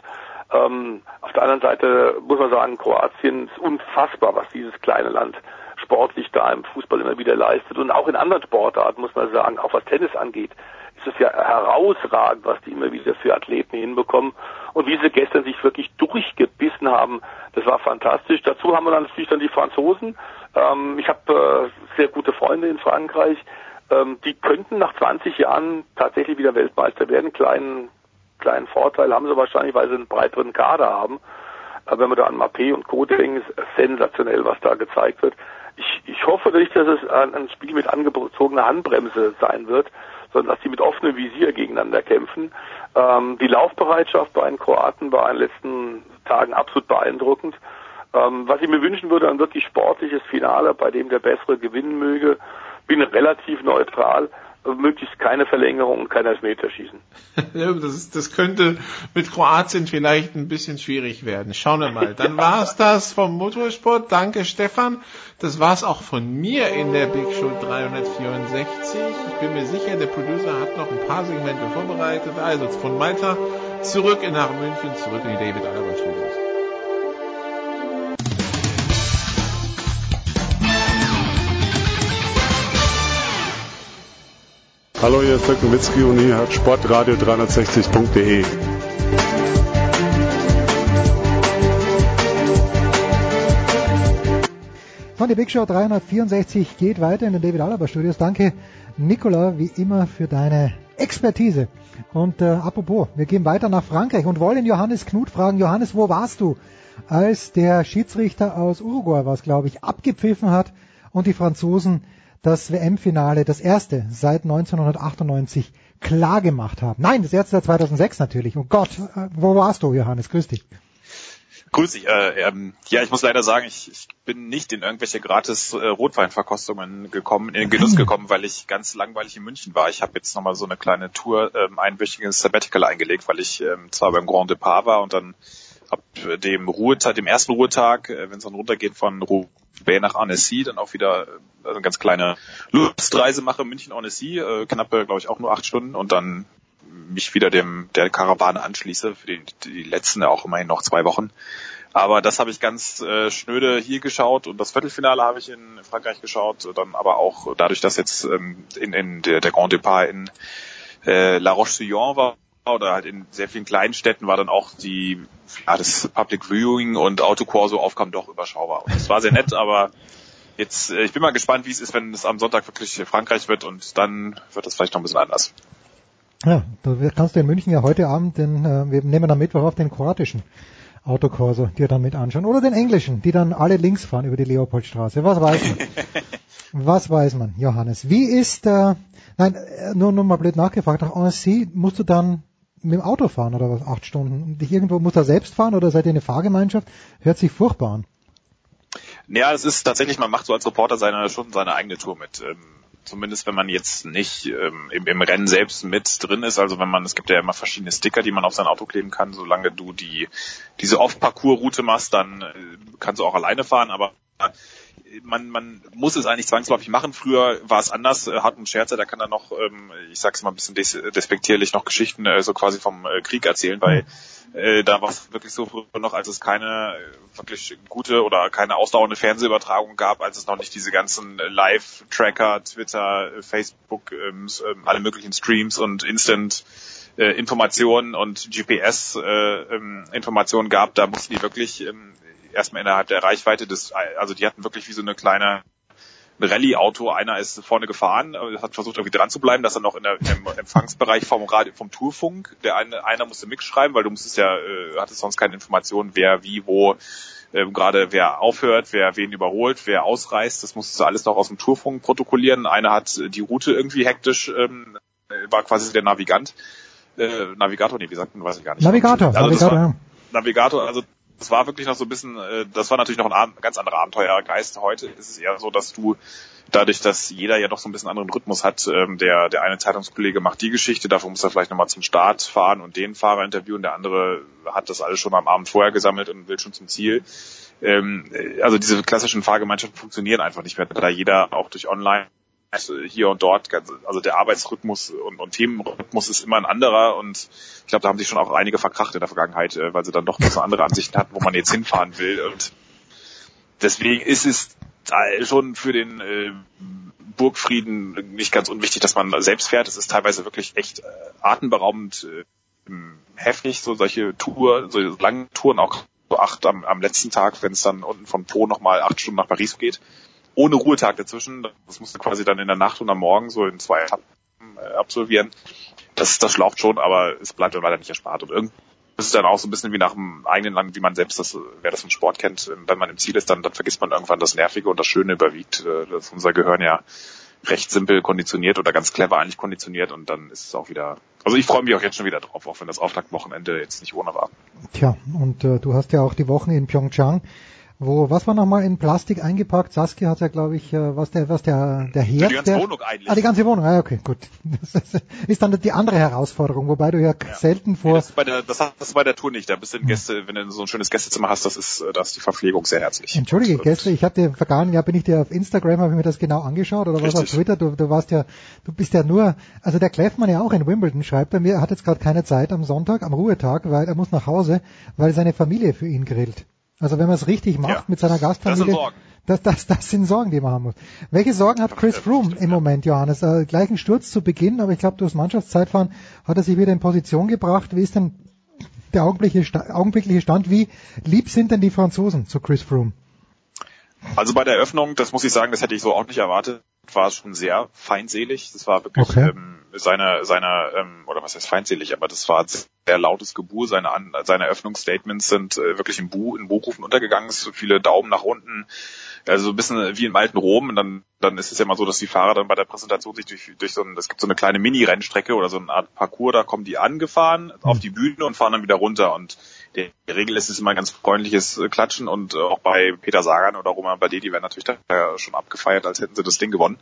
Ähm, auf der anderen Seite muss man sagen, Kroatien ist unfassbar, was dieses kleine Land sportlich da im Fußball immer wieder leistet. Und auch in anderen Sportarten muss man sagen, auch was Tennis angeht, ist es ja herausragend, was die immer wieder für Athleten hinbekommen. Und wie sie gestern sich wirklich durchgebissen haben, das war fantastisch. Dazu haben wir dann natürlich dann die Franzosen. Ähm, ich habe äh, sehr gute Freunde in Frankreich. Ähm, die könnten nach 20 Jahren tatsächlich wieder Weltmeister werden. Kleinen, kleinen Vorteil haben sie wahrscheinlich, weil sie einen breiteren Kader haben. Aber wenn man da an Mappé und Co. denkt, ist sensationell, was da gezeigt wird. Ich, ich hoffe nicht, dass es ein, ein Spiel mit angezogener Handbremse sein wird, sondern dass sie mit offenem Visier gegeneinander kämpfen. Ähm, die Laufbereitschaft bei den Kroaten war in den letzten Tagen absolut beeindruckend. Ähm, was ich mir wünschen würde, ein wirklich sportliches Finale, bei dem der Bessere gewinnen möge. Bin relativ neutral möglichst keine Verlängerung und kein Elfmeterschießen. das, ist, das könnte mit Kroatien vielleicht ein bisschen schwierig werden. Schauen wir mal. Dann war's das vom Motorsport. Danke Stefan. Das war's auch von mir in der Big Show 364. Ich bin mir sicher, der Producer hat noch ein paar Segmente vorbereitet. Also von Malta zurück nach München, zurück in die David Alaba Studios. Hallo, hier ist Dirk Nowitzki und ihr hört Sportradio 360.de. Von der Big Show 364 geht weiter in den David Alaba Studios. Danke, Nicola, wie immer für deine Expertise. Und äh, apropos, wir gehen weiter nach Frankreich und wollen Johannes Knut fragen. Johannes, wo warst du, als der Schiedsrichter aus Uruguay was, glaube ich, abgepfiffen hat und die Franzosen das WM-Finale, das erste seit 1998, klar gemacht haben. Nein, das erste seit 2006 natürlich. Oh Gott, äh, wo warst du, Johannes? Grüß dich. Grüß dich. Äh, ähm, ja, ich muss leider sagen, ich, ich bin nicht in irgendwelche gratis äh, Rotweinverkostungen gekommen, in den Genuss gekommen, weil ich ganz langweilig in München war. Ich habe jetzt nochmal so eine kleine Tour, ähm, einwöchiges Sabbatical eingelegt, weil ich ähm, zwar beim Grand Depart war und dann ab dem Ruhetag, dem ersten Ruhetag, äh, wenn es dann runtergeht von Roubaix nach Annecy, dann auch wieder äh, eine ganz kleine Lustreise mache, München Annecy, äh, knappe, glaube ich, auch nur acht Stunden und dann mich wieder dem der Karawane anschließe für die, die letzten auch immerhin noch zwei Wochen. Aber das habe ich ganz äh, schnöde hier geschaut und das Viertelfinale habe ich in Frankreich geschaut, dann aber auch dadurch, dass jetzt ähm, in, in der, der Grand Depart in äh, La Roche-Sillon war oder halt in sehr vielen kleinen Städten war dann auch die ja, das Public Viewing und Autokorso aufkam doch überschaubar. Und das war sehr nett, aber jetzt äh, ich bin mal gespannt, wie es ist, wenn es am Sonntag wirklich Frankreich wird und dann wird das vielleicht noch ein bisschen anders. Ja, du kannst du in München ja heute Abend den, äh, wir nehmen am Mittwoch auf den kroatischen Autokorso dir dann mit anschauen. Oder den englischen, die dann alle links fahren über die Leopoldstraße. Was weiß man? Was weiß man, Johannes? Wie ist, äh, nein, äh, nur, nur mal blöd nachgefragt, nach Annecy musst du dann mit dem Auto fahren oder was? Acht Stunden? Und dich irgendwo muss er selbst fahren oder seid ihr eine Fahrgemeinschaft? Hört sich furchtbar an. Ja, es ist tatsächlich, man macht so als Reporter seine, schon seine eigene Tour mit. Ähm, zumindest wenn man jetzt nicht ähm, im, im Rennen selbst mit drin ist. Also wenn man, es gibt ja immer verschiedene Sticker, die man auf sein Auto kleben kann. Solange du die diese Off-Parcours-Route machst, dann äh, kannst du auch alleine fahren. Aber man, man muss es eigentlich zwangsläufig machen. Früher war es anders. Äh, Hartmut Scherzer, der kann dann noch, ähm, ich sag's mal ein bisschen des despektierlich, noch Geschichten äh, so quasi vom äh, Krieg erzählen, weil äh, da war es wirklich so früher noch, als es keine äh, wirklich gute oder keine ausdauernde Fernsehübertragung gab, als es noch nicht diese ganzen Live-Tracker, Twitter, Facebook, ähm, ähm alle möglichen Streams und Instant äh, Informationen und GPS äh, ähm, gab, da mussten die wirklich ähm, erstmal innerhalb der Reichweite des, also die hatten wirklich wie so eine kleine Rallye-Auto. Einer ist vorne gefahren, hat versucht irgendwie dran zu bleiben, dass er noch in der, im Empfangsbereich vom Radio, vom Tourfunk, der eine, einer musste mitschreiben, weil du musstest ja, äh, hattest sonst keine Informationen, wer, wie, wo, äh, gerade wer aufhört, wer wen überholt, wer ausreist, das musstest du alles noch aus dem Tourfunk protokollieren. Einer hat die Route irgendwie hektisch, ähm, war quasi der Navigant, äh, Navigator, nee, wie sagt man, weiß ich gar nicht. Navigator, also Navigator, war, ja. Navigator, also das war wirklich noch so ein bisschen, äh, das war natürlich noch ein ganz anderer Abenteuergeist. Heute ist es eher so, dass du dadurch, dass jeder ja doch so ein bisschen anderen Rhythmus hat, ähm, der, der eine Zeitungskollege macht die Geschichte, dafür muss er vielleicht nochmal zum Start fahren und den Fahrer interviewen, der andere hat das alles schon am Abend vorher gesammelt und will schon zum Ziel. Ähm, also diese klassischen Fahrgemeinschaften funktionieren einfach nicht mehr, da jeder auch durch Online hier und dort, also der Arbeitsrhythmus und, und Themenrhythmus ist immer ein anderer und ich glaube, da haben sich schon auch einige verkracht in der Vergangenheit, äh, weil sie dann doch so andere Ansichten hatten, wo man jetzt hinfahren will und deswegen ist es schon für den äh, Burgfrieden nicht ganz unwichtig, dass man selbst fährt. Es ist teilweise wirklich echt äh, atemberaubend äh, heftig, so solche Tour, so lange Touren, auch so acht am, am letzten Tag, wenn es dann unten von Po nochmal acht Stunden nach Paris geht ohne Ruhetag dazwischen. Das musst du quasi dann in der Nacht und am Morgen so in zwei Etappen äh, absolvieren. Das, das schlaucht schon, aber es bleibt dann leider nicht erspart. Und das ist dann auch so ein bisschen wie nach dem eigenen Land, wie man selbst das, wer das vom Sport kennt, wenn man im Ziel ist, dann, dann vergisst man irgendwann das Nervige und das Schöne überwiegt. Äh, Das ist unser Gehirn ja recht simpel konditioniert oder ganz clever eigentlich konditioniert und dann ist es auch wieder. Also ich freue mich auch jetzt schon wieder drauf, auch wenn das Auftaktwochenende jetzt nicht ohne war. Tja, und äh, du hast ja auch die Wochen in Pyeongchang, wo, was war nochmal in Plastik eingepackt? Saskia hat ja, glaube ich, äh, was der, was der, der Herd. Die ganze der, Wohnung eigentlich. Ah, die ganze Wohnung, ah, okay, gut. Das ist dann die andere Herausforderung, wobei du ja, selten Nee, vor, das, ist bei der, das hast du bei der Tour nicht. Da bist du in Gäste, wenn du so ein schönes Gästezimmer hast, das ist, äh, da ist die Verpflegung sehr herzlich. Entschuldige, Gäste, ich hatte im vergangenen Jahr bin ich dir auf Instagram, habe ich mir das genau angeschaut oder was auf. Twitter, du, du warst ja, du bist ja nur, also der Kleffmann ja auch in Wimbledon schreibt bei mir, er hat jetzt gerade keine Zeit am Sonntag, am Ruhetag, weil er muss nach Hause, weil seine Familie für ihn grillt. Also wenn man es richtig macht Ja. mit seiner Gastfamilie, Das sind Sorgen. Das, das, das sind Sorgen, die man haben muss. Welche Sorgen hat Chris Froome im Moment, Johannes? Äh, gleichen Sturz zu Beginn, aber ich glaube, durchs Mannschaftszeitfahren hat er sich wieder in Position gebracht. Wie ist denn der augenblickliche, augenblickliche Stand? Wie lieb sind denn die Franzosen zu Chris Froome? Also bei der Eröffnung, das muss ich sagen, das hätte ich so auch nicht erwartet, war es schon sehr feindselig. Das war wirklich Okay. ähm, seine, seine ähm, oder was heißt feindselig, aber das war sehr lautes Gebuhr. Seine, An seine Eröffnungsstatements sind äh, wirklich im, Bu in Buchrufen untergegangen. So viele Daumen nach unten. Also ein bisschen wie im alten Rom. Und dann, dann ist es ja mal so, dass die Fahrer dann bei der Präsentation sich durch, durch so ein, es gibt so eine kleine Mini-Rennstrecke oder so eine Art Parcours, da kommen die angefahren auf die Bühne und fahren dann wieder runter. Und der Regel ist es immer ganz freundliches äh, Klatschen und äh, auch bei Peter Sagan oder Roman Bardet, die werden natürlich da äh, schon abgefeiert, als hätten sie das Ding gewonnen.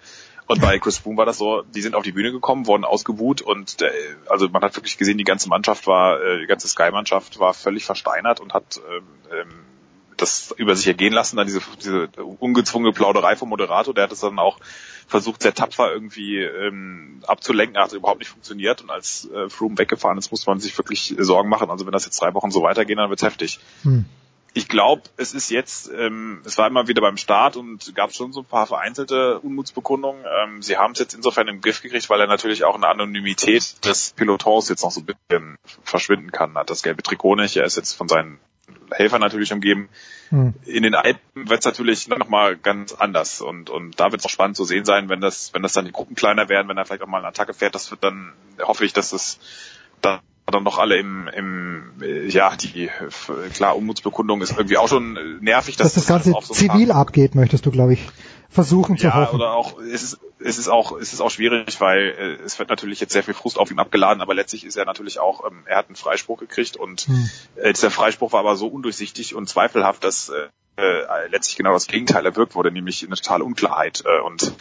Und bei Chris Froome war das so, die sind auf die Bühne gekommen, wurden ausgebuht und der, also man hat wirklich gesehen, die ganze Mannschaft war, äh, die ganze Sky-Mannschaft war völlig versteinert und hat ähm, ähm, das über sich ergehen lassen, dann diese, diese ungezwungene Plauderei vom Moderator, der hat es dann auch versucht, sehr tapfer irgendwie ähm, abzulenken, hat überhaupt nicht funktioniert und als äh, Froome weggefahren ist, musste man sich wirklich Sorgen machen. Also wenn das jetzt drei Wochen so weitergehen, dann wird's heftig. Hm. Ich glaube, es ist jetzt, ähm, es war immer wieder beim Start und gab schon so ein paar vereinzelte Unmutsbekundungen. Ähm, sie haben es jetzt insofern im Griff gekriegt, weil er natürlich auch in der Anonymität des Pelotons jetzt noch so ein bisschen verschwinden kann. Hat das gelbe Trikot nicht, er ist jetzt von seinen Helfern natürlich umgeben. Hm. In den Alpen wird es natürlich nochmal ganz anders und, und da wird es auch spannend zu sehen sein, wenn das, wenn das dann die Gruppen kleiner werden, wenn er vielleicht auch mal eine Attacke fährt, das wird dann, hoffe ich, dass es da dann noch alle im, im ja, die klar, Unmutsbekundung ist irgendwie auch schon nervig, Dass das Ganze auf so zivil abgeht, möchtest du, glaube ich, versuchen zu ja, hoffen. oder auch es ist es ist auch es ist auch schwierig, weil äh, es wird natürlich jetzt sehr viel Frust auf ihn abgeladen, aber letztlich ist er natürlich auch ähm, er hat einen Freispruch gekriegt und Hm. äh, dieser Freispruch war aber so undurchsichtig und zweifelhaft, dass äh, äh, letztlich genau das Gegenteil erwirkt wurde, nämlich eine totale Unklarheit äh, und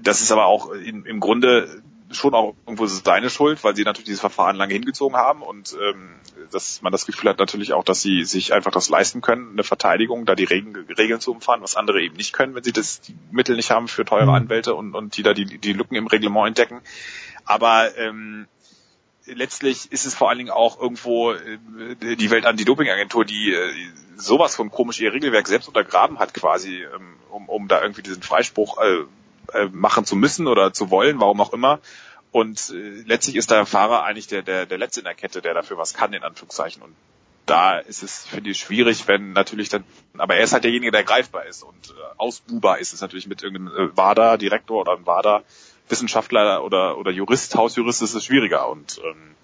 das ist aber auch in, im Grunde schon auch irgendwo seine Schuld, weil sie natürlich dieses Verfahren lange hingezogen haben und ähm, dass man das Gefühl hat natürlich auch, dass sie sich einfach das leisten können, eine Verteidigung, da die Regeln, Regeln zu umfahren, was andere eben nicht können, wenn sie das die Mittel nicht haben für teure Mhm. Anwälte und, und die da die, die Lücken im Reglement entdecken. Aber ähm, letztlich ist es vor allen Dingen auch irgendwo äh, die Welt-Anti-Doping-Agentur, die äh, sowas von komisch ihr Regelwerk selbst untergraben hat quasi, ähm, um, um da irgendwie diesen Freispruch äh, äh, machen zu müssen oder zu wollen, warum auch immer. Und äh, letztlich ist der Fahrer eigentlich der, der, der Letzte in der Kette, der dafür was kann, in Anführungszeichen. Und da ist es, finde ich, schwierig, wenn natürlich dann, aber er ist halt derjenige, der greifbar ist und äh, ausbuhbar ist es natürlich mit irgendeinem äh, WADA-Direktor oder einem WADA-Wissenschaftler oder, oder Jurist, Hausjurist ist es schwieriger und ähm,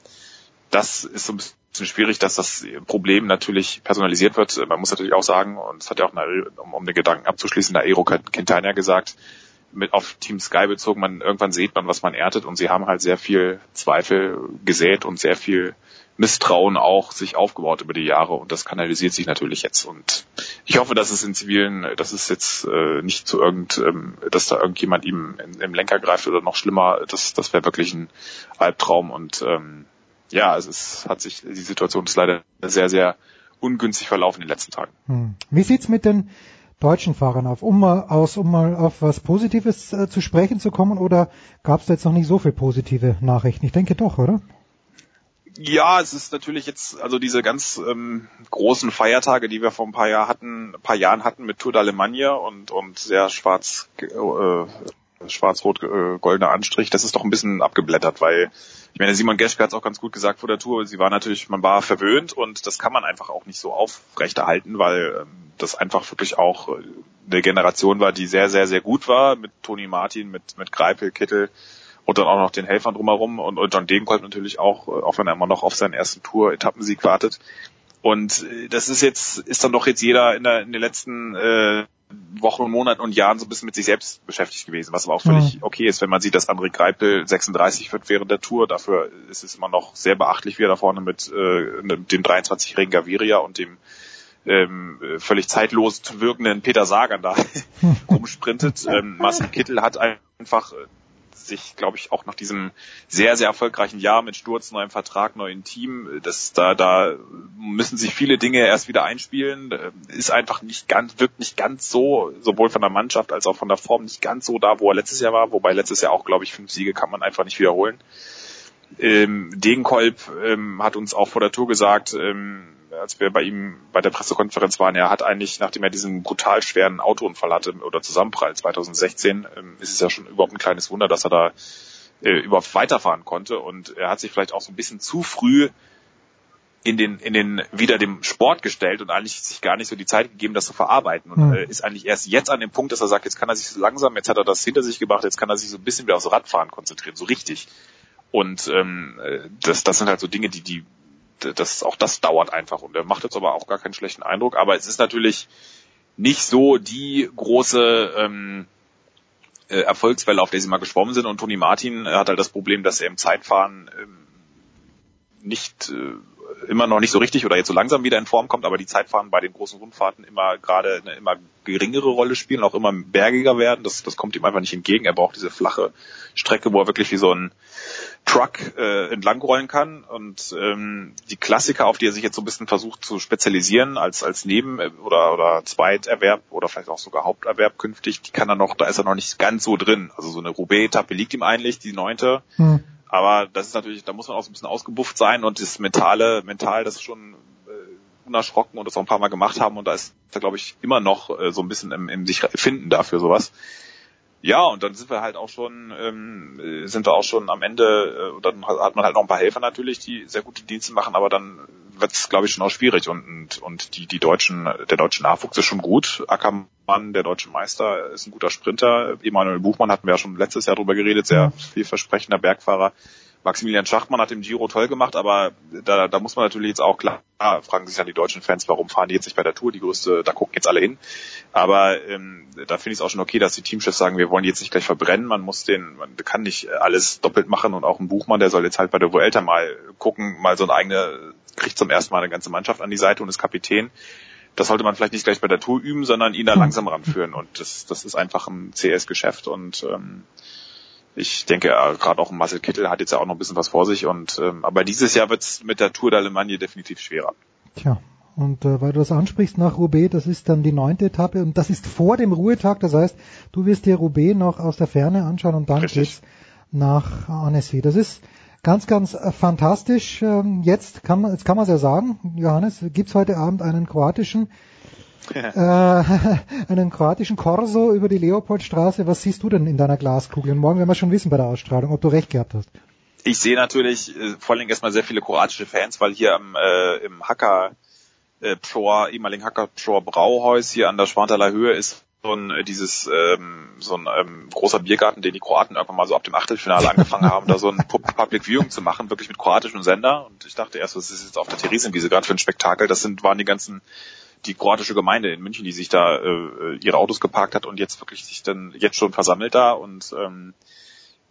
das ist so ein bisschen schwierig, dass das Problem natürlich personalisiert wird. Man muss natürlich auch sagen, und das hat ja auch, eine, um, um den Gedanken abzuschließen, der Aero Quintana gesagt, mit auf Team Sky bezogen, man irgendwann sieht man, was man erntet und sie haben halt sehr viel Zweifel gesät und sehr viel Misstrauen auch sich aufgebaut über die Jahre und das kanalisiert sich natürlich jetzt und ich hoffe, dass es in zivilen, dass es jetzt äh, nicht zu irgend, ähm, dass da irgendjemand ihm im, im Lenker greift oder noch schlimmer, das, das wäre wirklich ein Albtraum und ähm, ja, es ist, hat sich, die Situation ist leider sehr, sehr ungünstig verlaufen in den letzten Tagen. Hm. Wie sieht's mit den deutschen Fahrern auf? Um mal aus, um mal auf was Positives äh, zu sprechen zu kommen, oder gab es da jetzt noch nicht so viel positive Nachrichten? Ich denke doch, oder? Ja, es ist natürlich jetzt, also diese ganz ähm, großen Feiertage, die wir vor ein paar Jahren hatten, paar Jahren hatten mit Tour d'Allemagne und, und sehr schwarz, äh, schwarz-rot-goldener Anstrich, das ist doch ein bisschen abgeblättert, weil ich meine, Simon Geschke hat es auch ganz gut gesagt vor der Tour, sie war natürlich, man war verwöhnt und das kann man einfach auch nicht so aufrechterhalten, weil ähm, das einfach wirklich auch eine Generation war, die sehr, sehr, sehr gut war, mit Toni Martin, mit, mit Greipel, Kittel und dann auch noch den Helfern drumherum und, und John Degenkolb natürlich auch, äh, auch wenn er immer noch auf seinen ersten Tour-Etappensieg wartet. Und äh, das ist jetzt, ist dann doch jetzt jeder in, der, in den letzten äh, Wochen, Monaten und Jahren so ein bisschen mit sich selbst beschäftigt gewesen, was aber auch völlig Mhm. okay ist, wenn man sieht, dass André Greipel 36 wird während der Tour. Dafür ist es immer noch sehr beachtlich, wie er da vorne mit, äh, mit dem 23-jährigen Gaviria und dem ähm, äh, völlig zeitlos wirkenden Peter Sagan da rumsprintet. Ähm, Marcel Kittel hat einfach sich, glaube ich, auch nach diesem sehr, sehr erfolgreichen Jahr mit Sturz, neuem Vertrag, neuen Team, das da, da müssen sich viele Dinge erst wieder einspielen. Äh, Ist einfach nicht ganz, wirkt nicht ganz so, sowohl von der Mannschaft als auch von der Form nicht ganz so da, wo er letztes Jahr war, wobei letztes Jahr auch, glaube ich, fünf Siege kann man einfach nicht wiederholen. Ähm, Degenkolb ähm, hat uns auch vor der Tour gesagt, ähm, als wir bei ihm bei der Pressekonferenz waren, er hat eigentlich, nachdem er diesen brutal schweren Autounfall hatte oder Zusammenprall 2016, ähm, ist es ja schon überhaupt ein kleines Wunder, dass er da äh, überhaupt weiterfahren konnte und er hat sich vielleicht auch so ein bisschen zu früh in den in den wieder dem Sport gestellt und eigentlich sich gar nicht so die Zeit gegeben, das zu verarbeiten und Hm. äh, ist eigentlich erst jetzt an dem Punkt, dass er sagt, jetzt kann er sich so langsam, jetzt hat er das hinter sich gebracht, jetzt kann er sich so ein bisschen wieder aufs Radfahren konzentrieren, so richtig. Und ähm, äh, das das sind halt so Dinge, die die das auch das dauert einfach und er macht jetzt aber auch gar keinen schlechten Eindruck, aber es ist natürlich nicht so die große ähm, äh, Erfolgswelle, auf der sie mal geschwommen sind. Und Toni Martin äh, hat halt das Problem, dass er im Zeitfahren ähm, nicht äh, immer noch nicht so richtig oder jetzt so langsam wieder in Form kommt, aber die Zeitfahren bei den großen Rundfahrten immer gerade eine immer geringere Rolle spielen, auch immer bergiger werden. Das, das kommt ihm einfach nicht entgegen. Er braucht diese flache Strecke, wo er wirklich wie so ein Truck äh, entlangrollen kann. Und ähm, die Klassiker, auf die er sich jetzt so ein bisschen versucht zu spezialisieren als als Neben- oder oder Zweiterwerb oder vielleicht auch sogar Haupterwerb künftig, die kann er noch, da ist er noch nicht ganz so drin. Also so eine Roubaix-Etappe liegt ihm eigentlich, die neunte. Hm. Aber das ist natürlich, da muss man auch so ein bisschen ausgebufft sein und das mentale, mental, das schon äh, unerschrocken und das auch ein paar Mal gemacht haben und da ist er, glaube ich, immer noch äh, so ein bisschen im, im sich finden dafür sowas. Ja, und dann sind wir halt auch schon, ähm, äh, sind wir auch schon am Ende, äh, und dann hat man halt noch ein paar Helfer natürlich, die sehr gute Dienste machen, aber dann wird es, glaube ich, schon auch schwierig und, und, und die, die deutschen, der deutsche Nachwuchs ist schon gut. Ackermann, der deutsche Meister, ist ein guter Sprinter. Emanuel Buchmann hatten wir ja schon letztes Jahr drüber geredet, sehr vielversprechender Bergfahrer. Maximilian Schachtmann hat im Giro toll gemacht, aber da, da muss man natürlich jetzt auch klar, fragen sich ja die deutschen Fans, warum fahren die jetzt nicht bei der Tour, die größte, da gucken jetzt alle hin. Aber ähm, da finde ich es auch schon okay, dass die Teamchefs sagen, wir wollen jetzt nicht gleich verbrennen, man muss den, man kann nicht alles doppelt machen und auch ein Buchmann, der soll jetzt halt bei der Vuelta mal gucken, mal so eine eigene, kriegt zum ersten Mal eine ganze Mannschaft an die Seite und ist Kapitän. Das sollte man vielleicht nicht gleich bei der Tour üben, sondern ihn da langsam ranführen. Und das, das ist einfach ein CS-Geschäft und ähm, ich denke, ja, gerade auch Marcel Kittel hat jetzt ja auch noch ein bisschen was vor sich und ähm, aber dieses Jahr wird es mit der Tour d'Allemagne definitiv schwerer. Tja, und äh, weil du das ansprichst nach Roubaix, das ist dann die neunte Etappe und das ist vor dem Ruhetag, das heißt, du wirst dir Roubaix noch aus der Ferne anschauen und dann geht's nach Annecy. Das ist ganz, ganz äh, fantastisch. Ähm, jetzt kann man, jetzt kann man es ja sagen, Johannes, gibt's heute Abend einen kroatischen äh, einen kroatischen Corso über die Leopoldstraße. Was siehst du denn in deiner Glaskugel? Und morgen werden wir schon wissen bei der Ausstrahlung, ob du recht gehabt hast. Ich sehe natürlich äh, vor allem erstmal sehr viele kroatische Fans, weil hier am, äh, im Hacker äh, Pschor, ehemaligen Hacker Pschor Brauhaus hier an der Schwanthaler Höhe ist so ein äh, dieses ähm, so ein ähm, großer Biergarten, den die Kroaten irgendwann mal so ab dem Achtelfinale angefangen haben, da so ein Pu- Public Viewing zu machen, wirklich mit kroatischem Sender. Und ich dachte erst, was ist jetzt auf der Theresienwiese gerade für ein Spektakel? Das sind waren die ganzen die kroatische Gemeinde in München, die sich da äh, ihre Autos geparkt hat und jetzt wirklich sich dann jetzt schon versammelt da und ähm,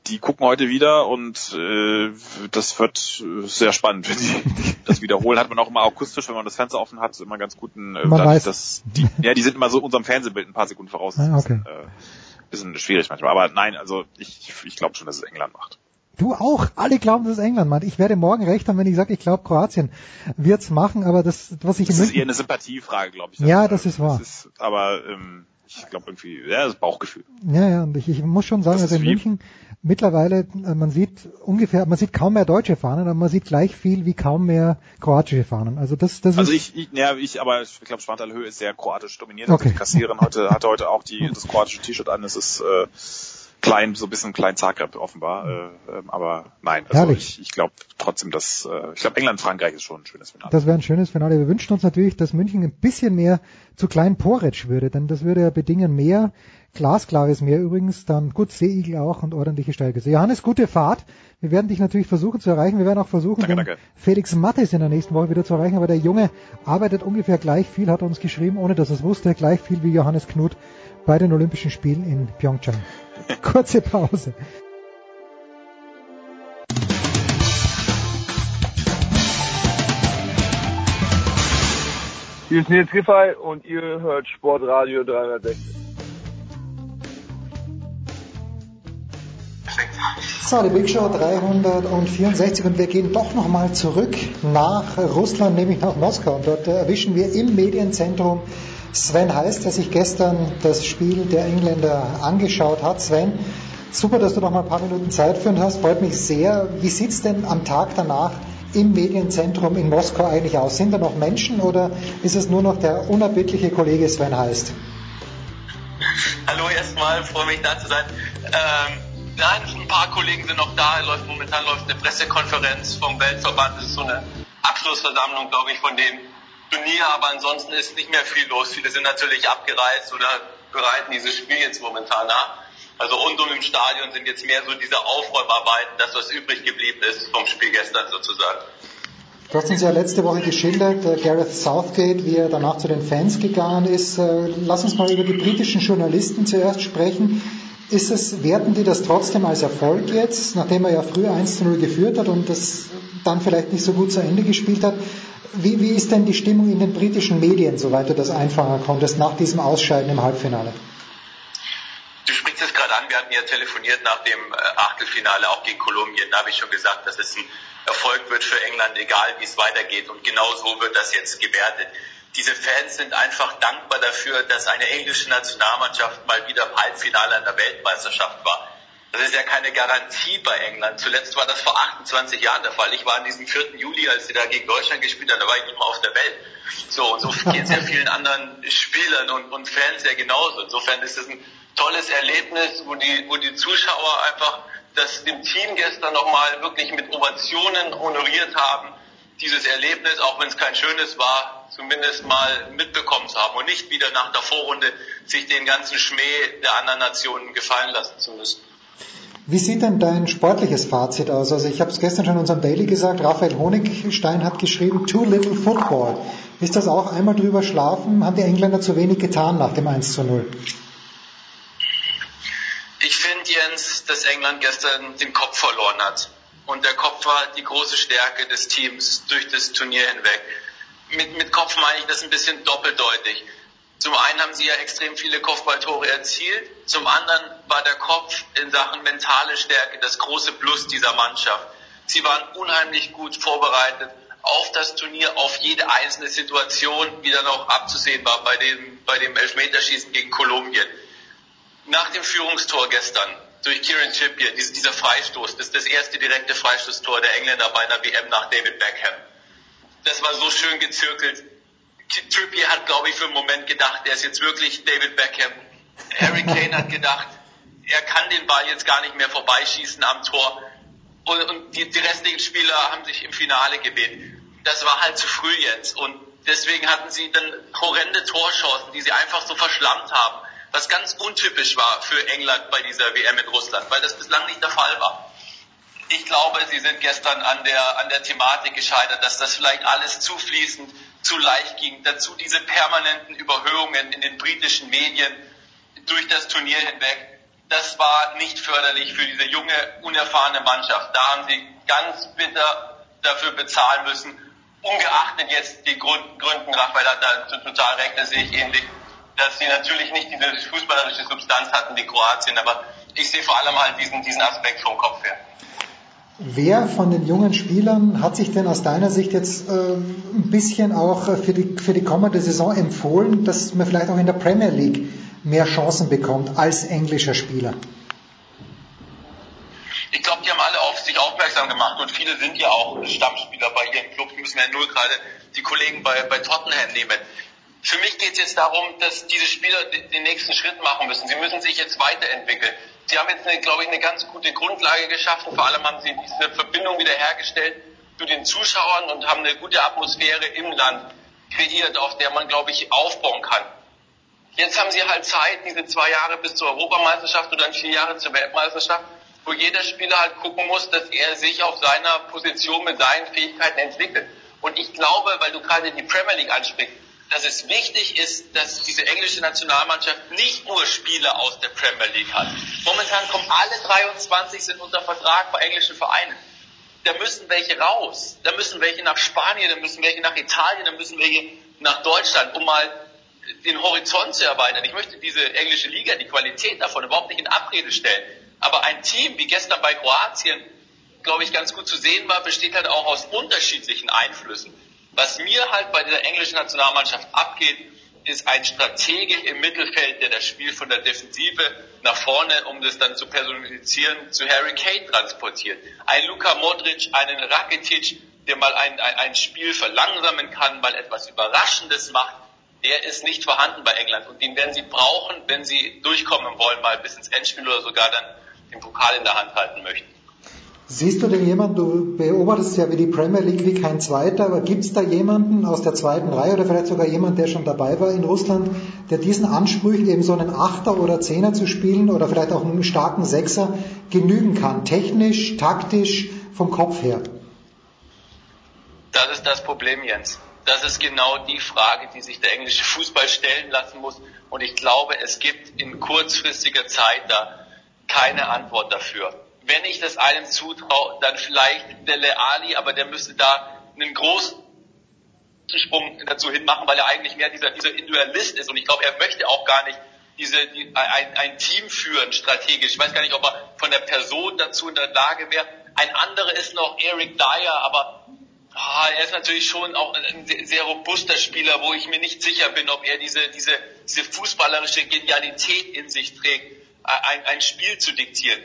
die gucken heute wieder und äh, das wird äh, sehr spannend, wenn die das wiederholen. Hat man auch immer akustisch, wenn man das Fenster offen hat, immer ganz guten. Äh, Man weiß. dass die, ja, die sind immer so unserem Fernsehbild ein paar Sekunden voraus. Das Ah, ist okay. ein bisschen, äh, bisschen schwierig manchmal. Aber nein, also ich, ich glaube schon, dass es England macht. Du auch. Alle glauben, dass es England macht. Ich werde morgen recht haben, wenn ich sage, ich glaube, Kroatien wird's machen, aber das, was ich Das ist eher eine Sympathiefrage, glaube ich. Ja, das ist wahr. Das ist, aber ähm, ich glaube irgendwie, ja, das Bauchgefühl. ja, ja, und ich, ich muss schon sagen, Das also in München mittlerweile, äh, man sieht ungefähr, man sieht kaum mehr deutsche Fahnen, aber man sieht gleich viel wie kaum mehr kroatische Fahnen. Also das, das Also ist, ich, ich, ja, ich, aber ich glaube, Schwantalhöhe ist sehr kroatisch dominiert. Okay. Also die Kassiererin heute hatte heute auch die das kroatische T-Shirt an. Es ist äh, klein, so ein bisschen klein Zagreb offenbar. Äh, ähm, aber nein, also Herrlich. ich, ich glaube trotzdem, dass äh, ich glaube England-Frankreich ist schon ein schönes Finale. Das wäre ein schönes Finale. Wir wünschen uns natürlich, dass München ein bisschen mehr zu klein Poretsch würde, denn das würde ja bedingen mehr glasklares Meer übrigens, dann gut Seeigel auch und ordentliche Steilgüsse. Johannes, gute Fahrt. Wir werden dich natürlich versuchen zu erreichen. Wir werden auch versuchen, Danke, danke. Felix Mattes in der nächsten Woche wieder zu erreichen. Aber der Junge arbeitet ungefähr gleich viel, hat er uns geschrieben, ohne dass er es wusste, gleich viel wie Johannes Knut bei den Olympischen Spielen in Pyeongchang. Kurze Pause. Hier ist Nils Giffey und ihr hört Sportradio 360. So, die Big Show 364 und wir gehen doch nochmal zurück nach Russland, nämlich nach Moskau. Und dort erwischen wir im Medienzentrum Sven Heiß, der sich gestern das Spiel der Engländer angeschaut hat. Sven, super, dass du noch mal ein paar Minuten Zeit für uns hast, freut mich sehr. Wie sieht's denn am Tag danach im Medienzentrum in Moskau eigentlich aus? Sind da noch Menschen oder ist es nur noch der unerbittliche Kollege Sven Heißt? Hallo erstmal, freue mich da zu sein. Ähm, nein, ein paar Kollegen sind noch da. Läuft, momentan läuft eine Pressekonferenz vom Weltverband. Das ist so eine Abschlussversammlung, glaube ich, von dem Turnier. Aber ansonsten ist nicht mehr viel los. Viele sind natürlich abgereist oder bereiten dieses Spiel jetzt momentan nach. Also rund um im Stadion sind jetzt mehr so diese Aufräumarbeiten, das was übrig geblieben ist vom Spiel gestern sozusagen. Du hast uns ja letzte Woche geschildert, äh, Gareth Southgate, wie er danach zu den Fans gegangen ist. Äh, lass uns mal über die britischen Journalisten zuerst sprechen. Ist es, werten die das trotzdem als Erfolg jetzt, nachdem er ja früher 1 zu 0 geführt hat und das dann vielleicht nicht so gut zu Ende gespielt hat? Wie, wie ist denn die Stimmung in den britischen Medien, soweit du das einfangen konntest, nach diesem Ausscheiden im Halbfinale? Du sprichst es gerade an, wir hatten ja telefoniert nach dem äh, Achtelfinale auch gegen Kolumbien. Da habe ich schon gesagt, dass es ein Erfolg wird für England, egal wie es weitergeht. Und genau so wird das jetzt gewertet. Diese Fans sind einfach dankbar dafür, dass eine englische Nationalmannschaft mal wieder im Halbfinale an der Weltmeisterschaft war. Das ist ja keine Garantie bei England. Zuletzt war das vor 28 Jahren der Fall. Ich war an diesem 4. Juli, als sie da gegen Deutschland gespielt haben, da war ich nicht auf der Welt. So, und so geht es ja vielen anderen Spielern und, und Fans ja genauso. Insofern ist es ein tolles Erlebnis, wo die, wo die Zuschauer einfach das dem Team gestern nochmal wirklich mit Ovationen honoriert haben, dieses Erlebnis, auch wenn es kein schönes war, zumindest mal mitbekommen zu haben und nicht wieder nach der Vorrunde sich den ganzen Schmäh der anderen Nationen gefallen lassen zu müssen. Wie sieht denn dein sportliches Fazit aus? Also ich habe es gestern schon in unserem Daily gesagt, Raphael Honigstein hat geschrieben, too little football. Ist das auch einmal drüber schlafen? Haben die Engländer zu wenig getan nach dem 1 zu 0? Ich finde, Jens, dass England gestern den Kopf verloren hat. Und der Kopf war die große Stärke des Teams durch das Turnier hinweg. Mit, mit Kopf meine ich das ein bisschen doppeldeutig. Zum einen haben sie ja extrem viele Kopfballtore erzielt. Zum anderen war der Kopf in Sachen mentale Stärke das große Plus dieser Mannschaft. Sie waren unheimlich gut vorbereitet auf das Turnier, auf jede einzelne Situation, wie dann auch abzusehen war bei dem, bei dem Elfmeterschießen gegen Kolumbien. Nach dem Führungstor gestern durch Kieran Trippier, dieser Freistoß, das ist das erste direkte Freistoßtor der Engländer bei einer WM nach David Beckham. Das war so schön gezirkelt. Trippier hat, glaube ich, für einen Moment gedacht, der ist jetzt wirklich David Beckham. Harry Kane hat gedacht, er kann den Ball jetzt gar nicht mehr vorbeischießen am Tor. Und, und die, die restlichen Spieler haben sich im Finale gebeten. Das war halt zu früh jetzt. Und deswegen hatten sie dann horrende Torchancen, die sie einfach so verschlammt haben. Was ganz untypisch war für England bei dieser WM in Russland, weil das bislang nicht der Fall war. Ich glaube, sie sind gestern an der, an der Thematik gescheitert, dass das vielleicht alles zu fließend, zu leicht ging. Dazu diese permanenten Überhöhungen in den britischen Medien durch das Turnier hinweg. Das war nicht förderlich für diese junge, unerfahrene Mannschaft. Da haben sie ganz bitter dafür bezahlen müssen. Ungeachtet jetzt die Grund, Gründen, Raphael hat da total recht, das sehe ich ähnlich, dass sie natürlich nicht diese fußballerische Substanz hatten wie Kroatien, aber ich sehe vor allem halt diesen, diesen Aspekt vom Kopf her. Wer von den jungen Spielern hat sich denn aus deiner Sicht jetzt äh, ein bisschen auch für die, für die kommende Saison empfohlen, dass man vielleicht auch in der Premier League mehr Chancen bekommt als englischer Spieler? Ich glaube, die haben alle auf sich aufmerksam gemacht und viele sind ja auch Stammspieler bei ihren Clubs, müssen wir nur gerade die Kollegen bei, bei Tottenham nehmen. Für mich geht es jetzt darum, dass diese Spieler den nächsten Schritt machen müssen. Sie müssen sich jetzt weiterentwickeln. Sie haben jetzt, eine, glaube ich, eine ganz gute Grundlage geschaffen. Vor allem haben Sie diese Verbindung wiederhergestellt zu den Zuschauern und haben eine gute Atmosphäre im Land kreiert, auf der man, glaube ich, aufbauen kann. Jetzt haben Sie halt Zeit, diese zwei Jahre bis zur Europameisterschaft oder dann vier Jahre zur Weltmeisterschaft, wo jeder Spieler halt gucken muss, dass er sich auf seiner Position mit seinen Fähigkeiten entwickelt. Und ich glaube, weil du gerade die Premier League ansprichst, dass es wichtig ist, dass diese englische Nationalmannschaft nicht nur Spieler aus der Premier League hat. Momentan kommen alle 23 sind unter Vertrag bei englischen Vereinen. Da müssen welche raus. Da müssen welche nach Spanien, da müssen welche nach Italien, da müssen welche nach Deutschland, um mal den Horizont zu erweitern. Ich möchte diese englische Liga, die Qualität davon überhaupt nicht in Abrede stellen. Aber ein Team wie gestern bei Kroatien, glaube ich, ganz gut zu sehen war, besteht halt auch aus unterschiedlichen Einflüssen. Was mir halt bei dieser englischen Nationalmannschaft abgeht, ist ein Stratege im Mittelfeld, der das Spiel von der Defensive nach vorne, um das dann zu personifizieren, zu Harry Kane transportiert. Ein Luka Modric, einen Rakitic, der mal ein, ein, ein Spiel verlangsamen kann, mal etwas Überraschendes macht, der ist nicht vorhanden bei England und den werden sie brauchen, wenn sie durchkommen wollen, mal bis ins Endspiel oder sogar dann den Pokal in der Hand halten möchten. Siehst du denn jemanden, du beobachtest ja wie die Premier League wie kein Zweiter, aber gibt es da jemanden aus der zweiten Reihe oder vielleicht sogar jemand, der schon dabei war in Russland, der diesen Ansprüchen, eben so einen Achter oder Zehner zu spielen oder vielleicht auch einen starken Sechser genügen kann, technisch, taktisch, vom Kopf her? Das ist das Problem, Jens. Das ist genau die Frage, die sich der englische Fußball stellen lassen muss. Und ich glaube, es gibt in kurzfristiger Zeit da keine Antwort dafür wenn ich das einem zutraue, dann vielleicht Dele Ali, aber der müsste da einen großen Sprung dazu hinmachen, weil er eigentlich mehr dieser, dieser Individualist ist und ich glaube, er möchte auch gar nicht diese, die, ein, ein Team führen strategisch. Ich weiß gar nicht, ob er von der Person dazu in der Lage wäre. Ein anderer ist noch Eric Dyer, aber ah, er ist natürlich schon auch ein sehr, sehr robuster Spieler, wo ich mir nicht sicher bin, ob er diese, diese, diese fußballerische Genialität in sich trägt, ein, ein Spiel zu diktieren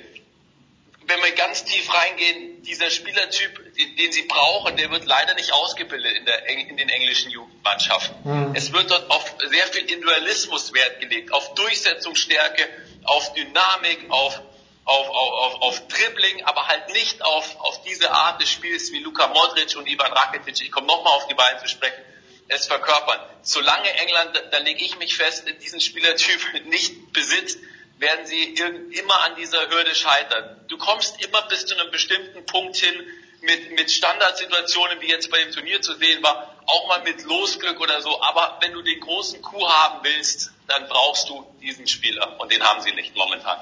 wenn wir ganz tief reingehen, dieser Spielertyp, den, den, sie brauchen, der wird leider nicht ausgebildet in, der, in den englischen Jugendmannschaften. Mhm. Es wird dort auf sehr viel Individualismus Wert gelegt, auf Durchsetzungsstärke, auf Dynamik, auf, auf, auf, auf Dribbling, aber halt nicht auf, auf diese Art des Spiels wie Luka Modric und Ivan Rakitic. Ich komme nochmal auf die beiden zu sprechen es verkörpern. Solange England, da, da lege ich mich fest, diesen Spielertyp nicht besitzt, werden sie immer an dieser Hürde scheitern. Du kommst immer bis zu einem bestimmten Punkt hin mit, mit Standardsituationen, wie jetzt bei dem Turnier zu sehen war, auch mal mit Losglück oder so. Aber wenn du den großen Coup haben willst, dann brauchst du diesen Spieler und den haben sie nicht momentan.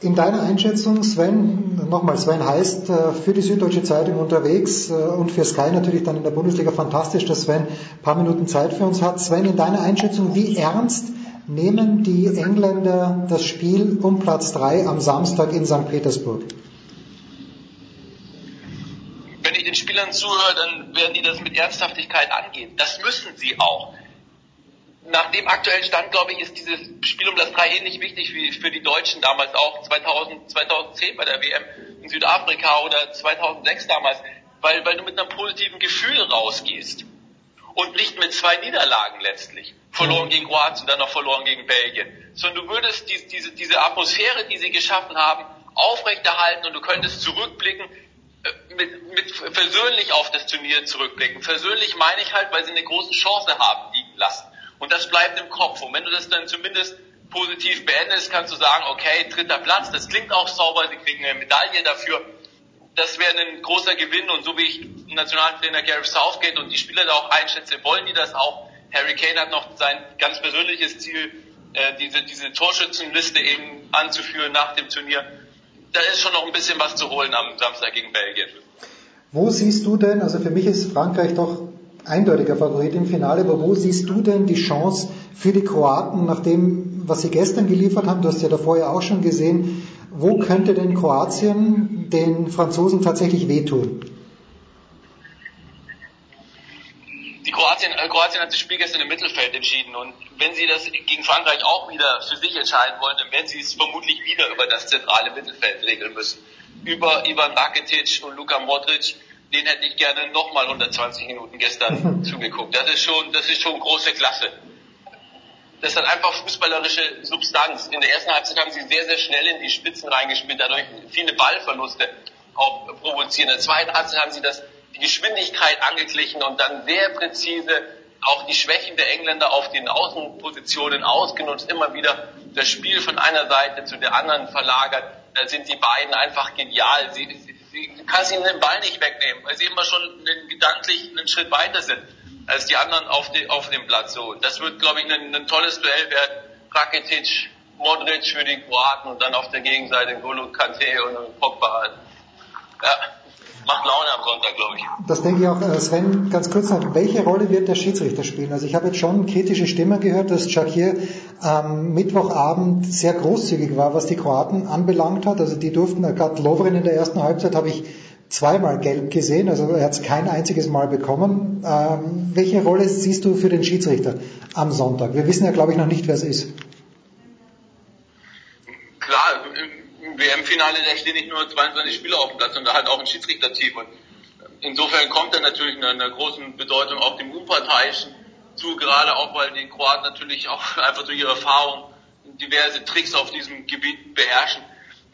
In deiner Einschätzung, Sven, nochmal, Sven heißt äh, für die Süddeutsche Zeitung unterwegs äh, und für Sky natürlich dann in der Bundesliga fantastisch, dass Sven ein paar Minuten Zeit für uns hat. Sven, in deiner Einschätzung, wie ernst nehmen die Engländer das Spiel um Platz 3 am Samstag in St. Petersburg? Wenn ich den Spielern zuhöre, dann werden die das mit Ernsthaftigkeit angehen. Das müssen sie auch. Nach dem aktuellen Stand, glaube ich, ist dieses Spiel um Platz 3 ähnlich wichtig wie für die Deutschen damals auch 2000, 2010 bei der WM in Südafrika oder 2006 damals, weil, weil du mit einem positiven Gefühl rausgehst und nicht mit zwei Niederlagen letztlich. Verloren gegen Kroatien, dann noch verloren gegen Belgien. Sondern du würdest die, diese, diese Atmosphäre, die sie geschaffen haben, aufrechterhalten und du könntest zurückblicken, äh, mit, mit versöhnlich auf das Turnier zurückblicken. Versöhnlich meine ich halt, weil sie eine große Chance haben liegen lassen. Und das bleibt im Kopf. Und wenn du das dann zumindest positiv beendest, kannst du sagen, okay, dritter Platz, das klingt auch sauber, sie kriegen eine Medaille dafür das wäre ein großer Gewinn und so wie ich Nationaltrainer Gareth Southgate und die Spieler da auch einschätze, wollen die das auch. Harry Kane hat noch sein ganz persönliches Ziel, äh, diese, diese Torschützenliste eben anzuführen nach dem Turnier. Da ist schon noch ein bisschen was zu holen am Samstag gegen Belgien. Wo siehst du denn, also für mich ist Frankreich doch eindeutiger Favorit im Finale, aber wo siehst du denn die Chance für die Kroaten nach dem, was sie gestern geliefert haben? Du hast ja davor ja auch schon gesehen, wo könnte denn Kroatien den Franzosen tatsächlich wehtun? Die Kroatien, äh, Kroatien hat das Spiel gestern im Mittelfeld entschieden und wenn sie das gegen Frankreich auch wieder für sich entscheiden wollen, dann werden sie es vermutlich wieder über das zentrale Mittelfeld regeln müssen. Über Ivan Rakitic und Luka Modric, den hätte ich gerne nochmal 120 Minuten gestern zugeguckt. Das ist schon, das ist schon große Klasse das hat einfach fußballerische Substanz. In der ersten Halbzeit haben sie sehr, sehr schnell in die Spitzen reingespielt, dadurch viele Ballverluste auch provozieren. In der zweiten Halbzeit haben sie das, die Geschwindigkeit angeglichen und dann sehr präzise auch die Schwächen der Engländer auf den Außenpositionen ausgenutzt, immer wieder das Spiel von einer Seite zu der anderen verlagert. Da sind die beiden einfach genial. Sie, sie, sie kannst ihnen den Ball nicht wegnehmen, weil sie immer schon gedanklich einen Schritt weiter sind als die anderen auf, die, auf dem Platz. So, das wird, glaube ich, ein, ein tolles Duell werden. Rakitic, Modric für die Kroaten und dann auf der Gegenseite Golo Kante und Pogba. Ja, macht Laune am Sonntag, glaube ich. Das denke ich auch. Äh, Sven, ganz kurz noch, welche Rolle wird der Schiedsrichter spielen? Also ich habe jetzt schon kritische Stimmen gehört, dass Shakir am Mittwochabend sehr großzügig war, was die Kroaten anbelangt hat. Also die durften, äh, gerade Lovren in der ersten Halbzeit habe ich zweimal gelb gesehen, also er hat es kein einziges Mal bekommen. Ähm, welche Rolle siehst du für den Schiedsrichter am Sonntag? Wir wissen ja, glaube ich, noch nicht, wer es ist. Klar, im WM-Finale, da stehen nicht nur 22 Spieler auf dem Platz, sondern halt auch ein Schiedsrichterteam. Und insofern kommt er natürlich eine, eine großen Bedeutung auch dem Unparteiischen zu, gerade auch, weil die Kroaten natürlich auch einfach durch ihre Erfahrung diverse Tricks auf diesem Gebiet beherrschen.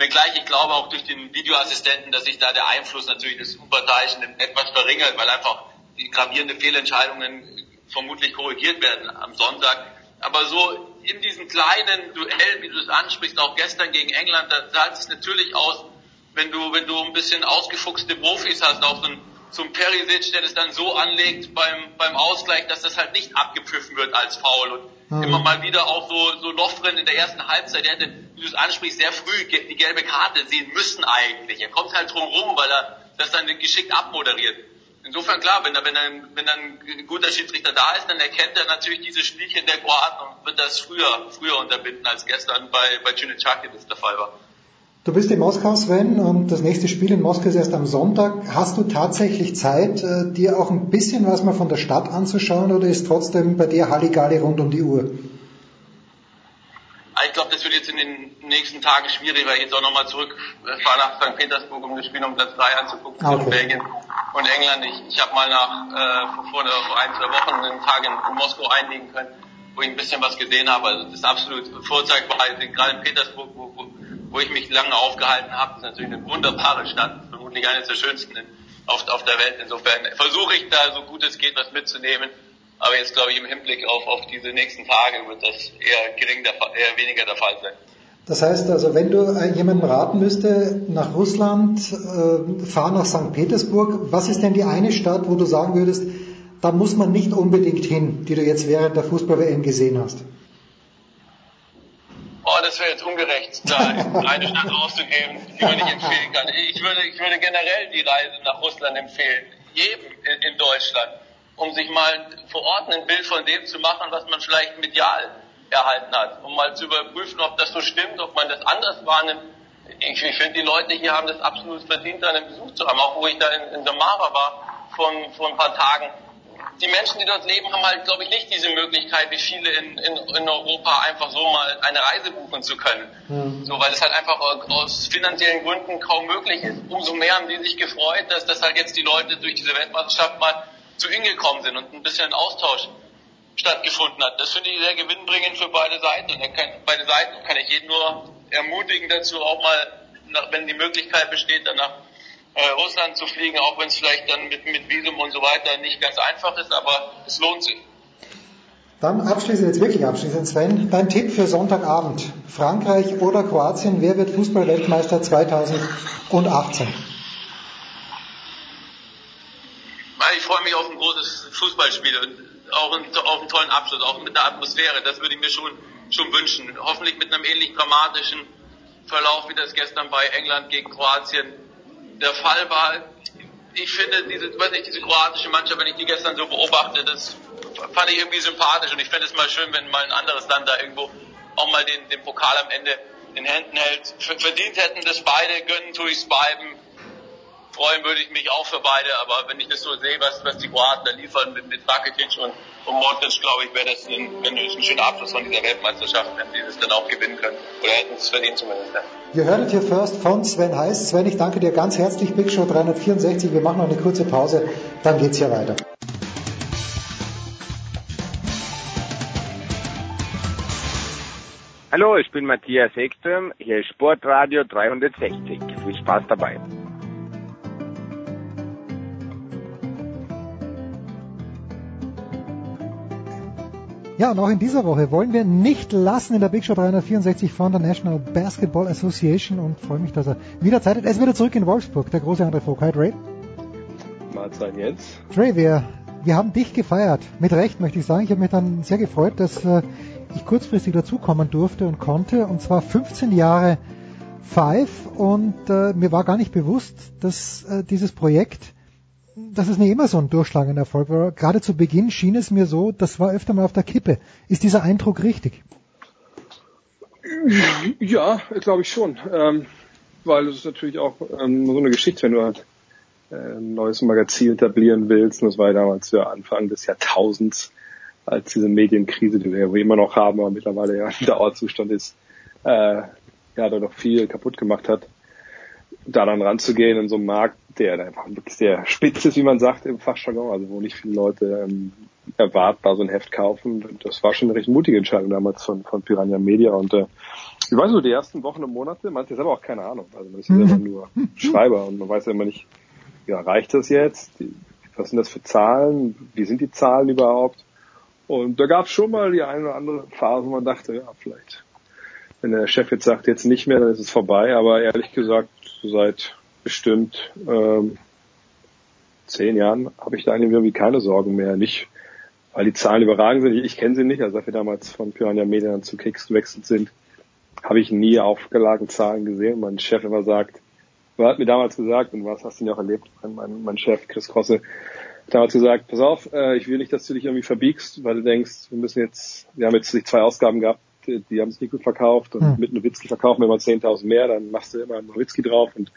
Wenngleich ich glaube auch durch den Videoassistenten, dass sich da der Einfluss natürlich des Unparteiischen etwas verringert, weil einfach die gravierende Fehlentscheidungen vermutlich korrigiert werden am Sonntag. Aber so in diesem kleinen Duell, wie du es ansprichst, auch gestern gegen England, da zahlt es natürlich aus, wenn du, wenn du ein bisschen ausgefuchste Profis hast, auch so ein, ein Perisic, der das dann so anlegt beim, beim Ausgleich, dass das halt nicht abgepfiffen wird als Foul. Und mhm. immer mal wieder auch so, so Lofren in der ersten Halbzeit, der hätte, wie du es ansprichst, sehr früh die gelbe Karte sehen müssen eigentlich. Er kommt halt drum rum, weil er das dann geschickt abmoderiert. Insofern klar, wenn, da, wenn, ein, wenn ein guter Schiedsrichter da ist, dann erkennt er natürlich diese Spielchen der Kroaten und wird das früher, früher unterbinden als gestern bei, bei Cunecaki das der Fall war. Du bist in Moskau, Sven, und das nächste Spiel in Moskau ist erst am Sonntag. Hast du tatsächlich Zeit, äh, dir auch ein bisschen was mal von der Stadt anzuschauen oder ist trotzdem bei dir Halligalli rund um die Uhr? Ich glaube, das wird jetzt in den nächsten Tagen schwierig, weil ich jetzt auch nochmal zurückfahre nach St. Petersburg, um das Spiel um Platz 3 anzugucken okay. zwischen Belgien und England. Ich, ich habe mal nach äh, vor, vor ein, zwei Wochen einen Tag in, in Moskau einlegen können, wo ich ein bisschen was gesehen habe. Also das ist absolut vorzeigbar, gerade in Petersburg, wo, wo, wo ich mich lange aufgehalten habe. Ist natürlich eine wunderbare Stadt, vermutlich eine der schönsten auf, auf der Welt. Insofern versuche ich da so gut es geht was mitzunehmen aber jetzt glaube ich im Hinblick auf, auf diese nächsten Tage wird das eher gering der, eher weniger der Fall sein. Das heißt also, wenn du jemandem raten müsste, nach Russland, äh, fahr nach St. Petersburg, was ist denn die eine Stadt, wo du sagen würdest, da muss man nicht unbedingt hin, die du jetzt während der Fußball-WM gesehen hast? Oh, das wäre jetzt ungerecht, da eine Stadt auszugeben, die man nicht empfehlen kann. Ich würde, ich würde generell die Reise nach Russland empfehlen, jedem in, in Deutschland um sich mal vor Ort ein Bild von dem zu machen, was man vielleicht medial erhalten hat, um mal zu überprüfen, ob das so stimmt, ob man das anders wahrnimmt. Ich, ich finde, die Leute hier haben das absolut verdient, einen Besuch zu haben, auch wo ich da in, in Samara war vor, vor ein paar Tagen. Die Menschen, die dort leben, haben halt, glaube ich, nicht diese Möglichkeit, wie viele in, in, in Europa einfach so mal eine Reise buchen zu können. Mhm. So, weil es halt einfach aus finanziellen Gründen kaum möglich ist. Umso mehr haben die sich gefreut, dass das halt jetzt die Leute durch diese Weltmeisterschaft mal zu ihnen gekommen sind und ein bisschen Austausch stattgefunden hat. Das finde ich sehr gewinnbringend für beide Seiten. Und kann, beide Seiten kann ich jeden nur ermutigen dazu, auch mal, nach, wenn die Möglichkeit besteht, dann nach äh, Russland zu fliegen, auch wenn es vielleicht dann mit, mit Visum und so weiter nicht ganz einfach ist, aber es lohnt sich. Dann abschließend, jetzt wirklich abschließend, Sven, dein Tipp für Sonntagabend. Frankreich oder Kroatien, wer wird Fußballweltmeister 2018? ich freue mich auf ein großes Fußballspiel und auch auf einen tollen Abschluss, auch mit der Atmosphäre. Das würde ich mir schon, schon wünschen. Hoffentlich mit einem ähnlich dramatischen Verlauf, wie das gestern bei England gegen Kroatien der Fall war. Ich finde diese, weiß nicht, diese kroatische Mannschaft, wenn ich die gestern so beobachte, das fand ich irgendwie sympathisch und ich fände es mal schön, wenn mal ein anderes Land da irgendwo auch mal den, den Pokal am Ende in Händen hält. Verdient hätten das beide, gönnen tue ich es beiden freuen würde ich mich auch für beide, aber wenn ich das so sehe, was, was die Kroaten da liefern mit, mit Rakitic und, und Modric, glaube ich, wäre das ein, ein, ein schöner Abschluss von dieser Weltmeisterschaft, wenn sie das dann auch gewinnen können. Oder hätten es verdient zumindest. Ja. Ihr hört hier first von Sven Heiß. Sven, ich danke dir ganz herzlich. Big Show 364. Wir machen noch eine kurze Pause, dann geht's hier weiter. Hallo, ich bin Matthias Ekström, hier ist Sportradio 360. Viel Spaß dabei. Ja, und auch in dieser Woche wollen wir nicht lassen in der Big Show 364 von der National Basketball Association und freue mich, dass er wieder Zeit hat. Er ist wieder zurück in Wolfsburg, der große André Vogt. Hi, Ray. Mahlzeit jetzt. Trey, wir, wir haben dich gefeiert. Mit Recht möchte ich sagen. Ich habe mich dann sehr gefreut, dass äh, ich kurzfristig dazukommen durfte und konnte. Und zwar 15 Jahre Five. Und äh, mir war gar nicht bewusst, dass äh, dieses Projekt, dass es nicht immer so ein durchschlagender Erfolg war. Gerade zu Beginn schien es mir so, das war öfter mal auf der Kippe. Ist dieser Eindruck richtig? Ja, glaube ich schon. Ähm, weil es ist natürlich auch ähm, so eine Geschichte, wenn du halt äh, ein neues Magazin etablieren willst. Und das war ja damals ja Anfang des Jahrtausends, als diese Medienkrise, die wir immer noch haben, aber mittlerweile ja ein Dauerzustand ist, äh, ja, da noch viel kaputt gemacht hat. Da dann ranzugehen in so einem Markt, der einfach wirklich sehr spitz ist, wie man sagt im Fachjargon, also wo nicht viele Leute ähm, erwartbar so ein Heft kaufen. Das war schon eine recht mutige Entscheidung damals von, von Piranha Media und äh, ich weiß so, die ersten Wochen und Monate, man hat ja selber auch keine Ahnung. Also man ist ja selber nur Schreiber und man weiß ja immer nicht, ja, reicht das jetzt? Was sind das für Zahlen? Wie sind die Zahlen überhaupt? Und da gab es schon mal die eine oder andere Phase, wo man dachte, ja, vielleicht, wenn der Chef jetzt sagt, jetzt nicht mehr, dann ist es vorbei. Aber ehrlich gesagt, seit bestimmt ähm, zehn Jahren habe ich da irgendwie keine Sorgen mehr. Nicht, weil die Zahlen überragend sind. Ich, ich kenne sie nicht. Also als wir damals von Piranha Media zu Kicks gewechselt sind, habe ich nie aufgelagene Zahlen gesehen. Mein Chef immer sagt, er hat mir damals gesagt, und was hast du ja auch erlebt, mein, mein Chef Chris Krosse, damals gesagt, pass auf, äh, ich will nicht, dass du dich irgendwie verbiegst, weil du denkst, wir müssen jetzt, wir haben jetzt zwei Ausgaben gehabt, die, die haben es nicht gut verkauft und hm. mit Nowitzki verkaufen wir mal 10.000 mehr, dann machst du immer Nowitzki drauf und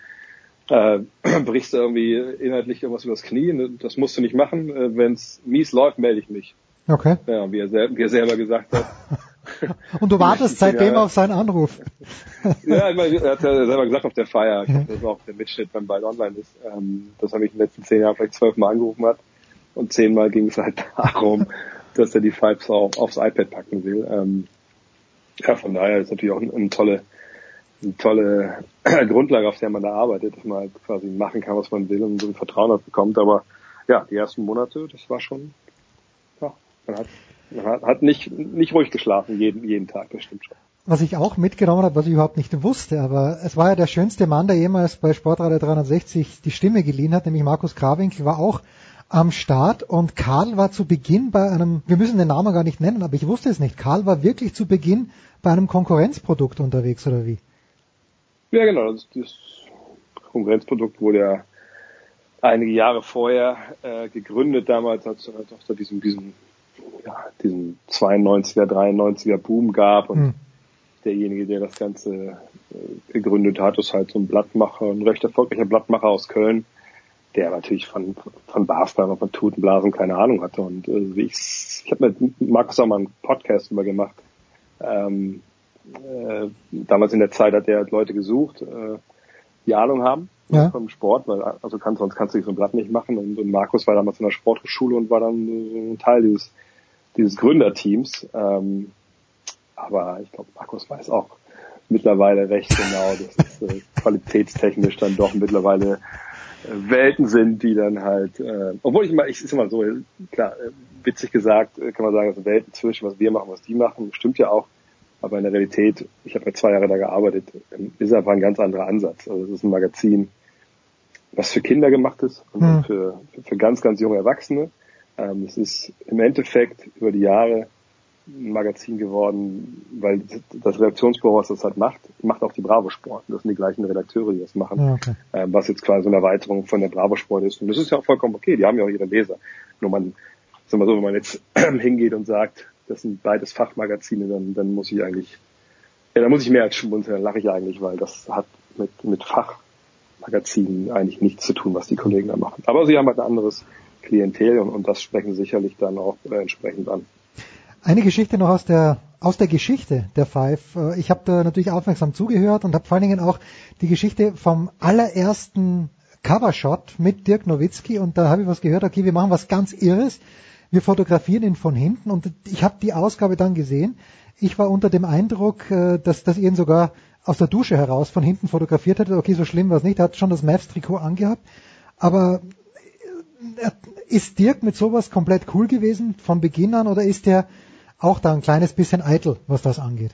äh, brichst du irgendwie inhaltlich irgendwas übers Knie. Das musst du nicht machen. Äh, Wenn es mies läuft, melde ich mich. Okay. Ja, wie er, sel wie er selber gesagt hat. Und du wartest seitdem auf seinen Anruf. ja, ich meine, er hat ja selber gesagt auf der Feier, das war auch der Mitschnitt, wenn bald online ist, ähm, dass er mich in den letzten zehn Jahren vielleicht zwölfmal angerufen hat. Und zehnmal ging es halt darum, dass er die Fives auch aufs iPad packen will. Ähm, ja, von daher ist natürlich auch eine, tolle, eine tolle Grundlage, auf der man da arbeitet, dass man halt quasi machen kann, was man will und so ein Vertrauen hat bekommt. Aber ja, die ersten Monate, das war schon, ja, man hat man hat, hat nicht, nicht ruhig geschlafen jeden, jeden Tag, das stimmt schon. Was ich auch mitgenommen habe, was ich überhaupt nicht wusste, aber es war ja der schönste Mann, der jemals bei Sportradio 360 die Stimme geliehen hat, nämlich Markus Krawinkel, war auch am Start und Karl war zu Beginn bei einem, wir müssen den Namen gar nicht nennen, aber ich wusste es nicht, Karl war wirklich zu Beginn bei einem Konkurrenzprodukt unterwegs, oder wie? Ja, genau, das, das Konkurrenzprodukt wurde ja einige Jahre vorher äh, gegründet, damals als es halt diesem, diesem ja, diesen 92er, 93er Boom gab und mhm. derjenige, der das Ganze äh, gegründet hat, ist halt so ein Blattmacher, ein recht erfolgreicher Blattmacher aus Köln, der natürlich von, von Basketball, von Tutenblasen keine Ahnung hatte. Und äh, wie ich, ich habe mit Markus auch mal einen Podcast über gemacht. Ähm, äh, damals in der Zeit hat er halt Leute gesucht, äh, die Ahnung haben ja. vom Sport, weil also kann, sonst kannst du so ein Blatt nicht machen. Und, und Markus war damals in der Sporthochschule und war dann ein Teil dieses dieses Gründerteams. Ähm, aber ich glaube, Markus weiß auch mittlerweile recht genau, dass es äh, qualitätstechnisch dann doch mittlerweile äh, Welten sind, die dann halt, äh, obwohl ich mal, ich ist immer so, klar, äh, witzig gesagt, äh, kann man sagen, dass Welten zwischen, was wir machen, was die machen, stimmt ja auch. Aber in der Realität, ich habe ja zwei Jahre da gearbeitet, ähm, ist einfach ein ganz anderer Ansatz. Also es ist ein Magazin, was für Kinder gemacht ist und hm. für, für ganz, ganz junge Erwachsene. Ähm, es ist im Endeffekt über die Jahre Magazin geworden, weil das Redaktionsbüro, was das halt macht, macht auch die Bravo Sport. Das sind die gleichen Redakteure, die das machen, ah, okay. ähm, was jetzt quasi eine Erweiterung von der Bravo Sport ist. Und das ist ja auch vollkommen okay, die haben ja auch ihre Leser. Nur man, sag mal so, wenn man jetzt hingeht und sagt, das sind beides Fachmagazine, dann, dann muss ich eigentlich, ja, dann muss ich mehr als schmunzeln, dann lache ich eigentlich, weil das hat mit, mit Fachmagazinen eigentlich nichts zu tun, was die Kollegen da machen. Aber sie haben halt ein anderes Klientel und, und das sprechen sicherlich dann auch äh, entsprechend an. Eine Geschichte noch aus der aus der Geschichte der Five. Äh, ich habe da natürlich aufmerksam zugehört und habe vor allen Dingen auch die Geschichte vom allerersten Covershot mit Dirk Nowitzki und da habe ich was gehört, okay, wir machen was ganz Irres. wir fotografieren ihn von hinten und ich habe die Ausgabe dann gesehen. Ich war unter dem Eindruck, äh, dass, dass ihr ihn sogar aus der Dusche heraus von hinten fotografiert hättet. Okay, so schlimm war es nicht. Er hat schon das Mavs-Trikot angehabt. Aber äh, ist Dirk mit sowas komplett cool gewesen von Beginn an oder ist er auch da ein kleines bisschen eitel, was das angeht?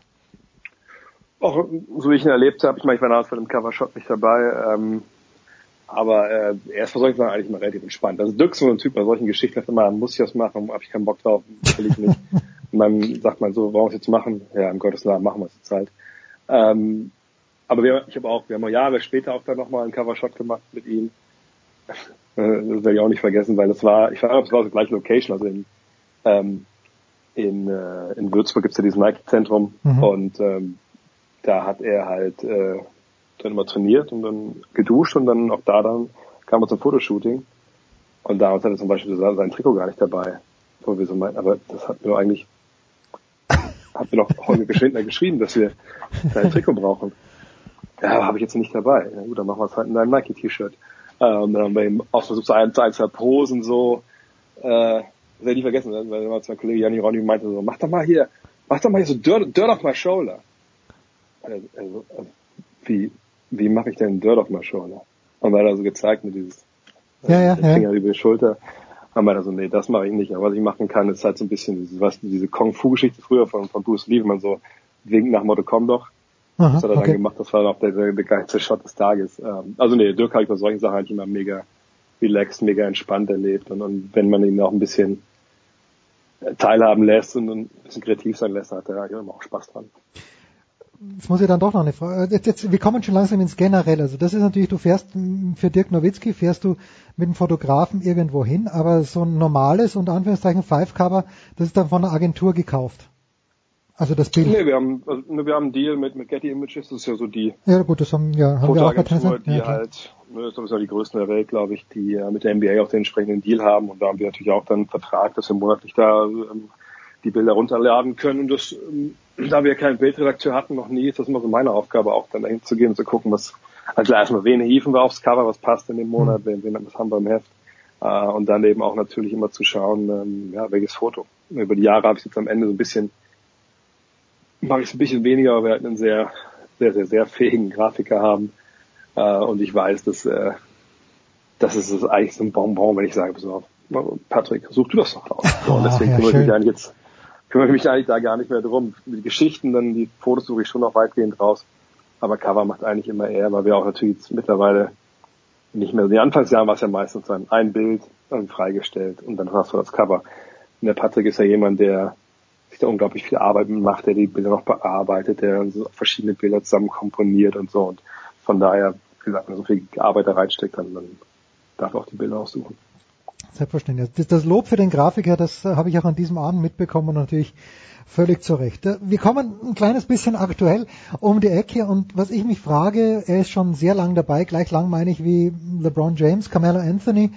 Auch so wie ich ihn erlebt habe, ich meine, ich war damals bei dem Covershot nicht dabei, ähm, aber äh, er ist bei solchen Sachen eigentlich mal relativ entspannt. Also Dirk ist so ein Typ bei solchen Geschichten, sagt immer, muss ich das machen, habe ich keinen Bock drauf, will ich nicht. Und dann sagt man so, warum wir es jetzt machen? Ja, im Gottes Namen machen wir es jetzt halt. Ähm, aber wir, ich habe auch, wir haben auch Jahre später auch dann nochmal einen Covershot gemacht mit ihm. Das werde ich auch nicht vergessen, weil das war, ich weiß es war die gleiche Location, also in, ähm, in, äh, in Würzburg gibt's ja dieses Nike-Zentrum mhm. und ähm, da hat er halt äh, dann immer trainiert und dann geduscht und dann auch da dann kam er zum Fotoshooting und damals hat er zum Beispiel sein Trikot gar nicht dabei, wo wir so meinten, aber das hat mir eigentlich hat mir noch Holger Schindler geschrieben, dass wir sein Trikot brauchen. Ja, habe ich jetzt nicht dabei. Na gut, dann machen wir es halt in deinem Nike-T-Shirt. Ähm, dann haben wir eben auch versucht, so ein, zwei, zwei Posen so, äh, das werde ich vergessen, ne? weil mein Kollege Janni Ronny meinte so, mach doch mal hier, mach doch mal hier so Dirt, Dirt off my shoulder. Also, also, wie, wie mache ich denn Dirt off my shoulder? Und er hat also gezeigt mit dieses ja, ja, ja. Finger über die Schulter. Haben wir so, nee, das mache ich nicht. Aber was ich machen kann, ist halt so ein bisschen, dieses, was, diese Kung-Fu-Geschichte früher von, von Bruce Lee, wenn man so winkt nach Motto, komm doch. Aha, das hat er okay. dann gemacht, das war dann auch der, der, der geilste Shot des Tages. Ähm, also nee, Dirk habe ich bei solchen Sachen eigentlich immer mega relaxed, mega entspannt erlebt. Und, und wenn man ihn auch ein bisschen teilhaben lässt und ein bisschen kreativ sein lässt, hat er eigentlich immer auch Spaß dran. Jetzt muss ich dann doch noch eine Frage. Jetzt, jetzt, wir kommen schon langsam ins Generelle. Also das ist natürlich, du fährst für Dirk Nowitzki, fährst du mit dem Fotografen irgendwo hin, aber so ein normales, unter Anführungszeichen Five-Cover, das ist dann von einer Agentur gekauft. Also das Bild. Nee, wir haben, also, wir haben einen Deal mit, mit Getty Images, das ist ja so die ja, gut, das haben, ja, haben wir auch Fotoagentur, die ja, halt, ne, das ist ja die größten der Welt, glaube ich, die äh, mit der NBA auch den entsprechenden Deal haben. Und da haben wir natürlich auch dann einen Vertrag, dass wir monatlich da ähm, die Bilder runterladen können. Und das, ähm, da wir keinen Bildredakteur hatten, noch nie, ist das immer so meine Aufgabe, auch dann dahin zu gehen und zu gucken, was, also erstmal, wen hieven wir aufs Cover, was passt in dem Monat, wen, wen was haben wir im Heft, äh, und dann eben auch natürlich immer zu schauen, ähm, ja, welches Foto. Über die Jahre habe ich jetzt am Ende so ein bisschen mache ich es ein bisschen weniger, aber wir hatten einen sehr, sehr, sehr, sehr fähigen Grafiker haben. Äh, und ich weiß, dass, äh, das ist eigentlich so ein Bonbon, wenn ich sage, pass auf, Patrick, such du das doch raus. So, und deswegen ja, kümmere ich mich eigentlich jetzt, kümmere ich mich eigentlich da gar nicht mehr drum. Die Geschichten, dann die Fotos suche ich schon noch weitgehend raus. Aber Cover macht eigentlich immer eher, weil wir auch natürlich jetzt mittlerweile nicht mehr, in den Anfangsjahren war es ja meistens dann ein Bild dann freigestellt und dann hast du das Cover. Und der Patrick ist ja jemand, der sich da unglaublich viel Arbeit macht, der die Bilder noch bearbeitet, der so verschiedene Bilder zusammen komponiert und so. Und von daher, wie gesagt, wenn so viel Arbeit da reinsteckt, dann, dann darf auch die Bilder aussuchen. Selbstverständlich. Das, das Lob für den Grafiker, das äh, habe ich auch an diesem Abend mitbekommen und natürlich völlig zu Recht. Äh, wir kommen ein kleines bisschen aktuell um die Ecke und was ich mich frage, er ist schon sehr lang dabei, gleich lang meine ich wie LeBron James, Carmelo Anthony,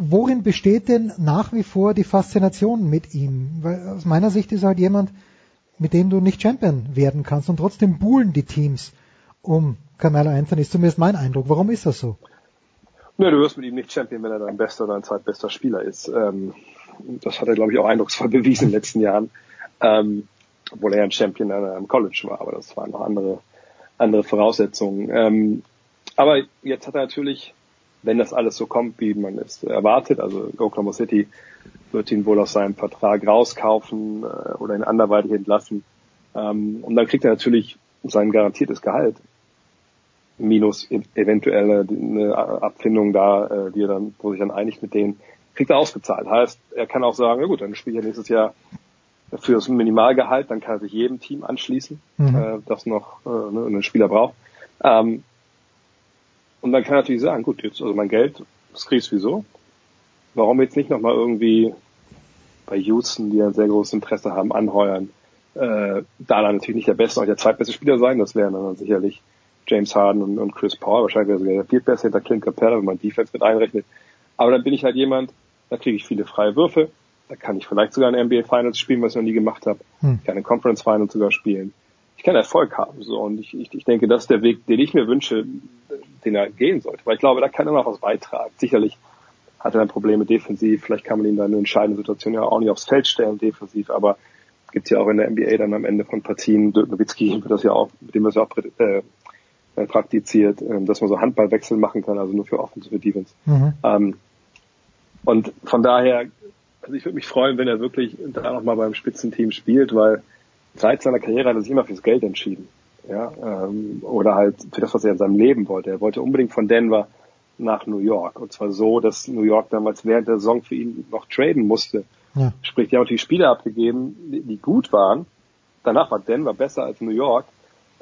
worin besteht denn nach wie vor die Faszination mit ihm? Weil aus meiner Sicht ist er halt jemand, mit dem du nicht Champion werden kannst und trotzdem buhlen die Teams um Carmelo Anthony, ist zumindest mein Eindruck. Warum ist das so? Nö, du wirst mit ihm nicht Champion, wenn er dein bester oder dein zweitbester Spieler ist. Ähm, das hat er, glaube ich, auch eindrucksvoll bewiesen in den letzten Jahren. Ähm, obwohl er ein Champion am College war, aber das waren noch andere, andere Voraussetzungen. Ähm, aber jetzt hat er natürlich wenn das alles so kommt, wie man es erwartet, also Oklahoma City wird ihn wohl aus seinem Vertrag rauskaufen äh, oder ihn anderweitig entlassen. Ähm, und dann kriegt er natürlich sein garantiertes Gehalt minus e-, eventuelle eine Abfindung da, äh, die er dann, wo sich dann einigt mit denen, kriegt er ausgezahlt. Heißt, er kann auch sagen, na gut, dann spiele ich ja nächstes Jahr für das Minimalgehalt, dann kann er sich jedem Team anschließen, mhm. äh, das noch äh, ne, einen Spieler braucht. Ähm, und dann kann natürlich sagen, gut, jetzt, also mein Geld, das kriegst du wieso. Warum jetzt nicht nochmal irgendwie bei Houston, die ein sehr großes Interesse haben, anheuern, äh, da dann natürlich nicht der beste, auch der zweitbeste Spieler sein, das wären dann sicherlich James Harden und, und Chris Paul, wahrscheinlich wäre sogar der viertbeste hinter Clint Capella, wenn man Defense mit einrechnet. Aber dann bin ich halt jemand, da kriege ich viele freie Würfe, da kann ich vielleicht sogar ein NBA Finals spielen, was ich noch nie gemacht habe. Hm. Kann ein Conference Finals sogar spielen. Ich kann Erfolg haben. So und ich, ich, ich denke, das ist der Weg, den ich mir wünsche, den er gehen sollte. Weil ich glaube, da kann er noch was beitragen. Sicherlich hatte dann Probleme defensiv. Vielleicht kann man ihn dann in entscheidenden Situationen ja auch nicht aufs Feld stellen defensiv, aber gibt ja auch in der NBA dann am Ende von Partien, Dirk Nowitzki wird das ja auch, mit dem es ja auch äh, äh, praktiziert, äh, dass man so Handballwechsel machen kann, also nur für Offensive Defense. Mhm. Ähm, und von daher, also ich würde mich freuen, wenn er wirklich da nochmal beim Spitzenteam spielt, weil seit seiner Karriere hat er sich immer fürs Geld entschieden. Ja, ähm, oder halt für das, was er in seinem Leben wollte. Er wollte unbedingt von Denver nach New York. Und zwar so, dass New York damals während der Saison für ihn noch traden musste. Ja. Sprich, die haben natürlich Spieler abgegeben, die, gut waren. Danach war Denver besser als New York.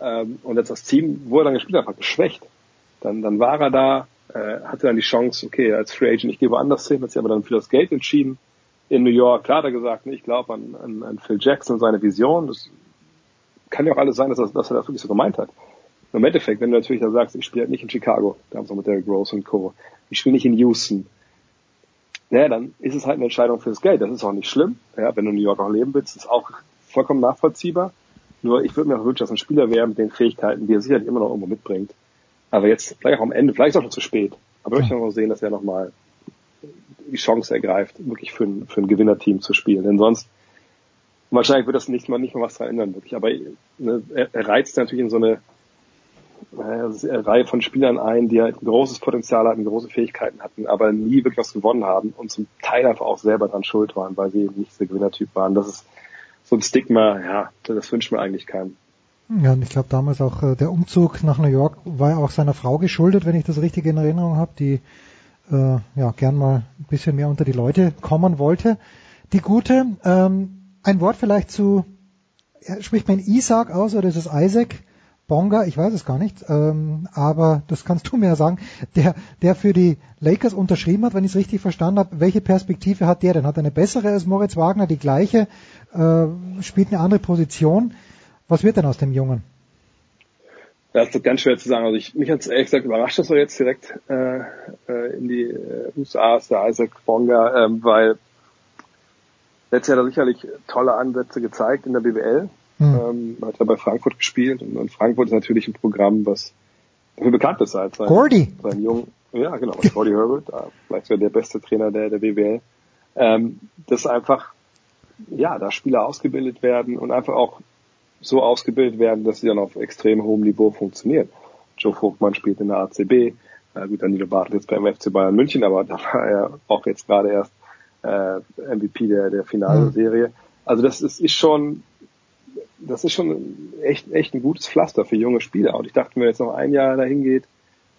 Ähm, und jetzt das Team wurde dann gespielt einfach geschwächt. Dann, dann war er da, äh, hatte dann die Chance, okay, als Free Agent, ich gehe woanders hin, hat sich aber dann für das Geld entschieden. In New York, klar hat er gesagt, ne, ich glaube an, an, an Phil Jackson und seine Vision. Das kann ja auch alles sein, dass, er, dass er das wirklich so gemeint hat. Im Endeffekt, wenn du natürlich da sagst, ich spiele halt nicht in Chicago, da haben sie mit Derrick Rose und Co. Ich spiele nicht in Houston. Naja, dann ist es halt eine Entscheidung fürs Geld. Das ist auch nicht schlimm. Ja, wenn du in New York auch leben willst, ist auch vollkommen nachvollziehbar. Nur ich würde mir auch wünschen, dass ein Spieler wäre mit den Fähigkeiten, die er sicherlich immer noch irgendwo mitbringt. Aber jetzt, vielleicht auch am Ende, vielleicht ist auch schon zu spät. Aber ich möchte noch sehen, dass er nochmal die Chance ergreift, wirklich für ein, für ein Gewinnerteam zu spielen. Denn sonst, wahrscheinlich wird das nicht mal, nicht mal was daran ändern, wirklich. Aber ne, er, er reizt natürlich in so eine, eine Reihe von Spielern ein, die halt ein großes Potenzial hatten, große Fähigkeiten hatten, aber nie wirklich was gewonnen haben und zum Teil einfach auch selber dran schuld waren, weil sie eben nicht der Gewinnertyp waren. Das ist so ein Stigma, ja, das wünscht man eigentlich keinem. Ja, und ich glaube damals auch äh, der Umzug nach New York war ja auch seiner Frau geschuldet, wenn ich das richtig in Erinnerung habe, die äh, ja gern mal ein bisschen mehr unter die Leute kommen wollte. Die gute, ähm, ein Wort vielleicht zu, spricht man Isaac aus oder ist es Isaac? Bonga, ich weiß es gar nicht, ähm, aber das kannst du mir ja sagen, der, der für die Lakers unterschrieben hat, wenn ich es richtig verstanden habe. Welche Perspektive hat der denn? Hat er eine bessere als Moritz Wagner, die gleiche, äh, spielt eine andere Position? Was wird denn aus dem Jungen? Das ist ganz schwer zu sagen. Also ich, mich hat es ehrlich gesagt überrascht, dass er jetzt direkt äh, äh, in die USA ist, der Isaac Bonga, ähm, weil letztes Jahr hat er sicherlich tolle Ansätze gezeigt in der BWL. Hm. Ähm, hat er bei Frankfurt gespielt und, und, Frankfurt ist natürlich ein Programm, was dafür bekannt ist als sein, Gordy. sein jungen, ja genau, Gordy Herbert, äh, vielleicht sogar der beste Trainer der, der BWL. Ähm, dass einfach, ja, da Spieler ausgebildet werden und einfach auch so ausgebildet werden, dass sie dann auf extrem hohem Niveau funktionieren. Joe Vogtmann spielt in der ACB, äh, gut, Danilo Bartel jetzt beim FC Bayern München, aber da war er auch jetzt gerade erst äh, MVP der, der Finalserie. Also das ist, ist schon das ist schon echt, echt ein gutes Pflaster für junge Spieler. Und ich dachte, wenn jetzt noch ein Jahr dahin geht,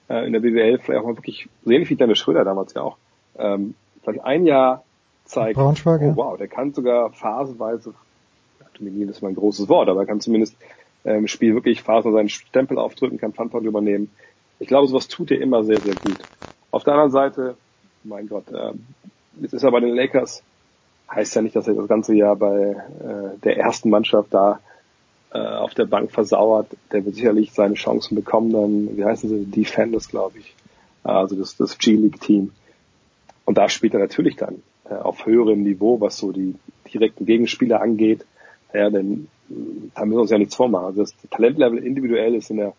äh, in der BWL vielleicht auch mal wirklich, so ähnlich wie Dennis Schröder damals ja auch, ähm, vielleicht ein Jahr zeigt, oh, wow, der kann sogar phasenweise, dominieren ist mal großes Wort, aber er kann zumindest ähm, Spiel wirklich phasenweise seinen Stempel aufdrücken, kann Funpoint übernehmen. Ich glaube, sowas tut er immer sehr, sehr gut. Auf der anderen Seite, mein Gott, ähm, jetzt ist er bei den Lakers, heißt ja nicht, dass er das ganze Jahr bei äh, der ersten Mannschaft da äh, auf der Bank versauert. Der wird sicherlich seine Chancen bekommen, dann, wie heißen sie, Defenders, glaube ich. Also das, das G-League-Team. Und da spielt er natürlich dann äh, auf höherem Niveau, was so die direkten Gegenspieler angeht. Ja, denn äh, da müssen wir uns ja nichts vormachen. Also das Talentlevel individuell ist in der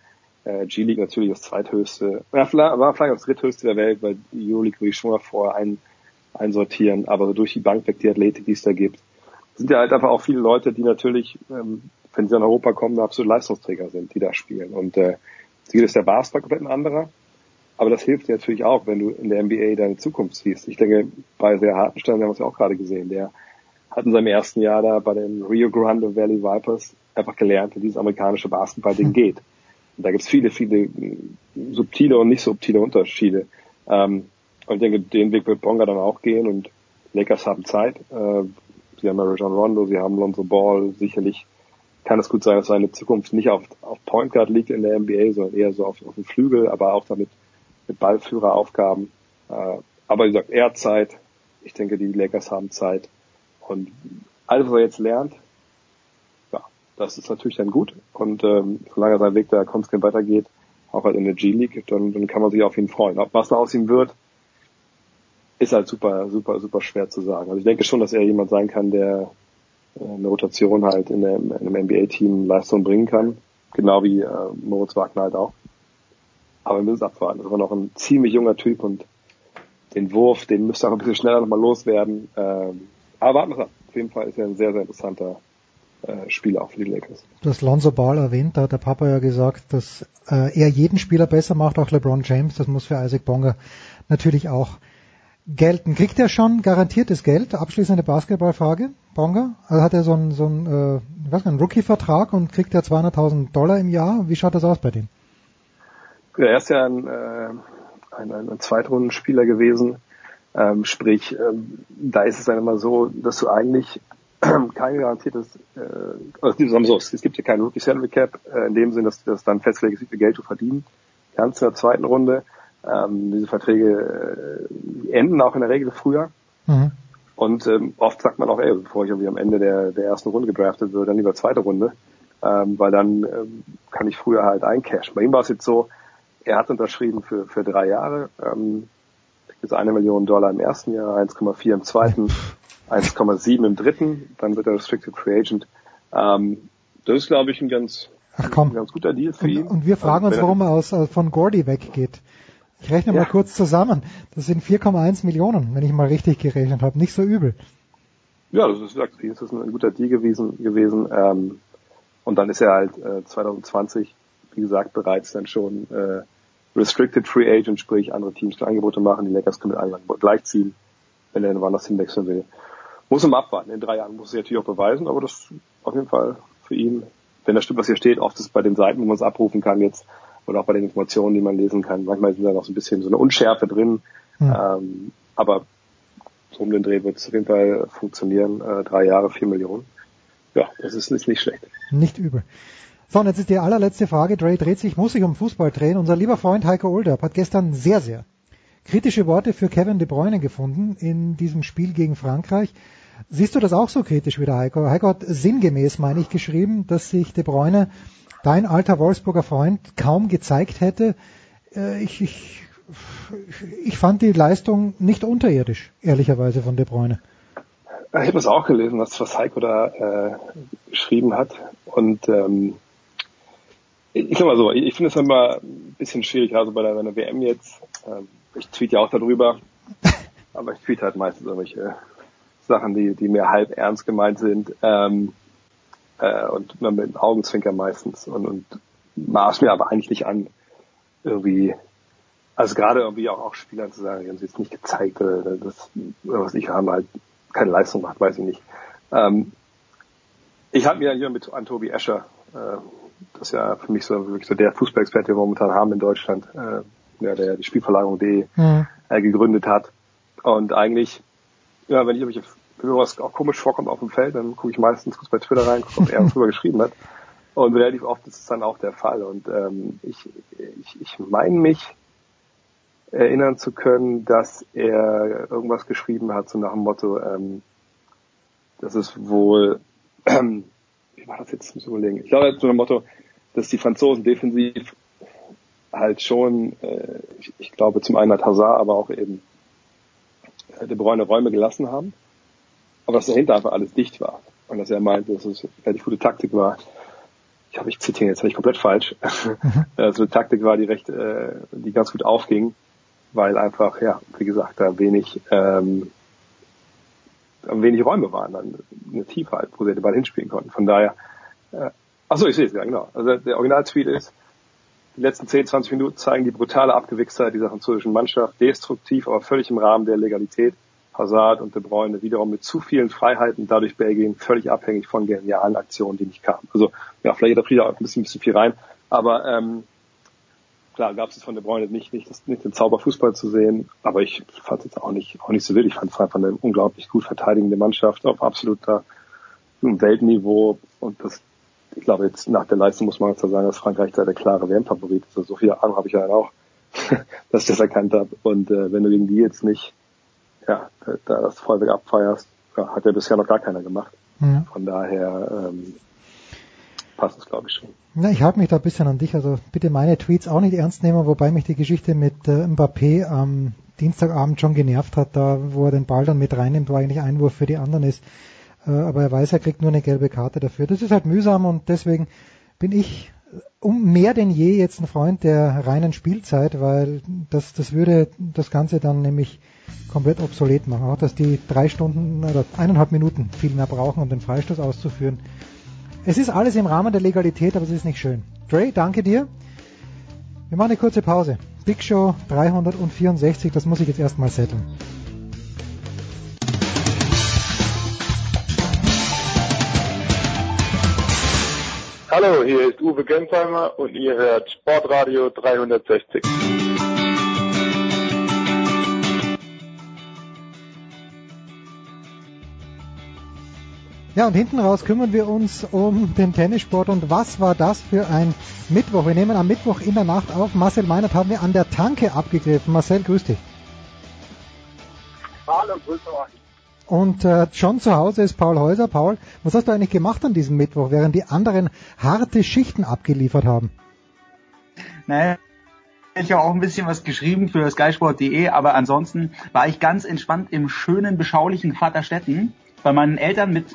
äh, G-League natürlich das zweithöchste, ja, vielleicht, war vielleicht das dritthöchste der Welt, weil die Euroleague würde ich schon mal vorher ein, einsortieren, aber so durch die Bank weg die Athletik, die es da gibt, sind ja halt einfach auch viele Leute, die natürlich, ähm, wenn sie in Europa kommen, absolut Leistungsträger sind, die da spielen. Und äh, hier ist der Basketball komplett ein anderer, aber das hilft dir natürlich auch, wenn du in der NBA deine Zukunft siehst. Ich denke, bei sehr Hartenstein haben wir es ja auch gerade gesehen, der hat in seinem ersten Jahr da bei den Rio Grande Valley Vipers einfach gelernt, wie dieses amerikanische Basketball-Ding geht. Und da gibt es viele, viele subtile und nicht subtile Unterschiede. Ähm, und ich denke, den Weg wird Bonga dann auch gehen und Lakers haben Zeit. Äh, sie haben ja Rajon Rondo, sie haben Lonzo Ball. Sicherlich kann es gut sein, dass seine Zukunft nicht auf, auf Point Guard liegt in der NBA, sondern eher so auf, auf dem Flügel, aber auch damit mit Ballführeraufgaben. Äh, aber wie gesagt, er hat Zeit. Ich denke, die Lakers haben Zeit. Und alles, was er jetzt lernt, ja, das ist natürlich dann gut. Und ähm, solange sein Weg da konstant weitergeht, auch halt in der G-League, dann, dann kann man sich auf ihn freuen. Ob was da aus ihm wird, ist halt super, super, super schwer zu sagen. Also ich denke schon, dass er jemand sein kann, der äh, eine Rotation halt in, der, in einem NBA-Team Leistung bringen kann. Genau wie äh, Moritz Wagner halt auch. Aber wir müssen abwarten. Das war noch ein ziemlich junger Typ und den Wurf, den müsste er noch ein bisschen schneller nochmal loswerden. Ähm, aber warten wir ab. Auf jeden Fall ist er ein sehr, sehr interessanter äh, Spieler auch für die Lakers. Du hast Lonzo Ball erwähnt, da hat der Papa ja gesagt, dass äh, er jeden Spieler besser macht, auch LeBron James. Das muss für Isaac Bonga natürlich auch gelten. Kriegt er schon garantiertes Geld? Abschließende Basketballfrage, Bonga. Also hat er so einen, so einen, äh, ich weiß nicht, Rookie-Vertrag und kriegt er 200.000 Dollar im Jahr? Wie schaut das aus bei dem? Ja, er ist ja ein, äh, ein, ein, ein Zweitrundenspieler gewesen. Ähm, sprich, ähm, da ist es dann immer so, dass du eigentlich kein garantiertes, äh, also sagen wir so, es gibt ja keinen Rookie Salary Cap, äh, in dem Sinn, dass du das dann festlegst, wie viel Geld du verdienen kannst in der zweiten Runde. Ähm, diese Verträge äh, enden auch in der Regel früher. Mhm. Und ähm, oft sagt man auch, ey, bevor ich irgendwie am Ende der, der ersten Runde gedraftet würde, dann lieber zweite Runde, ähm, weil dann ähm, kann ich früher halt eincashen. Bei ihm war es jetzt so, er hat unterschrieben für, für drei Jahre, ähm, ist eine Million Dollar im ersten Jahr, 1,4 im zweiten, 1,7 im dritten, dann wird er Restricted Free Agent. Ähm, das ist, glaube ich, ein ganz, Ach ein ganz guter Deal für Und, ihn. und wir fragen uns, Also, wenn warum er aus, äh, von Gordy weggeht. Ich rechne Ja. mal kurz zusammen. Das sind 4,1 Millionen, wenn ich mal richtig gerechnet habe. Nicht so übel. Ja, das ist, das ist ein guter Deal gewesen. gewesen. Ähm, und dann ist er halt äh, 2020, wie gesagt, bereits dann schon äh, Restricted Free Agent, sprich andere Teams können Angebote machen, die Lakers können mit allen gleichziehen, wenn er woanders hinwechseln will. Muss ihm abwarten. In drei Jahren muss er natürlich auch beweisen, aber das ist auf jeden Fall für ihn, wenn das stimmt, was hier steht, oft ist es bei den Seiten, wo man es abrufen kann jetzt, oder auch bei den Informationen, die man lesen kann. Manchmal sind da noch so ein bisschen so eine Unschärfe drin, ähm, aber so um den Dreh wird es auf jeden Fall funktionieren. Äh, drei Jahre, vier Millionen. Ja, das ist, ist nicht schlecht. Nicht übel. So, und jetzt ist die allerletzte Frage. Dre dreht sich, muss sich um Fußball drehen. Unser lieber Freund Heiko Olderb hat gestern sehr, sehr kritische Worte für Kevin De Bruyne gefunden in diesem Spiel gegen Frankreich. Siehst du das auch so kritisch wie der Heiko? Heiko hat sinngemäß, meine ich, geschrieben, dass sich De Bruyne, dein alter Wolfsburger Freund, kaum gezeigt hätte. Äh, Ich, ich, ich fand die Leistung nicht unterirdisch, ehrlicherweise von De Bruyne. Ich habe das auch gelesen, was, Heiko da äh, geschrieben hat. Und ähm, ich sag mal so, ich, ich finde es immer ein bisschen schwierig, also bei der, bei der WM jetzt. Ähm, ich tweete ja auch darüber, aber ich tweete halt meistens irgendwelche Sachen, die, die mir halb ernst gemeint sind ähm, äh, und immer mit dem Augenzwinker meistens und, und maß mir aber eigentlich nicht an, irgendwie, also gerade irgendwie auch, auch Spielern zu sagen, die haben sie jetzt nicht gezeigt oder das, oder was ich haben halt keine Leistung macht, weiß ich nicht. Ähm, ich habe mir hier mit an Tobi Escher, äh, das ist ja für mich so wirklich so der Fußballexperte, den wir momentan haben in Deutschland, äh, ja, der die Spielverlagerung.de Mhm. äh, gegründet hat. Und eigentlich, ja, wenn ich irgendwelche wenn was auch komisch vorkommt auf dem Feld, dann gucke ich meistens kurz bei Twitter rein, gucke, ob er was drüber geschrieben hat. Und relativ oft ist es dann auch der Fall. Und ähm, ich, ich, ich meine mich erinnern zu können, dass er irgendwas geschrieben hat, so nach dem Motto, ähm, das ist wohl, ähm, wie war das jetzt, muss ich überlegen. Ich glaube, so nach dem Motto, dass die Franzosen defensiv halt schon, äh, ich, ich glaube zum einen hat Hazard, aber auch eben äh, De Bruyne Räume gelassen haben, aber dass dahinter einfach alles dicht war. Und dass er meinte, dass es eine gute Taktik war. Ich glaube, ich zitiere jetzt nicht komplett falsch. Dass es eine Taktik war, die recht, äh, die ganz gut aufging, weil einfach, ja, wie gesagt, da wenig, ähm, wenig Räume waren, dann eine Tiefe halt, wo sie den Ball hinspielen konnten. Von daher, äh, achso, ich sehe es, ja genau. Also der Originaltweet ist, die letzten 10, 20 Minuten zeigen die brutale Abgewichstheit dieser französischen Mannschaft, destruktiv, aber völlig im Rahmen der Legalität. Hazard und De Bruyne wiederum mit zu vielen Freiheiten, dadurch Belgien völlig abhängig von genialen Aktionen, die nicht kamen. Also ja, vielleicht hat Frieda auch ein bisschen, ein bisschen viel rein, aber ähm, klar gab es von De Bruyne nicht, nicht, das, nicht den Zauberfußball zu sehen, aber ich fand es jetzt auch nicht, auch nicht so wild. Ich fand es einfach eine unglaublich gut verteidigende Mannschaft auf absoluter Weltniveau und das ich glaube jetzt nach der Leistung muss man zwar sagen, dass Frankreich da der klare WM-Favorit ist. Also so viele Ahnung habe ich ja auch, dass ich das erkannt habe. Und äh, wenn du gegen die jetzt nicht ja, da, da das Vollweg abfeierst, ja, hat ja bisher noch gar keiner gemacht. Ja. Von daher ähm, passt es, glaube ich, schon. Na, ich halte mich da ein bisschen an dich. Also bitte meine Tweets auch nicht ernst nehmen, wobei mich die Geschichte mit äh, Mbappé am Dienstagabend schon genervt hat, da wo er den Ball dann mit reinnimmt, wo eigentlich Einwurf für die anderen ist. Äh, aber er weiß, er kriegt nur eine gelbe Karte dafür. Das ist halt mühsam und deswegen bin ich um mehr denn je jetzt ein Freund der reinen Spielzeit, weil das, das würde das Ganze dann nämlich komplett obsolet machen. Auch, dass die drei Stunden oder eineinhalb Minuten viel mehr brauchen, um den Freistoß auszuführen. Es ist alles im Rahmen der Legalität, aber es ist nicht schön. Dre, danke dir. Wir machen eine kurze Pause. Big Show 364, das muss ich jetzt erstmal setteln. Hallo, hier ist Uwe Gensheimer und ihr hört Sportradio 360. Ja, und hinten raus kümmern wir uns um den Tennissport. Und was war das für ein Mittwoch? Wir nehmen am Mittwoch in der Nacht auf. Marcel Meinert haben wir an der Tanke abgegriffen. Marcel, grüß dich. Hallo, grüß euch. Und äh, schon zu Hause ist Paul Häuser. Paul, was hast du eigentlich gemacht an diesem Mittwoch, während die anderen harte Schichten abgeliefert haben? Naja, ich habe auch ein bisschen was geschrieben für skysport.de, aber ansonsten war ich ganz entspannt im schönen, beschaulichen Vaterstetten bei meinen Eltern mit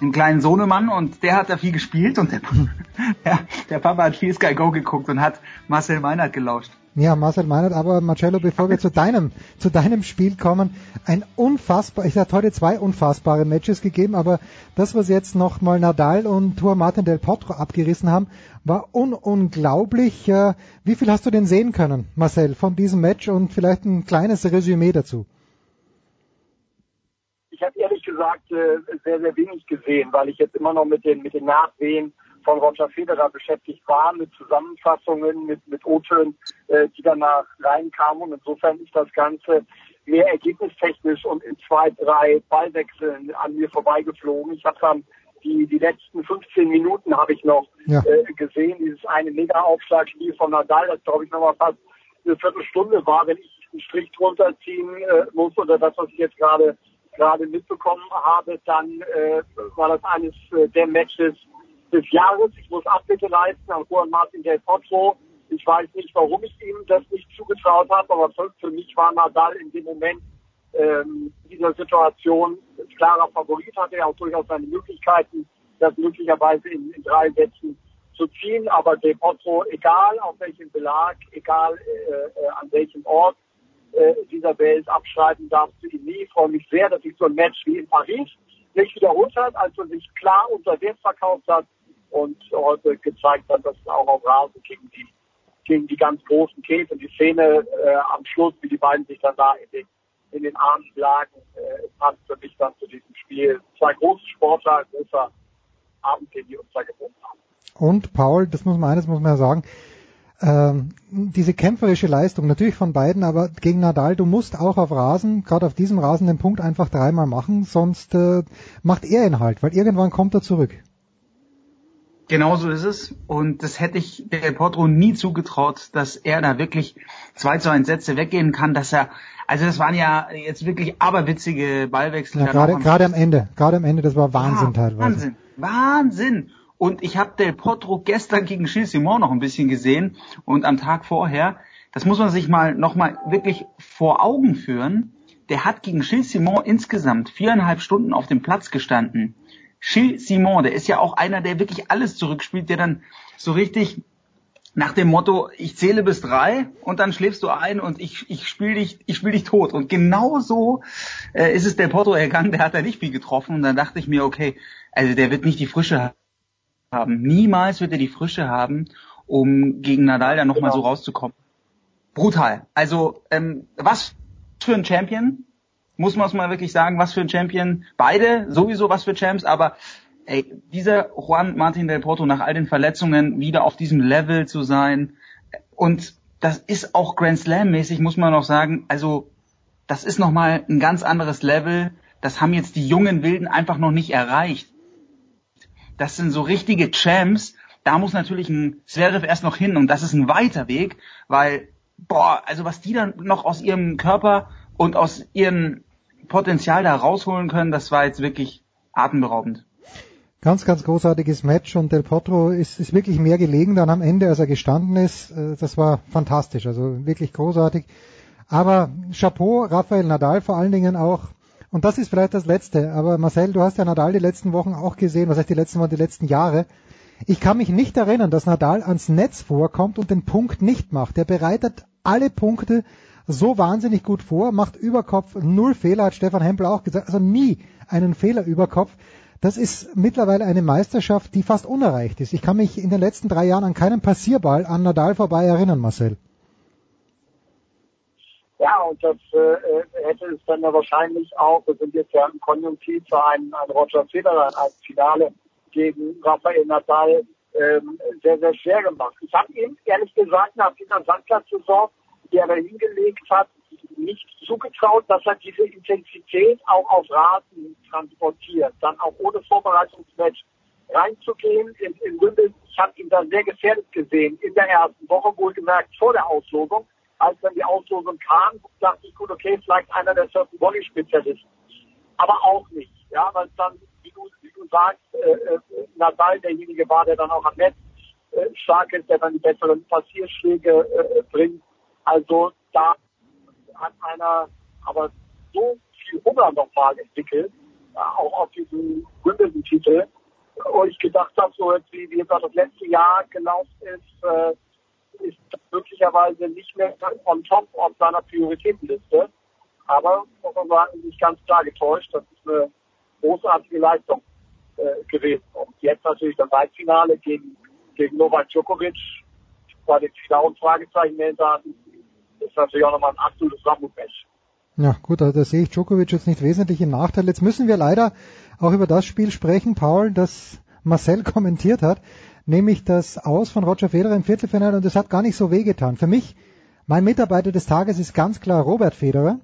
einem kleinen Sohnemann und der hat da viel gespielt und der, ja, der Papa hat viel Sky Go geguckt und hat Marcel Meinert gelauscht. Ja, Marcel Meinert, aber Marcello, bevor wir zu deinem, zu deinem Spiel kommen, ein unfassbar, ich hatte heute zwei unfassbare Matches gegeben, aber das, was jetzt nochmal Nadal und Tour Martin del Potro abgerissen haben, war un unglaublich. Äh, Wie viel hast du denn sehen können, Marcel, von diesem Match und vielleicht ein kleines Resümee dazu? Ich habe ehrlich gesagt äh, sehr, sehr wenig gesehen, weil ich jetzt immer noch mit den, mit den Nachwehen von Roger Federer beschäftigt war, mit Zusammenfassungen, mit, mit O-Tönen, äh, die danach reinkamen. Und insofern ist das Ganze mehr ergebnistechnisch und in zwei, drei Ballwechseln an mir vorbeigeflogen. Ich habe dann die, die letzten 15 Minuten habe ich noch Ja. äh, gesehen, dieses eine Mega-Aufschlagspiel von Nadal, das glaube ich noch mal fast eine Viertelstunde war, wenn ich einen Strich drunter ziehen äh, muss oder das, was ich jetzt gerade gerade mitbekommen habe, dann äh, war das eines äh, der Matches des Jahres. Ich muss Abbitte leisten an Juan Martin del Potro. Ich weiß nicht, warum ich ihm das nicht zugetraut habe, aber für, mich war Nadal in dem Moment ähm, dieser Situation klarer Favorit, hatte er auch durchaus seine Möglichkeiten, das möglicherweise in, in drei Sätzen zu ziehen. Aber Del Potro, egal auf welchem Belag, egal äh, äh, an welchem Ort äh, dieser Welt abschreiben darfst du ihn nie. Ich freue mich sehr, dass sich so ein Match wie in Paris nicht wiederholt hat, als er sich klar unter Wert verkauft hat und heute gezeigt hat, dass es auch auf Rasen gegen die, gegen die ganz Großen geht. Und die Szene äh, am Schluss, wie die beiden sich dann da in den, in den Armen lagen, äh, passt für mich dann zu diesem Spiel. Zwei große Sportler, großer Abend, den die uns da geboten haben. Und Paul, das muss man eines muss man ja sagen, ähm, diese kämpferische Leistung natürlich von beiden, aber gegen Nadal, du musst auch auf Rasen, gerade auf diesem Rasen, den Punkt einfach dreimal machen, sonst äh, macht er ihn halt, weil irgendwann kommt er zurück. Genau so ist es. Und das hätte ich Del Potro nie zugetraut, dass er da wirklich 2 zu 1 Sätze weggehen kann, dass er, also das waren ja jetzt wirklich aberwitzige Ballwechsel. Ja, gerade am gerade am Ende, gerade am Ende, das war Wahnsinn Ah, teilweise. Wahnsinn, Wahnsinn. Und ich habe Del Potro gestern gegen Gilles Simon noch ein bisschen gesehen und am Tag vorher. Das muss man sich mal nochmal wirklich vor Augen führen. Der hat gegen Gilles Simon insgesamt viereinhalb Stunden auf dem Platz gestanden. Gilles Simon, der ist ja auch einer, der wirklich alles zurückspielt, der dann so richtig nach dem Motto, ich zähle bis drei und dann schläfst du ein und ich, ich spiele dich, ich spiel dich tot. Und genau so äh, ist es der Porto ergangen, der hat da nicht viel getroffen und dann dachte ich mir, okay, also der wird nicht die Frische haben. Niemals wird er die Frische haben, um gegen Nadal dann nochmal so rauszukommen. Brutal. Also ähm, was für ein Champion, muss man es mal wirklich sagen, was für ein Champion. Beide sowieso was für Champs, aber ey, dieser Juan Martin del Porto nach all den Verletzungen wieder auf diesem Level zu sein und das ist auch Grand Slam mäßig, muss man noch sagen. Also das ist nochmal ein ganz anderes Level. Das haben jetzt die jungen Wilden einfach noch nicht erreicht. Das sind so richtige Champs. Da muss natürlich ein Zverev erst noch hin und das ist ein weiter Weg, weil, boah, also was die dann noch aus ihrem Körper und aus ihrem Potenzial da rausholen können, das war jetzt wirklich atemberaubend. Ganz, ganz großartiges Match und Del Potro ist, ist wirklich mehr gelegen dann am Ende, als er gestanden ist. Äh, Das war fantastisch, also wirklich großartig. Aber Chapeau, Rafael Nadal vor allen Dingen auch. Und das ist vielleicht das Letzte. Aber Marcel, du hast ja Nadal die letzten Wochen auch gesehen. Was heißt die letzten Wochen, die letzten Jahre? Ich kann mich nicht erinnern, dass Nadal ans Netz vorkommt und den Punkt nicht macht. Er bereitet alle Punkte so wahnsinnig gut vor, macht über Kopf null Fehler, hat Stefan Hempel auch gesagt, also nie einen Fehler über Kopf. Das ist mittlerweile eine Meisterschaft, die fast unerreicht ist. Ich kann mich in den letzten drei Jahren an keinen Passierball an Nadal vorbei erinnern, Marcel. Ja, und das äh, hätte es dann ja wahrscheinlich auch, wir sind jetzt ja im Konjunktiv für einen, einen Roger Federer, ein Finale gegen Rafael Nadal ähm, sehr, sehr schwer gemacht. Ich habe ihm ehrlich gesagt nach dieser Sandplatzsaison, die er da hingelegt hat, nicht zugetraut, dass er diese Intensität auch auf Rasen transportiert, dann auch ohne Vorbereitungsmatch reinzugehen in, in Wimbledon. Ich habe ihn da sehr gefährdet gesehen in der ersten Woche, wohlgemerkt vor der Auslosung. Als dann die Auslosung kam, dachte ich, gut, okay, vielleicht einer der Surfen Volley Spezialisten. Aber auch nicht, ja, weil dann, wie du, wie du sagst, äh, äh, Nadal derjenige war, der dann auch am Netz äh, stark ist, der dann die besseren Passierschläge äh, bringt. Also da hat einer aber so viel Hunger nochmal entwickelt, auch auf diesen Wimbledon-Titel, wo ich gedacht habe, so jetzt wie, wie jetzt das letzte Jahr gelaufen ist, äh, ist möglicherweise nicht mehr on top auf seiner Prioritätenliste. Aber muss man sagen, ist ganz klar getäuscht. Das ist eine großartige Leistung äh, gewesen. Und jetzt natürlich das Halbfinale gegen, gegen Novak Djokovic, bei den genauen Fragezeichen dahinter hatten, ist natürlich auch nochmal ein absolutes Mammutmatch. Ja, gut, also da sehe ich Djokovic jetzt nicht wesentlich im Nachteil. Jetzt müssen wir leider auch über das Spiel sprechen, Paul, das Marcel kommentiert hat nämlich das Aus von Roger Federer im Viertelfinale und es hat gar nicht so wehgetan. Für mich, mein Mitarbeiter des Tages ist ganz klar Robert Federer,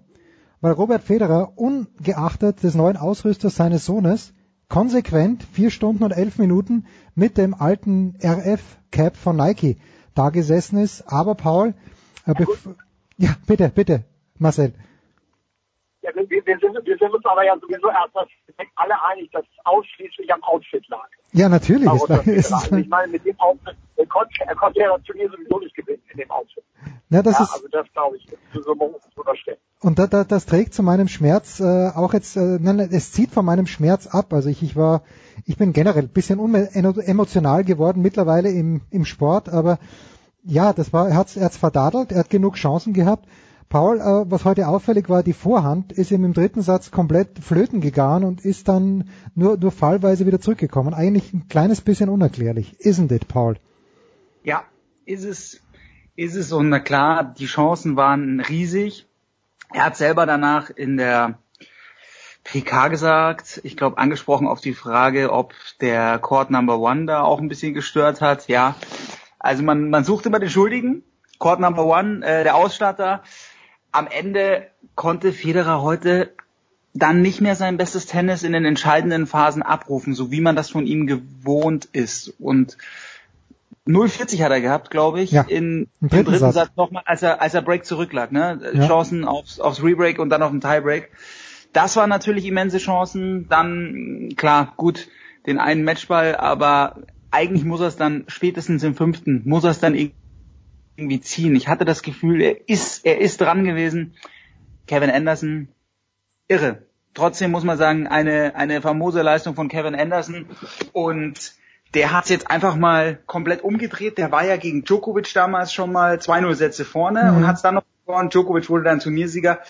weil Robert Federer ungeachtet des neuen Ausrüsters seines Sohnes konsequent vier Stunden und elf Minuten mit dem alten RF-Cap von Nike da gesessen ist. Aber Paul, äh, ja, bitte, bitte, Marcel. Ja, wir, wir, sind, wir sind uns aber ja sowieso erstmal alle einig, dass es ausschließlich am Outfit lag. Ja, natürlich. Ist, ist, also ich meine, mit dem Outfit, er konnte, er konnte ja das Turnier sowieso nicht gewinnen in dem Outfit. Ja, das ja, ist, also das glaube ich, so muss unterstellen. Und da, da, das trägt zu meinem Schmerz äh, auch jetzt, äh, nein, es zieht von meinem Schmerz ab. Also ich, ich war, ich bin generell ein bisschen emotional geworden mittlerweile im, im Sport, aber ja, das war, er hat es verdadelt, er hat genug Chancen gehabt. Paul, äh, was heute auffällig war, die Vorhand ist ihm im dritten Satz komplett flöten gegangen und ist dann nur, nur fallweise wieder zurückgekommen. Eigentlich ein kleines bisschen unerklärlich. Isn't it, Paul? Ja, ist es, ist es. Und na klar, die Chancen waren riesig. Er hat selber danach in der PK gesagt, ich glaube angesprochen auf die Frage, ob der Court Number One da auch ein bisschen gestört hat. Ja, also man, man sucht immer den Schuldigen. Court Number One, äh, der Ausstatter, am Ende konnte Federer heute dann nicht mehr sein bestes Tennis in den entscheidenden Phasen abrufen, so wie man das von ihm gewohnt ist. Und 0,40 hat er gehabt, glaube ich, ja, in, im dritten, dritten Satz, Satz nochmal, als er, als er Break zurücklag, ne? Ja. Chancen aufs, aufs Rebreak und dann auf den Tiebreak. Das waren natürlich immense Chancen. Dann, klar, gut, den einen Matchball, aber eigentlich muss er es dann spätestens im fünften, muss er es dann irgendwie ziehen. Ich hatte das Gefühl, er ist, er ist dran gewesen. Kevin Anderson, irre. Trotzdem muss man sagen, eine, eine famose Leistung von Kevin Anderson und der hat jetzt einfach mal komplett umgedreht. Der war ja gegen Djokovic damals schon mal 2-0 Sätze vorne mhm. und hat es dann noch gewonnen. Djokovic wurde dann Turniersieger.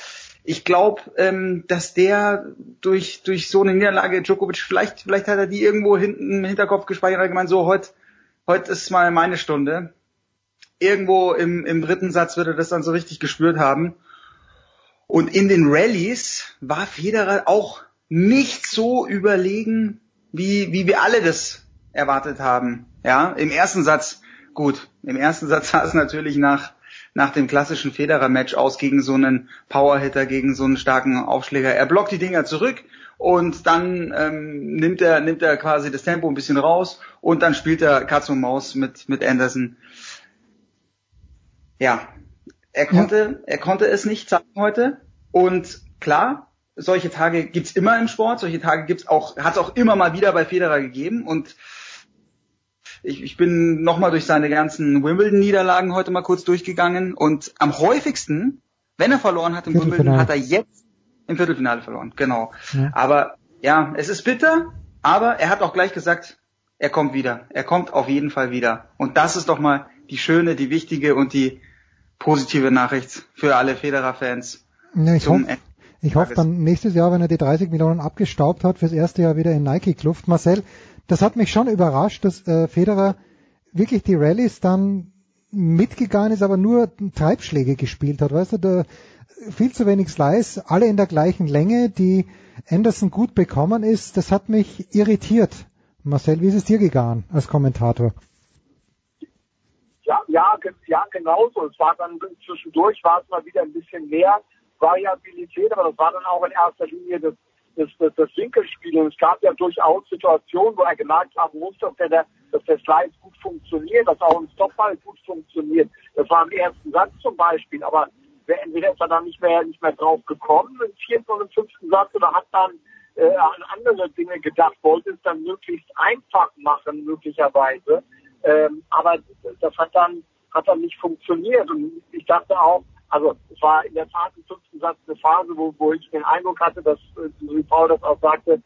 Ich glaube, ähm, dass der durch durch so eine Niederlage Djokovic vielleicht vielleicht hat er die irgendwo hinten im Hinterkopf gespeichert und gemeint, so heute heute ist mal meine Stunde irgendwo im, im dritten Satz wird er das dann so richtig gespürt haben. Und in den Rallyes war Federer auch nicht so überlegen, wie, wie wir alle das erwartet haben. Ja, im ersten Satz, gut, im ersten Satz sah es natürlich nach, nach dem klassischen Federer-Match aus gegen so einen Powerhitter, gegen so einen starken Aufschläger. Er blockt die Dinger zurück und dann ähm, nimmt er nimmt er quasi das Tempo ein bisschen raus und dann spielt er Katz und Maus mit mit Anderson ja, er konnte, ja. er konnte es nicht zeigen heute. Und klar, solche Tage gibt's immer im Sport, solche Tage gibt's auch, hat es auch immer mal wieder bei Federer gegeben. Und ich, ich bin nochmal durch seine ganzen Wimbledon-Niederlagen heute mal kurz durchgegangen. Und am häufigsten, wenn er verloren hat im Wimbledon, hat er jetzt im Viertelfinale verloren. Genau. Ja. Aber ja, es ist bitter, aber er hat auch gleich gesagt, er kommt wieder. Er kommt auf jeden Fall wieder. Und das ist doch mal die schöne, die wichtige und die positive Nachricht für alle Federer-Fans. Ja, ich Zum hoffe, ich hoffe dann nächstes Jahr, wenn er die 30 Millionen abgestaubt hat, fürs erste Jahr wieder in Nike-Kluft. Marcel, das hat mich schon überrascht, dass äh, Federer wirklich die Rallyes dann mitgegangen ist, aber nur Treibschläge gespielt hat. Weißt du, da viel zu wenig Slice, alle in der gleichen Länge, die Anderson gut bekommen ist, das hat mich irritiert. Marcel, wie ist es dir gegangen als Kommentator? Ja, ja, ge- ja, genauso. Es war dann zwischendurch war es mal wieder ein bisschen mehr Variabilität, aber das war dann auch in erster Linie das, das, das, das Winkelspiel. Und es gab ja durchaus Situationen, wo er gemerkt haben muss, dass der, dass der Slice gut funktioniert, dass auch ein Stopball gut funktioniert. Das war im ersten Satz zum Beispiel, aber entweder ist er dann nicht mehr, nicht mehr drauf gekommen im vierten oder im fünften Satz oder hat dann äh, an andere Dinge gedacht, wollte es dann möglichst einfach machen, möglicherweise. Ähm, aber das hat dann, hat dann nicht funktioniert. Und ich dachte auch, also es war in der Tat im fünften Satz eine Phase, wo, wo ich den Eindruck hatte, dass, äh, Paul das auch sagte,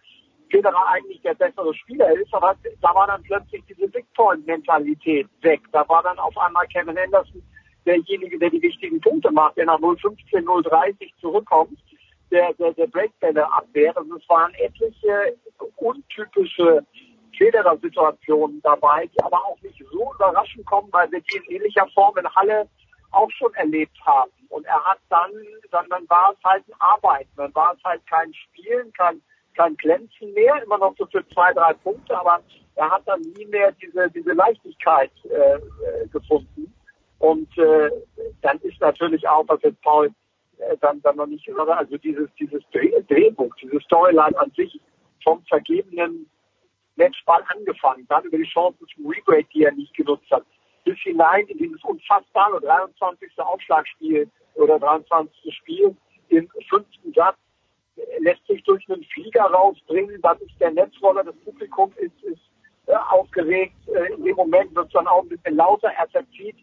Federer eigentlich der bessere Spieler ist, aber da war dann plötzlich diese Big Point Mentalität weg. Da war dann auf einmal Kevin Anderson derjenige, der die wichtigen Punkte macht, der nach 015, 030 zurückkommt, der, der, der Breakbälle abwehrt. Und es waren etliche untypische Federer-Situationen dabei, die aber auch nicht so überraschend kommen, weil wir die in ähnlicher Form in Halle auch schon erlebt haben. Und er hat dann, dann, dann war es halt ein Arbeiten, dann war es halt kein Spielen, kein, kein Glänzen mehr, immer noch so für zwei, drei Punkte, aber er hat dann nie mehr diese, diese Leichtigkeit äh, äh, gefunden. Und äh, dann ist natürlich auch, was jetzt Paul äh, dann, dann noch nicht, also dieses, dieses Dreh- Drehbuch, diese Storyline an sich vom vergebenen Matchball angefangen, dann über die Chancen zum Rebreak, die er nicht genutzt hat, bis hinein in dieses unfassbare 23. Aufschlagspiel oder 23. Spiel im fünften Satz lässt sich durch einen Flieger rausbringen, dann ist der Netzroller, das Publikum ist, ist äh, aufgeregt, äh, in dem Moment wird es dann auch ein bisschen lauter, er verzieht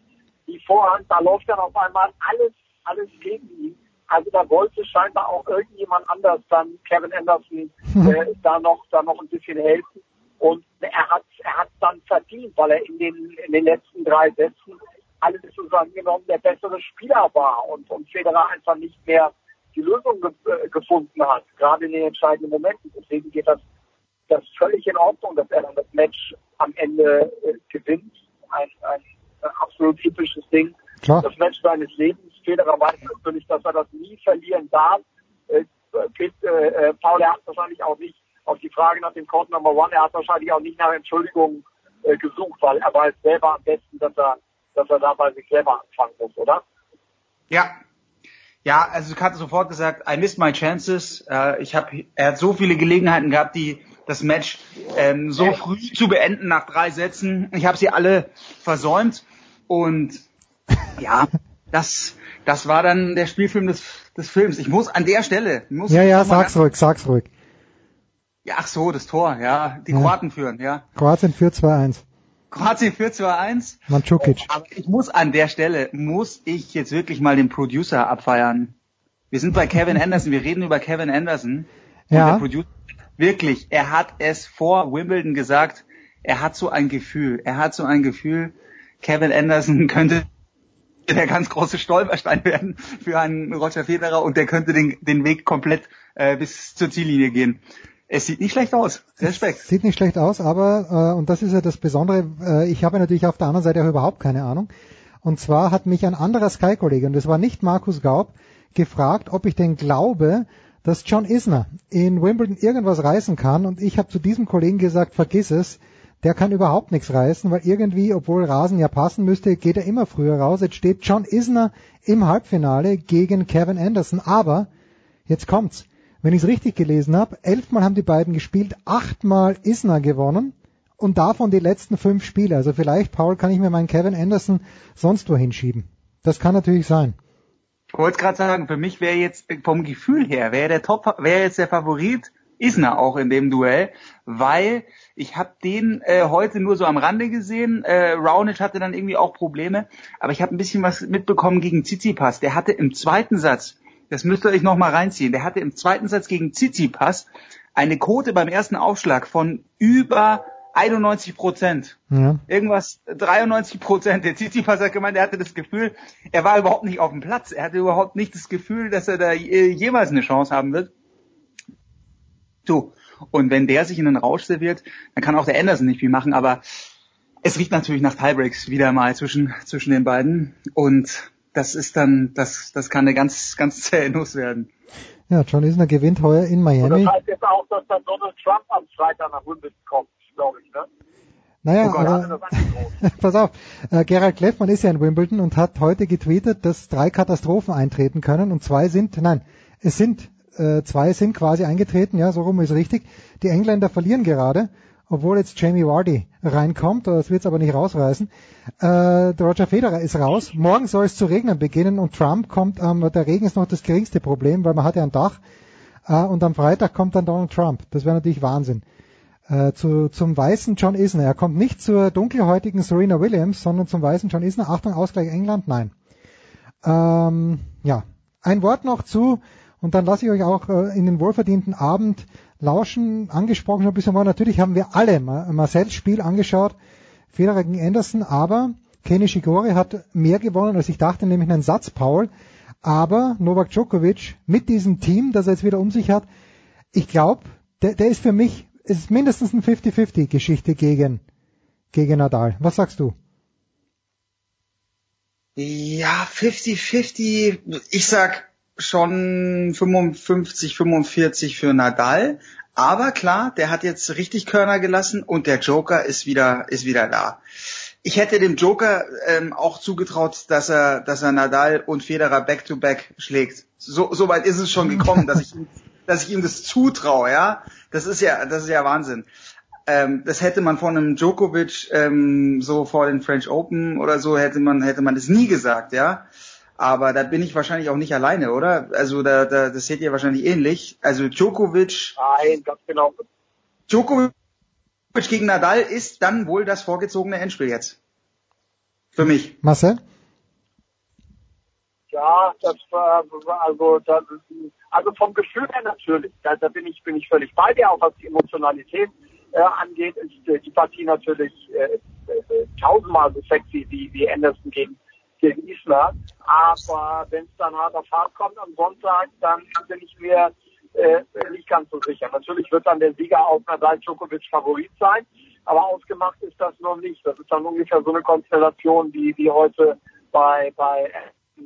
die Vorhand, da läuft dann auf einmal alles, alles gegen ihn. Also da wollte scheinbar auch irgendjemand anders dann Kevin Anderson äh, da noch da noch ein bisschen helfen. Und er hat er hat dann verdient, weil er in den in den letzten drei Sätzen alles zusammengenommen der bessere Spieler war und, und Federer einfach nicht mehr die Lösung ge äh, gefunden hat, gerade in den entscheidenden Momenten. Deswegen geht das das völlig in Ordnung, dass er dann das Match am Ende äh, gewinnt. Ein, ein äh, absolut typisches Ding. Klar. Das Match seines Lebens. Federer weiß natürlich, dass er das nie verlieren darf. Äh, äh, äh, Paul, er hat wahrscheinlich auch nicht auf die Frage nach dem Court Number One, er hat wahrscheinlich auch nicht nach Entschuldigungen äh, gesucht, weil er weiß selber am besten, dass er, dass er da bei sich selber anfangen muss, oder? Ja. Ja, also ich hatte sofort gesagt, I missed my chances. Äh, ich hab, er hat so viele Gelegenheiten gehabt, die das Match ähm, so früh zu beenden nach drei Sätzen. Ich habe sie alle versäumt und ja, das das war dann der Spielfilm des des Films. Ich muss an der Stelle muss Ja, ich ja, sag's ruhig, sag's ruhig. Ja, ach so, das Tor, ja, die Ja. Kroaten führen, ja. Kroatien führt 2-1. Kroatien führt 2-1. Mandzukic. Aber ich muss an der Stelle, muss ich jetzt wirklich mal den Producer abfeiern. Wir sind bei Kevin Anderson, wir reden über Kevin Anderson. Und Ja. der Producer, wirklich, er hat es vor Wimbledon gesagt, er hat so ein Gefühl, er hat so ein Gefühl, Kevin Anderson könnte der ganz große Stolperstein werden für einen Roger Federer und der könnte den, den Weg komplett äh, bis zur Ziellinie gehen. Es sieht nicht schlecht aus. Respekt. Sieht nicht schlecht aus, aber, äh, und das ist ja das Besondere, äh, ich habe natürlich auf der anderen Seite auch überhaupt keine Ahnung. Und zwar hat mich ein anderer Sky-Kollege, und das war nicht Markus Gaub, gefragt, ob ich denn glaube, dass John Isner in Wimbledon irgendwas reißen kann. Und ich habe zu diesem Kollegen gesagt, vergiss es, der kann überhaupt nichts reißen, weil irgendwie, obwohl Rasen ja passen müsste, geht er immer früher raus. Jetzt steht John Isner im Halbfinale gegen Kevin Anderson. Aber, jetzt kommt's. Wenn ich es richtig gelesen habe, elfmal haben die beiden gespielt, achtmal Isner gewonnen und davon die letzten fünf Spiele. Also vielleicht, Paul, kann ich mir meinen Kevin Anderson sonst wo hinschieben. Das kann natürlich sein. Ich wollte gerade sagen, für mich wäre jetzt vom Gefühl her, wäre der Top, wäre jetzt der Favorit Isner auch in dem Duell, weil ich habe den äh, heute nur so am Rande gesehen. Äh, Raonic hatte dann irgendwie auch Probleme, aber ich habe ein bisschen was mitbekommen gegen Tsitsipas. Der hatte im zweiten Satz, das müsst ihr euch noch mal reinziehen, der hatte im zweiten Satz gegen Tsitsipas eine Quote beim ersten Aufschlag von über 91 Prozent. Ja. Irgendwas, 93 Prozent. Der Tsitsipas hat gemeint, er hatte das Gefühl, er war überhaupt nicht auf dem Platz. Er hatte überhaupt nicht das Gefühl, dass er da äh, jemals eine Chance haben wird. So. Und wenn der sich in den Rausch serviert, dann kann auch der Anderson nicht viel machen, aber es riecht natürlich nach Tiebreaks wieder mal zwischen, zwischen den beiden. Und das ist dann, das, das kann eine ganz, ganz zähe Nuss werden. Ja, John Isner gewinnt heuer in Und Miami. das heißt jetzt auch, dass dann Donald Trump am Freitag nach Wimbledon kommt, glaube ich, ne? Naja, Oh er aber, pass auf, äh, Gerald Kleffmann ist ja in Wimbledon und hat heute getweetet, dass drei Katastrophen eintreten können und zwei sind, nein, es sind, äh, zwei sind quasi eingetreten, ja, so rum ist richtig. Die Engländer verlieren gerade, obwohl jetzt Jamie Vardy reinkommt, das wird es aber nicht rausreißen. Äh, Roger Federer ist raus, morgen soll es zu regnen beginnen und Trump kommt, ähm, der Regen ist noch das geringste Problem, weil man hat ja ein Dach äh, und am Freitag kommt dann Donald Trump, das wäre natürlich Wahnsinn äh, zu, zum weißen John Isner. Er kommt nicht zur dunkelhäutigen Serena Williams, sondern zum weißen John Isner. Achtung, Ausgleich England, nein. Ähm, ja, ein Wort noch zu, und dann lasse ich euch auch äh, in den wohlverdienten Abend lauschen. Angesprochen ein bisschen war, natürlich haben wir alle Ma- Marcells Spiel angeschaut, Federer gegen Anderson, aber Kenny Shigori hat mehr gewonnen, als ich dachte, nämlich einen Satz, Paul. Aber Novak Djokovic mit diesem Team, das er jetzt wieder um sich hat, ich glaube, der, der ist für mich, es ist mindestens eine 50-50-Geschichte gegen, gegen Nadal. Was sagst du? Ja, 50-50. Ich sag schon 55, 45 für Nadal. Aber klar, der hat jetzt richtig Körner gelassen und der Joker ist wieder, ist wieder da. Ich hätte dem Joker ähm, auch zugetraut, dass er, dass er Nadal und Federer back-to-back schlägt. So, so weit ist es schon gekommen, dass ich, dass ich ihm das zutraue, ja. Das ist ja, das ist ja Wahnsinn. Ähm, das hätte man von einem Djokovic ähm, so vor den French Open oder so hätte man hätte man das nie gesagt, ja. Aber da bin ich wahrscheinlich auch nicht alleine, oder? Also da, da das seht ihr wahrscheinlich ähnlich. Also Djokovic, Nein, ganz genau. Djokovic gegen Nadal ist dann wohl das vorgezogene Endspiel jetzt. Für mich. Marcel? Ja, das war also das, also vom Gefühl her natürlich. Da, da bin ich bin ich völlig bei dir, auch was die Emotionalität äh, angeht, ist die Partie natürlich äh, äh, tausendmal so sexy wie wie Anderson gegen gegen Isner. Aber wenn es dann hart auf hart kommt am Sonntag, dann bin ich mir äh, nicht ganz so sicher. Natürlich wird dann der Sieger auf Nadal Djokovic Favorit sein, aber ausgemacht ist das noch nicht. Das ist dann ungefähr so eine Konstellation wie wie heute bei bei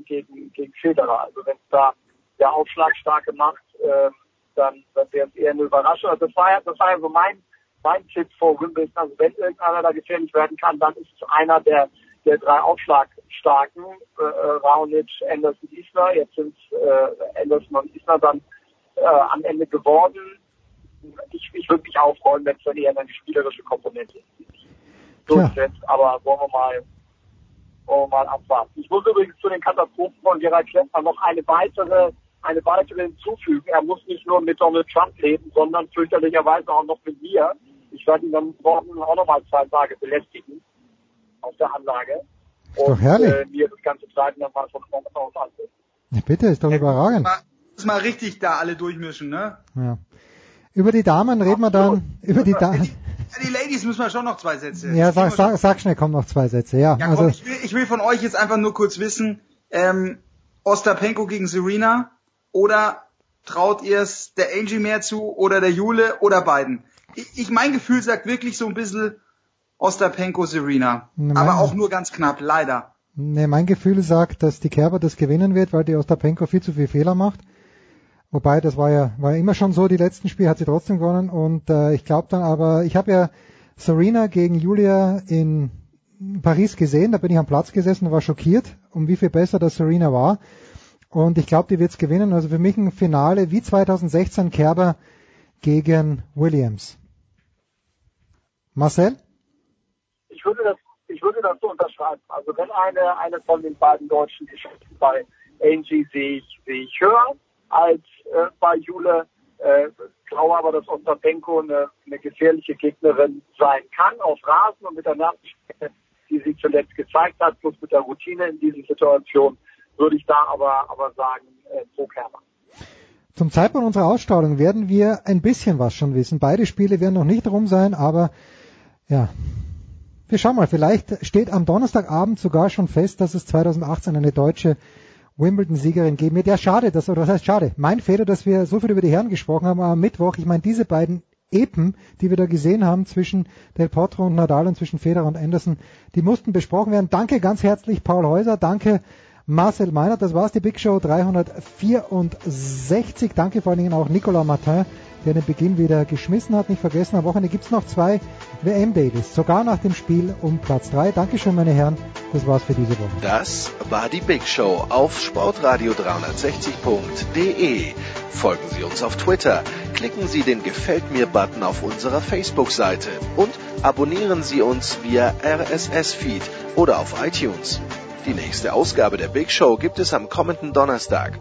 gegen gegen Federer. Also wenn es da der Aufschlagstarke macht, äh, dann, dann wäre es eher eine Überraschung. Also das war ja, das war ja so mein mein Tipp vor Wimbledon. Also wenn irgendeiner da gefährlich werden kann, dann ist es einer der der drei Aufschlagstarken, äh, äh, Raonic, Anderson, Isner. Jetzt sind äh, Anderson und Isner dann äh, am Ende geworden. Ich, ich würde mich auch freuen, wenn es dann eher eine spielerische Komponente durchsetzt. Aber wollen wir mal wollen wir mal abwarten. Ich muss übrigens zu den Katastrophen von Gerald Klempner noch eine weitere eine weitere hinzufügen. Er muss nicht nur mit Donald Trump leben, sondern fürchterlicherweise auch noch mit mir. Ich werde ihn dann morgen auch noch mal zwei Tage belästigen auf der Anlage. Ist doch herrlich. äh, mir das ganze Treiben dann mal von morgen aus. Ja, bitte, ist doch überragend. Muss mal richtig da alle durchmischen, ne? Ja. Über die Damen reden wir dann, über die Damen. Ja, die Ladies müssen wir schon noch zwei Sätze. Ja, sag, sag, sag schnell, kommen noch zwei Sätze, ja. Ja, also, komm, ich, will, ich will von euch jetzt einfach nur kurz wissen, ähm, Ostapenko gegen Serena oder traut ihr es der Angie mehr zu oder der Jule oder beiden? Ich, ich mein Gefühl sagt wirklich so ein bisschen Ostapenko Serena, Mein- aber auch nur ganz knapp, leider. ne, mein Gefühl sagt, dass die Kerber das gewinnen wird, weil die Ostapenko viel zu viel Fehler macht. Wobei, das war ja, war ja immer schon so, die letzten Spiele hat sie trotzdem gewonnen und äh, ich glaube dann aber, ich habe ja Serena gegen Julia in Paris gesehen, da bin ich am Platz gesessen und war schockiert, um wie viel besser das Serena war. Und ich glaube, die wird's gewinnen. Also für mich ein Finale wie 2016 Kerber gegen Williams. Marcel? Ich würde das, ich würde das so unterschreiben. Also wenn eine, eine von den beiden Deutschen Geschichten bei Angie sehe ich, höher als äh, bei Jule. Äh, glaube aber, dass Ostapenko eine, eine gefährliche Gegnerin sein kann auf Rasen und mit der Nervenstärke, die sie zuletzt gezeigt hat, plus mit der Routine in dieser Situation, würde ich da aber, aber sagen, äh, pro Kerber. Zum Zeitpunkt unserer Ausstrahlung werden wir ein bisschen was schon wissen. Beide Spiele werden noch nicht rum sein, aber Ja. Wir schauen mal, vielleicht steht am Donnerstagabend sogar schon fest, dass es 2018 eine deutsche Wimbledon-Siegerin geben wird. Ja, schade, dass, oder was heißt schade? Mein Fehler, dass wir so viel über die Herren gesprochen haben, aber am Mittwoch, ich meine, diese beiden Epen, die wir da gesehen haben zwischen Del Potro und Nadal und zwischen Federer und Anderson, die mussten besprochen werden. Danke ganz herzlich, Paul Häuser. Danke, Marcel Meinert. Das war's, die Big Show 364. Danke vor allen Dingen auch Nicolas Martin, der den Beginn wieder geschmissen hat. Nicht vergessen, am Wochenende gibt's noch zwei WM-Dailies, sogar nach dem Spiel um Platz 3. Dankeschön, meine Herren. Das war's für diese Woche. Das war die Big Show auf Sportradio 360.de. Folgen Sie uns auf Twitter, klicken Sie den Gefällt mir-Button auf unserer Facebook-Seite und abonnieren Sie uns via RSS-Feed oder auf iTunes. Die nächste Ausgabe der Big Show gibt es am kommenden Donnerstag.